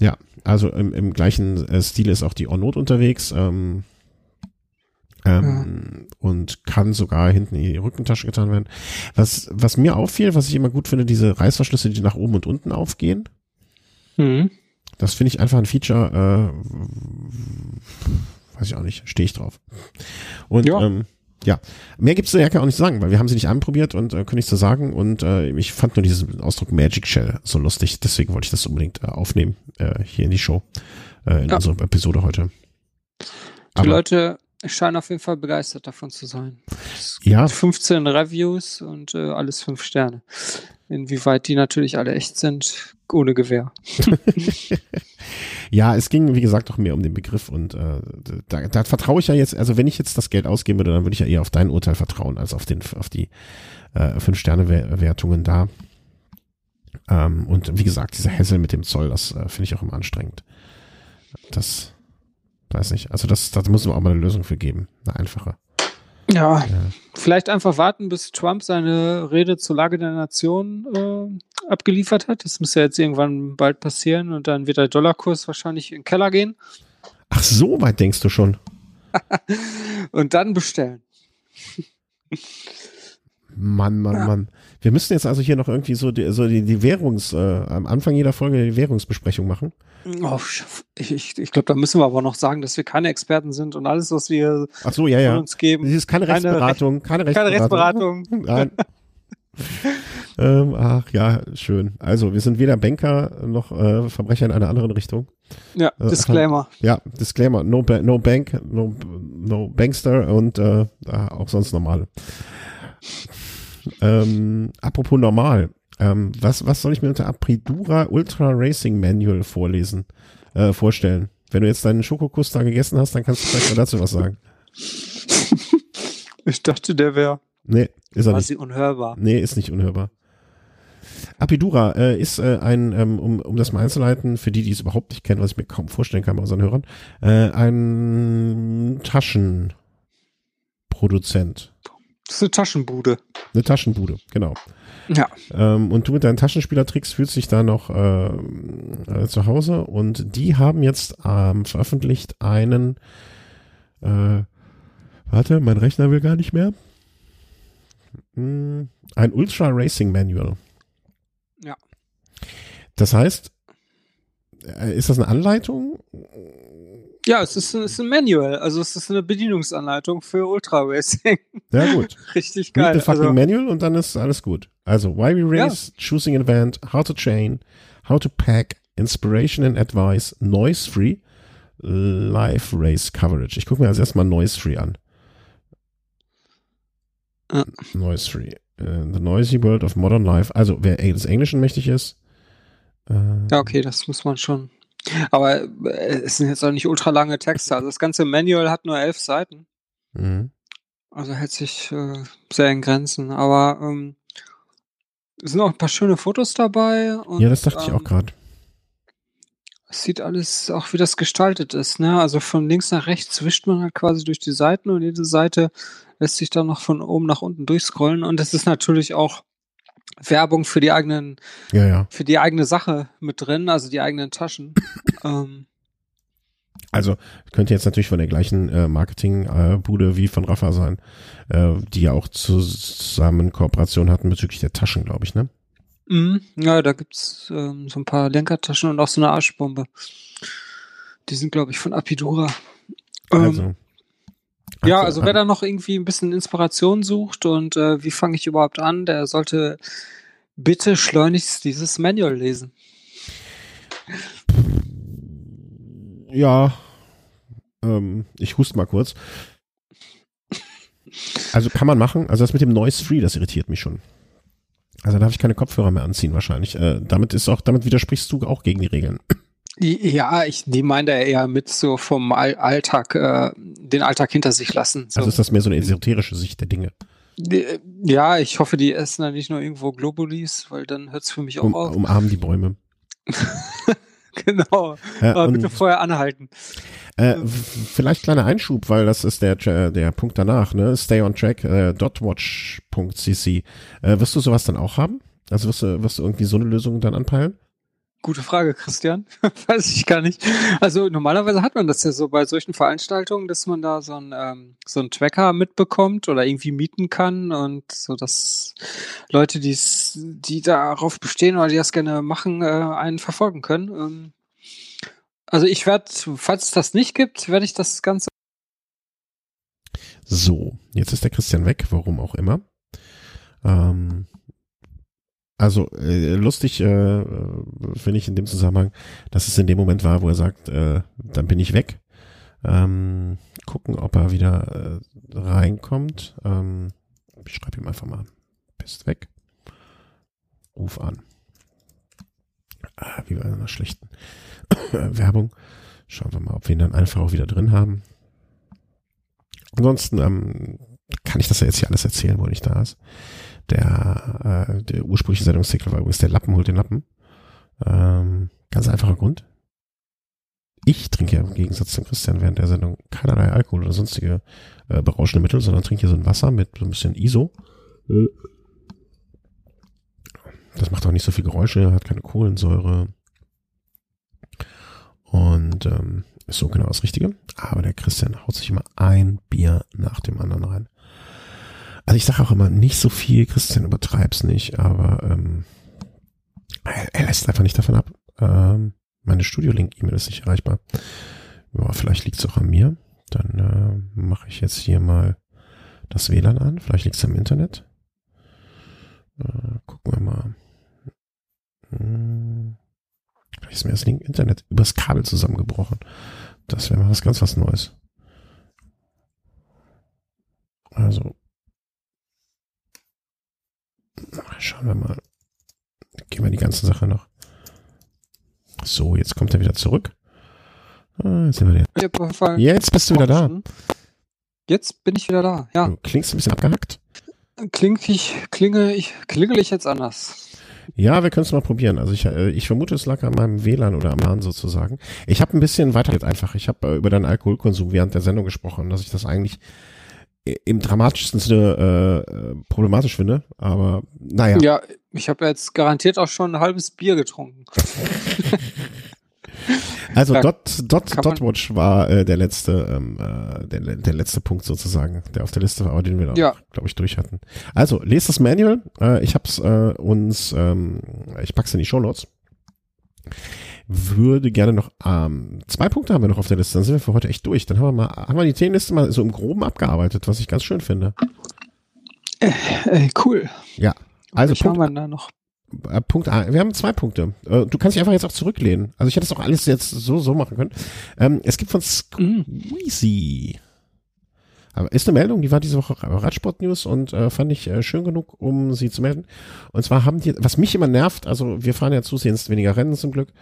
Ja, also im, im gleichen äh, Stil ist auch die Ornot unterwegs ähm, ähm, und kann sogar hinten in die Rückentasche getan werden. Was, was mir auffiel, was ich immer gut finde, diese Reißverschlüsse, die nach oben und unten aufgehen. mhm. Das finde ich einfach ein Feature, äh, weiß ich auch nicht, stehe ich drauf. Und Ja. ähm, ja, mehr gibt's zur Jacke auch nicht zu sagen, weil wir haben sie nicht anprobiert und äh, können nichts zu sagen und äh, ich fand nur diesen Ausdruck Magic Shell so lustig, deswegen wollte ich das unbedingt äh, aufnehmen äh, hier in die Show, äh, in Ja. unserer Episode heute. Die Aber Leute scheinen auf jeden Fall begeistert davon zu sein. Es gibt Ja. 15 Reviews und äh, alles 5 Sterne. Inwieweit die natürlich alle echt sind, ohne Gewehr. ja, es ging wie gesagt auch mehr um den Begriff und äh, da, da vertraue ich ja jetzt, also wenn ich jetzt das Geld ausgeben würde, dann würde ich ja eher auf dein Urteil vertrauen als auf den auf die äh, fünf Sterne Wertungen da. Ähm, und wie gesagt, dieser Hassel mit dem Zoll, das äh, finde ich auch immer anstrengend. Das weiß nicht. Also das, da muss man auch mal eine Lösung für geben, eine einfache. Ja, ja, vielleicht einfach warten, bis Trump seine Rede zur Lage der Nation äh, abgeliefert hat. Das muss ja jetzt irgendwann bald passieren und dann wird der Dollarkurs wahrscheinlich in den Keller gehen. Ach, so weit denkst du schon. und dann bestellen. Mann, Mann, ja. Mann. Wir müssen jetzt also hier noch irgendwie so die, so die, die Währungs, äh, am Anfang jeder Folge die Währungsbesprechung machen. Oh, ich ich, ich glaube, da müssen wir aber noch sagen, dass wir keine Experten sind und alles, was wir Ach so, ja, ja. uns geben. Das ist keine Rechtsberatung. Keine, Recht, keine Rechtsberatung. Nein. ähm, ach ja, schön. Also wir sind weder Banker noch äh, Verbrecher in einer anderen Richtung. Ja, äh, Disclaimer. ja, Disclaimer. No, ba no Bank, no, no Bankster und äh, auch sonst normal. Ähm, apropos normal. Ähm, was, was soll ich mir unter Apridura Ultra Racing Manual vorlesen, äh, vorstellen? Wenn du jetzt deinen Schokokuss da gegessen hast, dann kannst du vielleicht mal dazu was sagen. Ich dachte, der wäre. Nee, ist er quasi nicht. unhörbar. Nee, ist nicht unhörbar. Apidura äh, ist äh, ein, ähm, um, um das mal einzuleiten, für die, die es überhaupt nicht kennen, was ich mir kaum vorstellen kann bei unseren Hörern, äh, ein Taschenproduzent. Das ist eine Taschenbude. Eine Taschenbude, genau. Ja. Ähm, und du mit deinen Taschenspielertricks fühlst dich da noch äh, äh, zu Hause und die haben jetzt ähm, veröffentlicht einen äh, warte, mein Rechner will gar nicht mehr. Hm, ein Ultra Racing Manual. Ja. Das heißt, äh, ist das eine Anleitung? Ja, es ist, es ist ein Manual, also es ist eine Bedienungsanleitung für Ultra Racing. Ja, gut. Richtig geil. Read the fucking also, Manual und dann ist alles gut. Also, why we race, ja. choosing an event, how to chain, how to pack, inspiration and advice, noise free, live race coverage. Ich gucke mir als erstmal noise free an. Ja. Noise free. Uh, the noisy world of modern life. Also, wer des Englischen mächtig ist. Äh, ja, okay, das muss man schon aber äh, es sind jetzt auch nicht ultra lange Texte. Also das ganze Manual hat nur elf Seiten. Mhm. Also hält sich äh, sehr in Grenzen. Aber ähm, es sind auch ein paar schöne Fotos dabei. Und, ja, das dachte ähm, ich auch ähm, gerade. Es sieht alles auch, wie das gestaltet ist. Ne? Also von links nach rechts wischt man halt quasi durch die Seiten und jede Seite lässt sich dann noch von oben nach unten durchscrollen. Und es ist natürlich auch Werbung für die eigenen, ja, ja. für die eigene Sache mit drin, also die eigenen Taschen. ähm, also könnte jetzt natürlich von der gleichen äh, Marketingbude äh, wie von Rafa sein, äh, die ja auch zusammen Kooperation hatten bezüglich der Taschen, glaube ich, ne? Mhm, ja, da gibt's ähm, so ein paar Lenkertaschen und auch so eine Arschbombe. Die sind, glaube ich, von Apidura. Ähm, also, ja, also, wer da noch irgendwie ein bisschen Inspiration sucht und äh, wie fange ich überhaupt an, der sollte bitte schleunigst dieses Manual lesen. Ja, ähm, ich huste mal kurz. Also kann man machen. Also das mit dem Noise Free, das irritiert mich schon. Also darf ich keine Kopfhörer mehr anziehen wahrscheinlich. Äh, damit ist auch, damit widersprichst du auch gegen die Regeln. Ja, ich die meint er eher mit so vom Alltag, äh, den Alltag hinter sich lassen. So. Also ist das mehr so eine esoterische Sicht der Dinge? Ja, ich hoffe, die essen da nicht nur irgendwo Globulis, weil dann hört es für mich auch um, auf. Umarmen die Bäume. genau. Ja, Aber bitte vorher anhalten. Äh, vielleicht kleiner Einschub, weil das ist der, der Punkt danach, ne? Stay on track, äh, dotwatch.cc. Äh, wirst du sowas dann auch haben? Also wirst du, wirst du irgendwie so eine Lösung dann anpeilen? Gute Frage, Christian. Weiß ich gar nicht. Also normalerweise hat man das ja so bei solchen Veranstaltungen, dass man da so einen ähm, so einen Tracker mitbekommt oder irgendwie mieten kann und so, dass Leute, die's, die darauf bestehen oder die das gerne machen, äh, einen verfolgen können. Ähm, also ich werde, falls es das nicht gibt, werde ich das Ganze. So, jetzt ist der Christian weg, warum auch immer. Ähm, also äh, lustig äh, finde ich in dem Zusammenhang, dass es in dem Moment war, wo er sagt, äh, dann bin ich weg. Ähm, gucken, ob er wieder äh, reinkommt. Ähm, ich schreibe ihm einfach mal, bist weg. Ruf an. Ah, wie bei einer schlechten Werbung. Schauen wir mal, ob wir ihn dann einfach auch wieder drin haben. Ansonsten ähm, kann ich das ja jetzt hier alles erzählen, wo er nicht da ist. Der, äh, der ursprüngliche Sendungstitel war übrigens der Lappen holt den Lappen. Ähm, ganz einfacher Grund. ich trinke ja im Gegensatz zum Christian während der Sendung keinerlei Alkohol oder sonstige äh, berauschende Mittel, sondern trinke hier so ein Wasser mit so ein bisschen ISO. Das macht auch nicht so viel Geräusche, hat keine Kohlensäure. Und ähm, ist so genau das Richtige. Aber der Christian haut sich immer ein Bier nach dem anderen rein. Also ich sage auch immer, nicht so viel, Christian, übertreib's nicht, aber ähm, er, lässt einfach nicht davon ab. Ähm, meine Studio-Link-E-Mail ist nicht erreichbar. Ja, vielleicht liegt's auch an mir. Dann äh, mache ich jetzt hier mal das WLAN an. Vielleicht liegt's am Internet. Äh, gucken wir mal. Hm. Vielleicht ist mir das Internet übers Kabel zusammengebrochen. Das wäre mal was ganz was Neues. Also. Schauen wir mal. Gehen wir die ganze Sache noch. So, jetzt kommt er wieder zurück. Ah, jetzt, sind wir wieder. jetzt bist du wieder da. Jetzt bin ich wieder da, ja. Du klingst ein bisschen abgehackt. Kling ich, klinge ich, klingel ich jetzt anders. Ja, wir können es mal probieren. Also ich, äh, ich vermute, es lag an meinem WLAN oder am LAN sozusagen. Ich habe ein bisschen weiter einfach. Ich habe äh, über deinen Alkoholkonsum während der Sendung gesprochen, dass ich das eigentlich im dramatischsten Sinne äh, problematisch finde. Aber naja. Ja, ich habe jetzt garantiert auch schon ein halbes Bier getrunken. Also Dot, Dot, Dotwatch war äh, der letzte, ähm, äh, der, der letzte Punkt sozusagen, der auf der Liste war, den wir, ja. glaube ich, durch hatten. Also, lest das Manual. Äh, ich hab's äh, uns, ähm, ich pack's in die Show Notes. Würde gerne noch, ähm, zwei Punkte haben wir noch auf der Liste, dann sind wir für heute echt durch. Dann haben wir mal, haben wir die Themenliste mal so im Groben abgearbeitet, was ich ganz schön finde. Äh, äh, cool. Ja. Also, Punkt, wir da noch? Äh, Punkt A. Wir haben zwei Punkte. Äh, du kannst dich einfach jetzt auch zurücklehnen. Also ich hätte es auch alles jetzt so, so machen können. Ähm, es gibt von Squeezy. Aber ist eine Meldung, die war diese Woche Radsport News und äh, fand ich äh, schön genug, um sie zu melden. Und zwar haben die, was mich immer nervt, also wir fahren ja zusehends weniger Rennen zum Glück.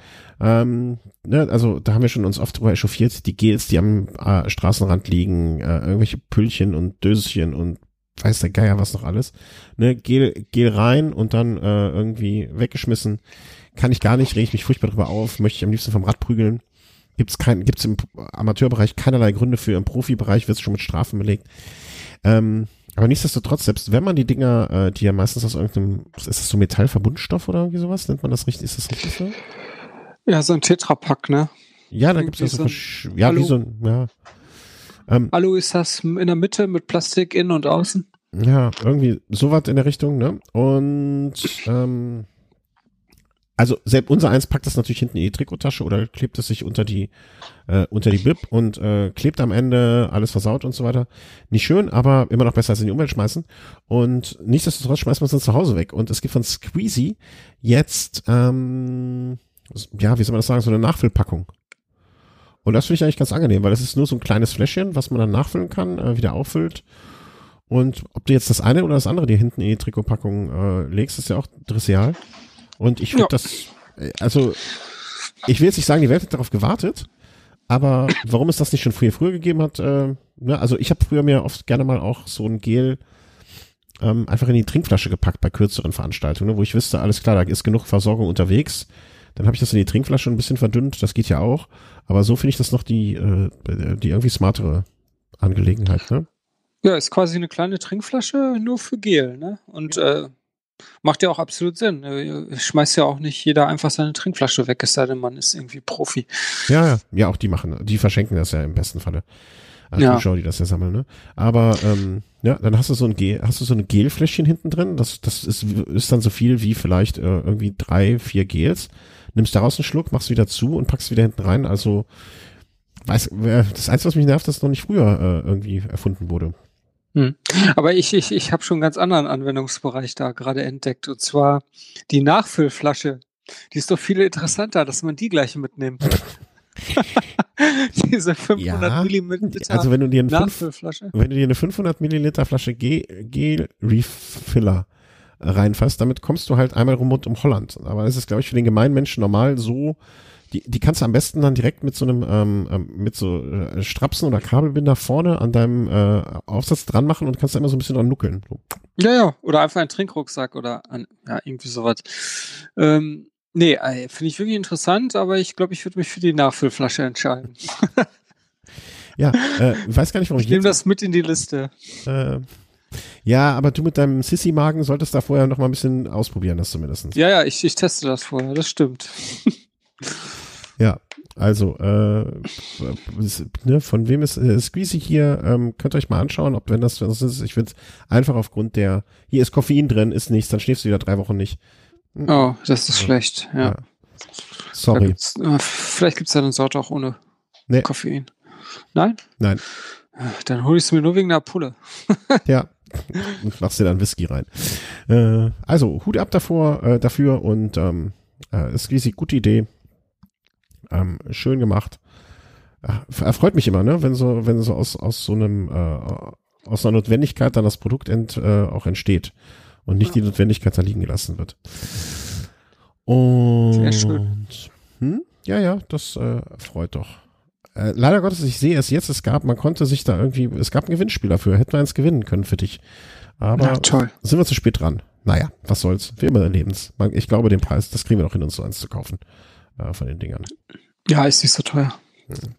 Ähm, ne, also da haben wir schon uns oft drüber echauffiert, die Gels, die am äh, Straßenrand liegen, äh, irgendwelche Püllchen und Döschen und weiß der Geier was noch alles. Ne, Gel, Gel rein und dann äh, irgendwie weggeschmissen. Kann ich gar nicht, reg ich mich furchtbar drüber auf, möchte ich am liebsten vom Rad prügeln. Gibt's kein, gibt's im Amateurbereich keinerlei Gründe für, im Profibereich wird es schon mit Strafen belegt. Ähm, aber nichtsdestotrotz, selbst wenn man die Dinger, äh, die ja meistens aus irgendeinem, ist das so Metallverbundstoff oder irgendwie sowas, nennt man das richtig, ist das richtig so? Ja, so ein Tetrapack, ne? Ja, da gibt's ja so, so ja, wie so ein, ja. Ähm, Alu ist das in der Mitte mit Plastik innen und außen? Ja, irgendwie sowas in der Richtung, ne? Und ähm, also selbst unser eins packt das natürlich hinten in die Trikottasche oder klebt es sich unter die äh, unter die Bib und äh, klebt am Ende alles versaut und so weiter. Nicht schön, aber immer noch besser als in die Umwelt schmeißen. Und nichtsdestotrotz schmeißt man es dann zu Hause weg. Und es gibt von Squeezy jetzt ähm, ja, wie soll man das sagen, so eine Nachfüllpackung. Und das finde ich eigentlich ganz angenehm, weil das ist nur so ein kleines Fläschchen, was man dann nachfüllen kann, äh, wieder auffüllt. Und ob du jetzt das eine oder das andere dir hinten in die Trikotpackung äh, legst, ist ja auch dressial. Und ich finde ja. das, äh, also ich will jetzt nicht sagen, die Welt hat darauf gewartet, aber warum es das nicht schon früher früher gegeben hat, äh, ne, also ich habe früher mir oft gerne mal auch so ein Gel ähm, einfach in die Trinkflasche gepackt bei kürzeren Veranstaltungen, ne, wo ich wüsste, alles klar, da ist genug Versorgung unterwegs dann habe ich das in die Trinkflasche ein bisschen verdünnt, das geht ja auch. Aber so finde ich das noch die, äh, die irgendwie smartere Angelegenheit, ne? Ja, ist quasi eine kleine Trinkflasche nur für Gel, ne? Und ja. äh, macht ja auch absolut Sinn. Äh, schmeißt ja auch nicht jeder einfach seine Trinkflasche weg, es sei denn, man ist irgendwie Profi. Ja, ja, ja, auch die machen, die verschenken das ja im besten Falle. An ja. Zuschauer, die das ja sammeln, ne? Aber ähm, ja, dann hast du so ein Gel, hast du so eine Gelfläschchen hinten drin. Das, das ist, ist dann so viel wie vielleicht äh, irgendwie drei, vier Gels nimmst daraus einen Schluck, machst wieder zu und packst wieder hinten rein. Also, weiß, das Einzige, was mich nervt, dass noch nicht früher äh, irgendwie erfunden wurde. Hm. Aber ich, ich, ich habe schon einen ganz anderen Anwendungsbereich da gerade entdeckt. Und zwar die Nachfüllflasche. Die ist doch viel interessanter, dass man die gleiche mitnimmt. Diese 500 ja, Milliliter also wenn du dir, Nachfüllflasche. wenn du dir eine 500 Milliliter Flasche Gel-Refiller reinfasst, damit kommst du halt einmal rum und um Holland. Aber es ist, glaube ich, für den gemeinen Menschen normal so, die, die kannst du am besten dann direkt mit so einem, ähm, ähm, mit so äh, Strapsen oder Kabelbinder vorne an deinem äh, Aufsatz dran machen und kannst da immer so ein bisschen dran nuckeln. So. Ja, ja, oder einfach ein Trinkrucksack oder ein, ja, irgendwie sowas. Ähm, Nee, finde ich wirklich interessant, aber ich glaube, ich würde mich für die Nachfüllflasche entscheiden. ja, äh, weiß gar nicht, warum ich. Ich nehme das mit in die Liste. Äh, ja, aber du mit deinem Sissy-Magen solltest da vorher noch mal ein bisschen ausprobieren, das zumindest. Ja, ja, ich, ich teste das vorher, das stimmt. Ja, also, äh, ne, von wem ist äh, Squeezy hier? Ähm, könnt ihr euch mal anschauen, ob wenn das, wenn das ist. Ich finde einfach aufgrund der, hier ist Koffein drin, ist nichts, dann schläfst du wieder drei Wochen nicht. Hm. Oh, das ist ja. schlecht, ja. ja. Sorry. Gibt's, äh, vielleicht gibt es ja eine Sorte auch ohne nee. Koffein. Nein? Nein. Dann hole ich es mir nur wegen der Pulle. ja. Und machst dir dann Whisky rein. Äh, also, Hut ab davor, äh, dafür und ähm, äh, ist riesig gute Idee. Ähm, schön gemacht. Ja, erfreut mich immer, ne, wenn so, wenn so aus, aus so einem, äh, aus einer Notwendigkeit dann das Produkt ent, äh, auch entsteht und nicht die Notwendigkeit da liegen gelassen wird. Und Sehr schön. Hm? ja, ja, das äh, freut doch. Äh, leider Gottes, ich sehe es jetzt, es gab, man konnte sich da irgendwie, es gab ein Gewinnspiel dafür, hätten wir eins gewinnen können für dich. Aber ja, toll. sind wir zu spät dran. Naja, was soll's, wir immer erleben's. Ich glaube, den Preis, das kriegen wir noch hin, uns so eins zu kaufen äh, von den Dingern. Ja, ist nicht so teuer. Hm.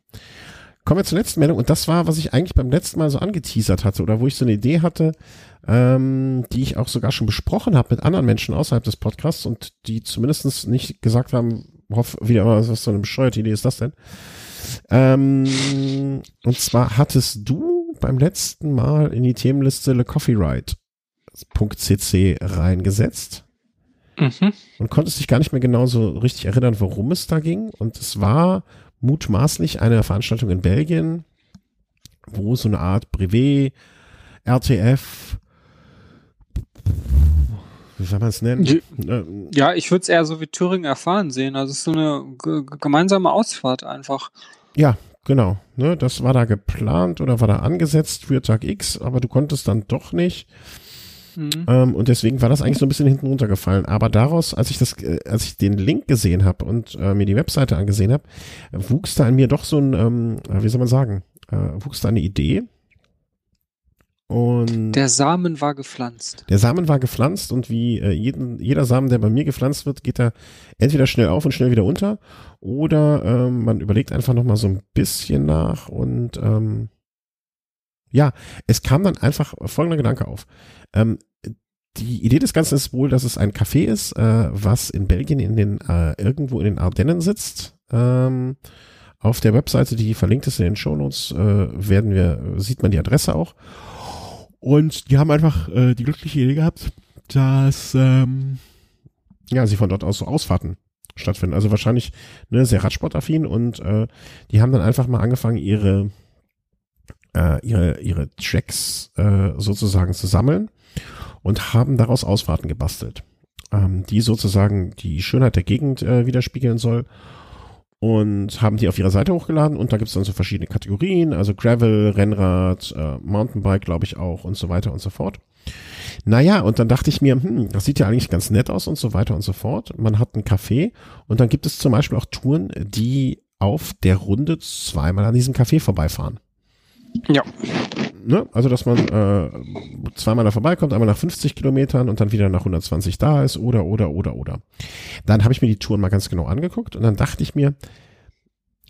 Kommen wir zur letzten Meldung und das war, was ich eigentlich beim letzten Mal so angeteasert hatte oder wo ich so eine Idee hatte, ähm, die ich auch sogar schon besprochen habe mit anderen Menschen außerhalb des Podcasts und die zumindest nicht gesagt haben, hoff, wieder mal, was so eine bescheuerte Idee ist das denn? Ähm, und zwar hattest du beim letzten Mal in die Themenliste Le Coffeeright.cc reingesetzt mhm. und konntest dich gar nicht mehr genau so richtig erinnern, worum es da ging. Und es war mutmaßlich eine Veranstaltung in Belgien, wo so eine Art Brevet, RTF, wie soll man es nennen? Äh, ja, ich würde es eher so wie Thüringen erfahren sehen. Also es ist so eine gemeinsame Ausfahrt einfach. Ja, genau. Ne, das war da geplant oder war da angesetzt für Tag X, aber du konntest dann doch nicht. Mhm. Ähm, und deswegen war das eigentlich so ein bisschen hinten runtergefallen. Aber daraus, als ich das, äh, als ich den Link gesehen habe und äh, mir die Webseite angesehen habe, wuchs da in mir doch so ein, ähm, wie soll man sagen, äh, wuchs da eine Idee und der Samen war gepflanzt. Der Samen war gepflanzt und wie äh, jeden, jeder Samen, der bei mir gepflanzt wird, geht er entweder schnell auf und schnell wieder unter oder ähm, man überlegt einfach nochmal so ein bisschen nach und ähm, ja, es kam dann einfach folgender Gedanke auf. Ähm, die Idee des Ganzen ist wohl, dass es ein Café ist, äh, was in Belgien in den äh, irgendwo in den Ardennen sitzt. Ähm, auf der Webseite, die verlinkt ist in den Shownotes, äh, werden wir sieht man die Adresse auch. Und die haben einfach äh, die glückliche Idee gehabt, dass ähm, ja sie von dort aus so Ausfahrten stattfinden. Also wahrscheinlich ne, sehr radsportaffin und äh, die haben dann einfach mal angefangen, ihre äh, ihre ihre Tracks äh, sozusagen zu sammeln und haben daraus Ausfahrten gebastelt, ähm, die sozusagen die Schönheit der Gegend äh, widerspiegeln soll und haben die auf ihrer Seite hochgeladen und da gibt's dann so verschiedene Kategorien, also Gravel, Rennrad, äh, Mountainbike, glaube ich auch und so weiter und so fort. Naja, und dann dachte ich mir, hm, das sieht ja eigentlich ganz nett aus und so weiter und so fort. Man hat ein Café und dann gibt es zum Beispiel auch Touren, die auf der Runde zweimal an diesem Café vorbeifahren. Ja ne? Also, dass man äh, zweimal da vorbeikommt, einmal nach 50 Kilometern und dann wieder nach 120 da ist oder, oder, oder, oder. Dann habe ich mir die Touren mal ganz genau angeguckt und dann dachte ich mir,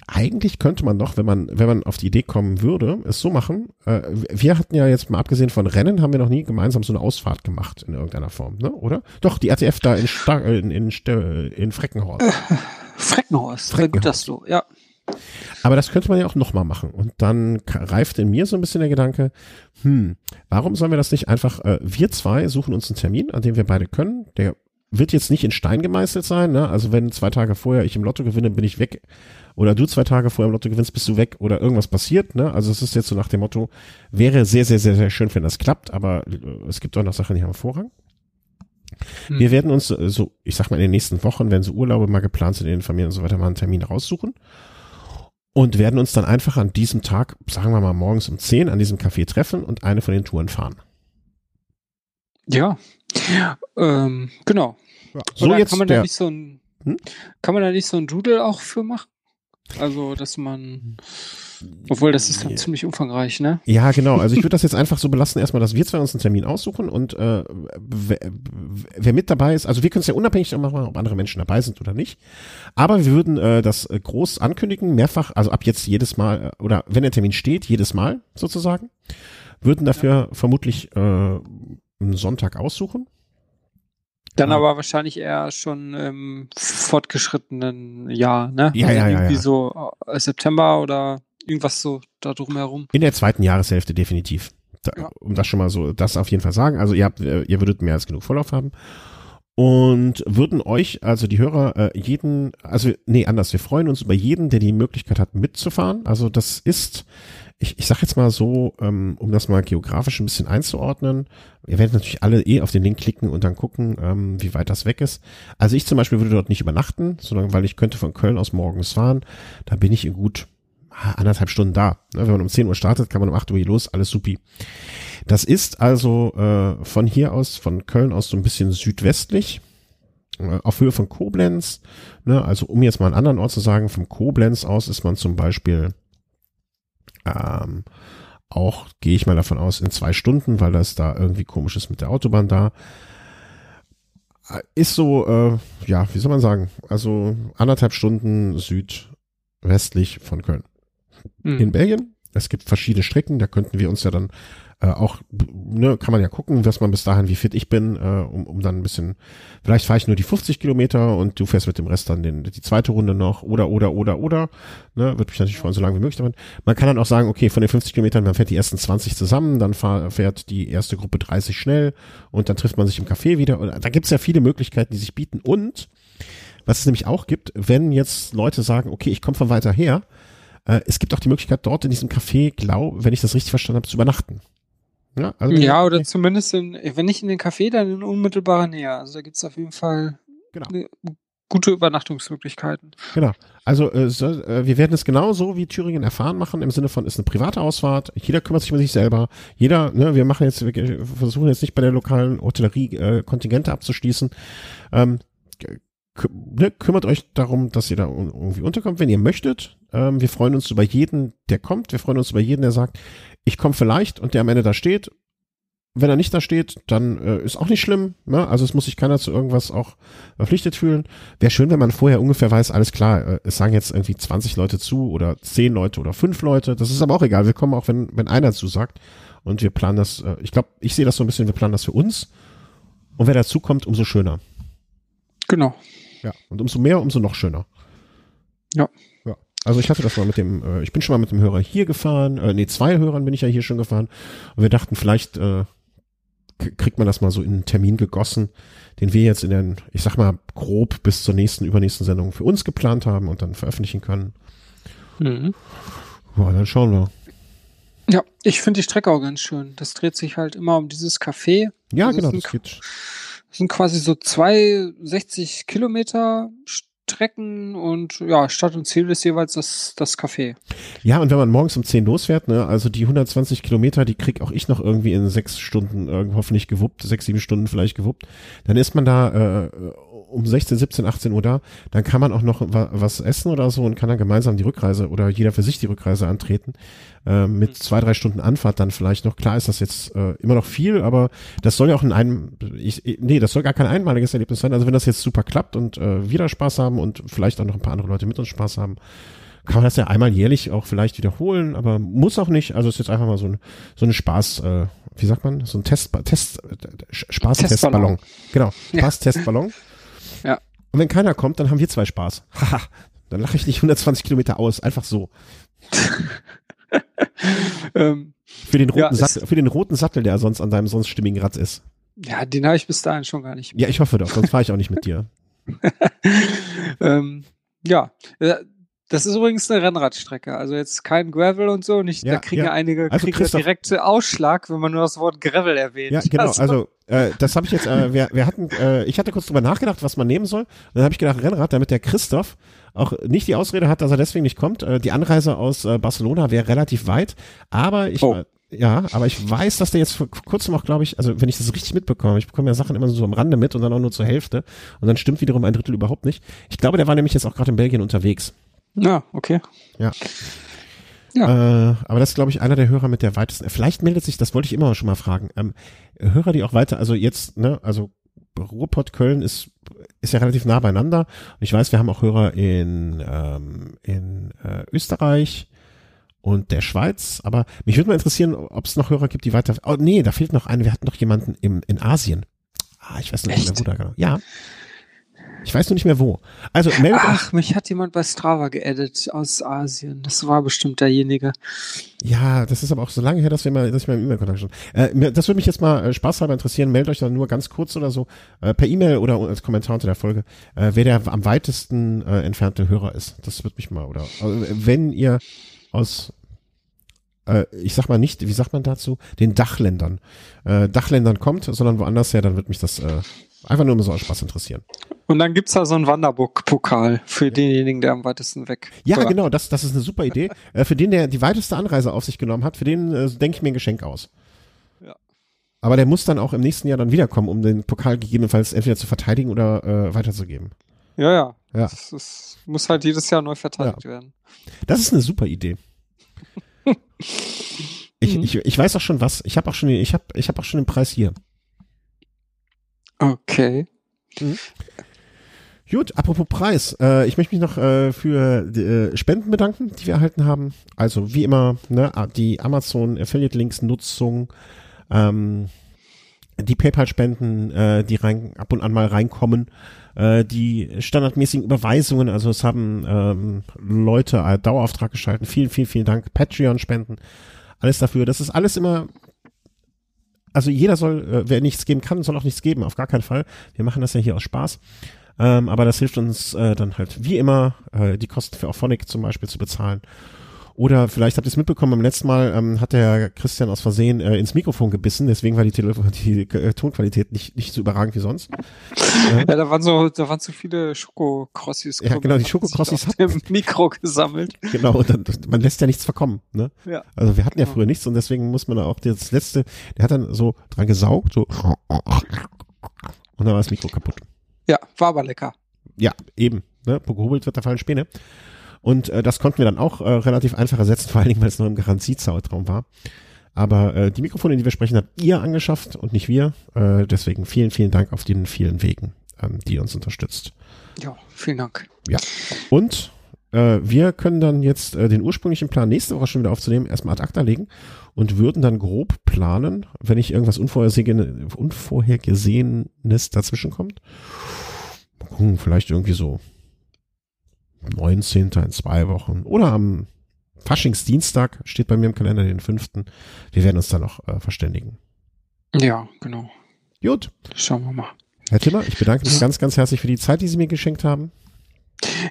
eigentlich könnte man doch, wenn man, wenn man auf die Idee kommen würde, es so machen. Äh, wir hatten ja jetzt mal abgesehen von Rennen, haben wir noch nie gemeinsam so eine Ausfahrt gemacht in irgendeiner Form, ne? Oder? Doch, die RTF da in, Star in, in, in Freckenhorst. Äh, Freckenhorst, Freckenhorst. gut, dass du, ja. Aber das könnte man ja auch nochmal machen. Und dann reift in mir so ein bisschen der Gedanke, hm, warum sollen wir das nicht einfach, äh, wir zwei suchen uns einen Termin, an dem wir beide können, der wird jetzt nicht in Stein gemeißelt sein, ne? Also wenn zwei Tage vorher ich im Lotto gewinne, bin ich weg. Oder du zwei Tage vorher im Lotto gewinnst, bist du weg oder irgendwas passiert, ne? Also es ist jetzt so nach dem Motto, wäre sehr, sehr, sehr, sehr schön, wenn das klappt, aber äh, es gibt auch noch Sachen, die haben Vorrang. Hm. Wir werden uns äh, so, ich sag mal, in den nächsten Wochen, wenn so Urlaube mal geplant sind in den Familien und so weiter, mal einen Termin raussuchen und werden uns dann einfach an diesem Tag, sagen wir mal morgens um 10 an diesem Café treffen und eine von den Touren fahren. Ja, ähm, genau. Ja, so Oder jetzt kann man der, da nicht so ein, hm? kann man da nicht so ein Doodle auch für machen? Also, dass man, obwohl das ist dann ziemlich umfangreich, ne? Ja, genau. Also ich würde das jetzt einfach so belassen, erstmal, dass wir zwei uns einen Termin aussuchen und äh, wer, wer mit dabei ist, also wir können es ja unabhängig machen, ob andere Menschen dabei sind oder nicht. Aber wir würden äh, das äh, groß ankündigen, mehrfach, also ab jetzt jedes Mal, äh, oder wenn der Termin steht, jedes Mal sozusagen, würden dafür vermutlich äh, einen Sonntag aussuchen. Dann Ja. aber wahrscheinlich eher schon im fortgeschrittenen Jahr, ne? Ja, also ja, ja, irgendwie ja. so äh, September oder irgendwas so da drumherum. In der zweiten Jahreshälfte definitiv. Da, Ja. Um das schon mal so, das auf jeden Fall sagen. Also ihr habt, äh, ihr würdet mehr als genug Vorlauf haben. Und würden euch, also die Hörer, äh, jeden, also nee, anders, wir freuen uns über jeden, der die Möglichkeit hat, mitzufahren. Also das ist, ich, ich sag jetzt mal so, ähm, um das mal geografisch ein bisschen einzuordnen, ihr werdet natürlich alle eh auf den Link klicken und dann gucken, ähm, wie weit das weg ist. Also ich zum Beispiel würde dort nicht übernachten, sondern weil ich könnte von Köln aus morgens fahren, da bin ich in gut anderthalb Stunden da. Ne, Wenn man um 10 Uhr startet, kann man um 8 Uhr hier los, alles supi. Das ist also äh, von hier aus, von Köln aus so ein bisschen südwestlich, äh, auf Höhe von Koblenz. Ne, also um jetzt mal einen anderen Ort zu sagen, vom Koblenz aus ist man zum Beispiel ähm, auch, gehe ich mal davon aus, in zwei Stunden, weil das da irgendwie komisch ist mit der Autobahn da. Äh, Ist so, äh, ja, wie soll man sagen, also anderthalb Stunden südwestlich von Köln Hm. in Belgien. Es gibt verschiedene Strecken, da könnten wir uns ja dann äh, auch, ne, kann man ja gucken, was man bis dahin, wie fit ich bin, äh, um, um dann ein bisschen, vielleicht fahre ich nur die 50 Kilometer und du fährst mit dem Rest dann den, die zweite Runde noch oder, oder, oder, oder, ne, wird mich natürlich freuen, so lange wie möglich damit. Man kann dann auch sagen, okay, von den 50 Kilometern, man fährt die ersten 20 zusammen, dann fahr, fährt die erste Gruppe 30 schnell und dann trifft man sich im Café wieder. Und da gibt es ja viele Möglichkeiten, die sich bieten und was es nämlich auch gibt, wenn jetzt Leute sagen, okay, ich komme von weiter her, äh, es gibt auch die Möglichkeit, dort in diesem Café, glaub, wenn ich das richtig verstanden habe, zu übernachten. Ja, also, Ja, oder zumindest in, wenn nicht in den Café, dann in unmittelbarer Nähe. Also da gibt's auf jeden Fall Genau. ne- gute Übernachtungsmöglichkeiten. Genau. Also äh, so, äh, wir werden es genauso wie Thüringen erfahren machen, im Sinne von ist eine private Ausfahrt, jeder kümmert sich um sich selber, jeder, ne, wir machen jetzt, wir versuchen jetzt nicht bei der lokalen Hotellerie äh, Kontingente abzuschließen. Ähm, ne, kümmert euch darum, dass ihr da irgendwie unterkommt, wenn ihr möchtet. Ähm, wir freuen uns über jeden, der kommt, wir freuen uns über jeden, der sagt, ich komme vielleicht und der am Ende da steht. Wenn er nicht da steht, dann äh, ist auch nicht schlimm. Ne? Also es muss sich keiner zu irgendwas auch verpflichtet fühlen. Wäre schön, wenn man vorher ungefähr weiß, alles klar, äh, es sagen jetzt irgendwie 20 Leute zu oder 10 Leute oder 5 Leute. Das ist aber auch egal. Wir kommen auch, wenn, wenn einer zusagt. Und wir planen das, äh, ich glaube, ich sehe das so ein bisschen, wir planen das für uns. Und wer dazu kommt, umso schöner. Genau. Ja. Und umso mehr, umso noch schöner. Ja. Ja. Also ich hatte das mal mit dem, äh, ich bin schon mal mit dem Hörer hier gefahren, äh, nee, zwei Hörern bin ich ja hier schon gefahren. Und wir dachten, vielleicht äh, kriegt man das mal so in einen Termin gegossen, den wir jetzt in den, ich sag mal, grob bis zur nächsten, übernächsten Sendung für uns geplant haben und dann veröffentlichen können. Mhm. Ja, dann schauen wir. Ja, ich finde die Strecke auch ganz schön. Das dreht sich halt immer um dieses Café. Ja, Das genau, das geht. Sind quasi so zwei 60 Kilometer Strecken und ja, Stadt und Ziel ist jeweils das, das Café. Ja, und wenn man morgens um 10 losfährt, ne, also die 120 Kilometer, die krieg auch ich noch irgendwie in sechs Stunden äh, hoffentlich gewuppt, sechs, sieben Stunden vielleicht gewuppt, dann ist man da äh, um 16, 17, 18 Uhr da, dann kann man auch noch wa was essen oder so und kann dann gemeinsam die Rückreise oder jeder für sich die Rückreise antreten. Äh, mit zwei, drei Stunden Anfahrt dann vielleicht noch. Klar ist das jetzt äh, immer noch viel, aber das soll ja auch in einem, ich, nee, das soll gar kein einmaliges Erlebnis sein. Also wenn das jetzt super klappt und äh, wir da Spaß haben und vielleicht auch noch ein paar andere Leute mit uns Spaß haben, kann man das ja einmal jährlich auch vielleicht wiederholen, aber muss auch nicht. Also es ist jetzt einfach mal so ein so eine Spaß, äh, wie sagt man, so ein Test, Test, äh, Spaß-Testballon. Testballon. Genau. Spaß-Testballon. Ja. Und wenn keiner kommt, dann haben wir zwei Spaß. Haha, dann lache ich nicht 120 Kilometer aus, einfach so. Ähm, Für den roten Ja, Sattel, für den roten Sattel, der sonst an deinem sonst stimmigen Rad ist. ja, den habe ich bis dahin schon gar nicht. Ja, ich hoffe doch, sonst fahre ich auch nicht mit dir. ähm, ja, äh, das ist übrigens eine Rennradstrecke. Also jetzt kein Gravel und so. Nicht, Ja, da kriegen ja. einige Also kriegen Christoph- direkt Ausschlag, wenn man nur das Wort Gravel erwähnt. Ja, genau. Also äh, das habe ich jetzt. Äh, wir, wir hatten. Äh, ich hatte kurz drüber nachgedacht, was man nehmen soll. Und dann habe ich gedacht Rennrad, damit der Christoph auch nicht die Ausrede hat, dass er deswegen nicht kommt. Äh, die Anreise aus äh, Barcelona wäre relativ weit, aber ich. Oh. Äh, ja, aber ich weiß, dass der jetzt vor kurzem auch, glaube ich, also wenn ich das richtig mitbekomme, ich bekomme ja Sachen immer so am Rande mit und dann auch nur zur Hälfte und dann stimmt wiederum ein Drittel überhaupt nicht. Ich glaube, der war nämlich jetzt auch gerade in Belgien unterwegs. Ja, okay. Ja. Ja. Äh, aber das ist, glaube ich, einer der Hörer mit der weitesten. Vielleicht meldet sich, das wollte ich immer schon mal fragen. Ähm, Hörer, die auch weiter, also jetzt, ne, also Ruhrpott Köln ist, ist ja relativ nah beieinander. Und ich weiß, wir haben auch Hörer in, ähm, in äh, Österreich und der Schweiz. Aber mich würde mal interessieren, ob es noch Hörer gibt, die weiter. Oh nee, da fehlt noch eine. Wir hatten noch jemanden im, in Asien. Ah, ich weiß nicht wo da genau. Ja. Ich weiß nur nicht mehr wo. Also meldet Ach, mich hat jemand bei Strava geedit aus Asien. Das war bestimmt derjenige. Ja, das ist aber auch so lange her, dass wir mal, dass ich mal im E-Mail-Kontakt schon. Äh, das würde mich jetzt mal äh, spaßhalber interessieren. Meldet euch dann nur ganz kurz oder so äh, per E-Mail oder als Kommentar unter der Folge, äh, wer der am weitesten äh, entfernte Hörer ist. Das würde mich mal oder also, wenn ihr aus äh, ich sag mal nicht, wie sagt man dazu, den Dachländern, äh, Dachländern kommt, sondern woanders her, dann wird mich das äh, einfach nur so aus Spaß interessieren. Und dann gibt's da so einen Wanderburg-Pokal für denjenigen, der am weitesten weg. Ja, oder? genau, das, das ist eine super Idee. äh, für den, der die weiteste Anreise auf sich genommen hat, für den äh, denke ich mir ein Geschenk aus. Ja. Aber der muss dann auch im nächsten Jahr dann wiederkommen, um den Pokal gegebenenfalls entweder zu verteidigen oder äh, weiterzugeben. Ja, ja. ja. Das, das muss halt jedes Jahr neu verteidigt ja. werden. Das ist eine super Idee. ich, mhm. ich, ich weiß auch schon was. Ich habe auch schon, ich habe, ich habe auch schon den Preis hier. Okay. Mhm. Gut, apropos Preis. Äh, ich möchte mich noch äh, für die, äh, Spenden bedanken, die wir erhalten haben. Also wie immer, ne, die Amazon Affiliate Links Nutzung, ähm, die PayPal-Spenden, äh, die rein, ab und an mal reinkommen, äh, die standardmäßigen Überweisungen, also es haben ähm, Leute einen Dauerauftrag geschalten. Vielen, vielen, vielen Dank. Patreon-Spenden, alles dafür. Das ist alles immer also jeder soll, äh, wer nichts geben kann, soll auch nichts geben, auf gar keinen Fall. Wir machen das ja hier aus Spaß. Ähm, aber das hilft uns äh, dann halt wie immer, äh, die Kosten für Auphonic zum Beispiel zu bezahlen. Oder vielleicht habt ihr es mitbekommen, beim letzten Mal ähm, hat der Christian aus Versehen äh, ins Mikrofon gebissen, deswegen war die, Tele die äh, Tonqualität nicht, nicht so überragend wie sonst. ja, da waren so, da waren zu viele Schokokrossis. Ja, genau, die Schokokrossis hat im Mikro gesammelt. Genau, und dann, man lässt ja nichts verkommen. Ne? Ja. Also wir hatten ja früher nichts und deswegen muss man auch das letzte, der hat dann so dran gesaugt, so und dann war das Mikro kaputt. Ja, war aber lecker. Ja, eben. Ne? Gehobelt wird, da fallen Späne. Und äh, das konnten wir dann auch äh, relativ einfach ersetzen, vor allen Dingen, weil es nur im Garantiezeitraum war. Aber äh, die Mikrofone, die wir sprechen, hat ihr angeschafft und nicht wir. Äh, deswegen vielen, vielen Dank auf den vielen Wegen, ähm, die uns unterstützt. Ja, vielen Dank. Ja. Und äh, wir können dann jetzt äh, den ursprünglichen Plan nächste Woche schon wieder aufzunehmen, erstmal ad acta legen und würden dann grob planen, wenn nicht irgendwas Unvorhergesehenes, Unvorhergesehenes dazwischen kommt. Mal gucken, vielleicht irgendwie so 19. in zwei Wochen oder am Faschingsdienstag steht bei mir im Kalender den 5. Wir werden uns dann noch äh, verständigen. Ja, genau. Gut. Schauen wir mal. Herr Timmer, ich bedanke mich ganz, ganz herzlich für die Zeit, die Sie mir geschenkt haben.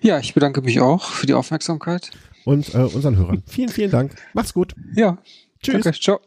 Ja, ich bedanke mich auch für die Aufmerksamkeit. Und äh, unseren Hörern. vielen, vielen Dank. Macht's gut. Ja. Tschüss. Danke. Ciao.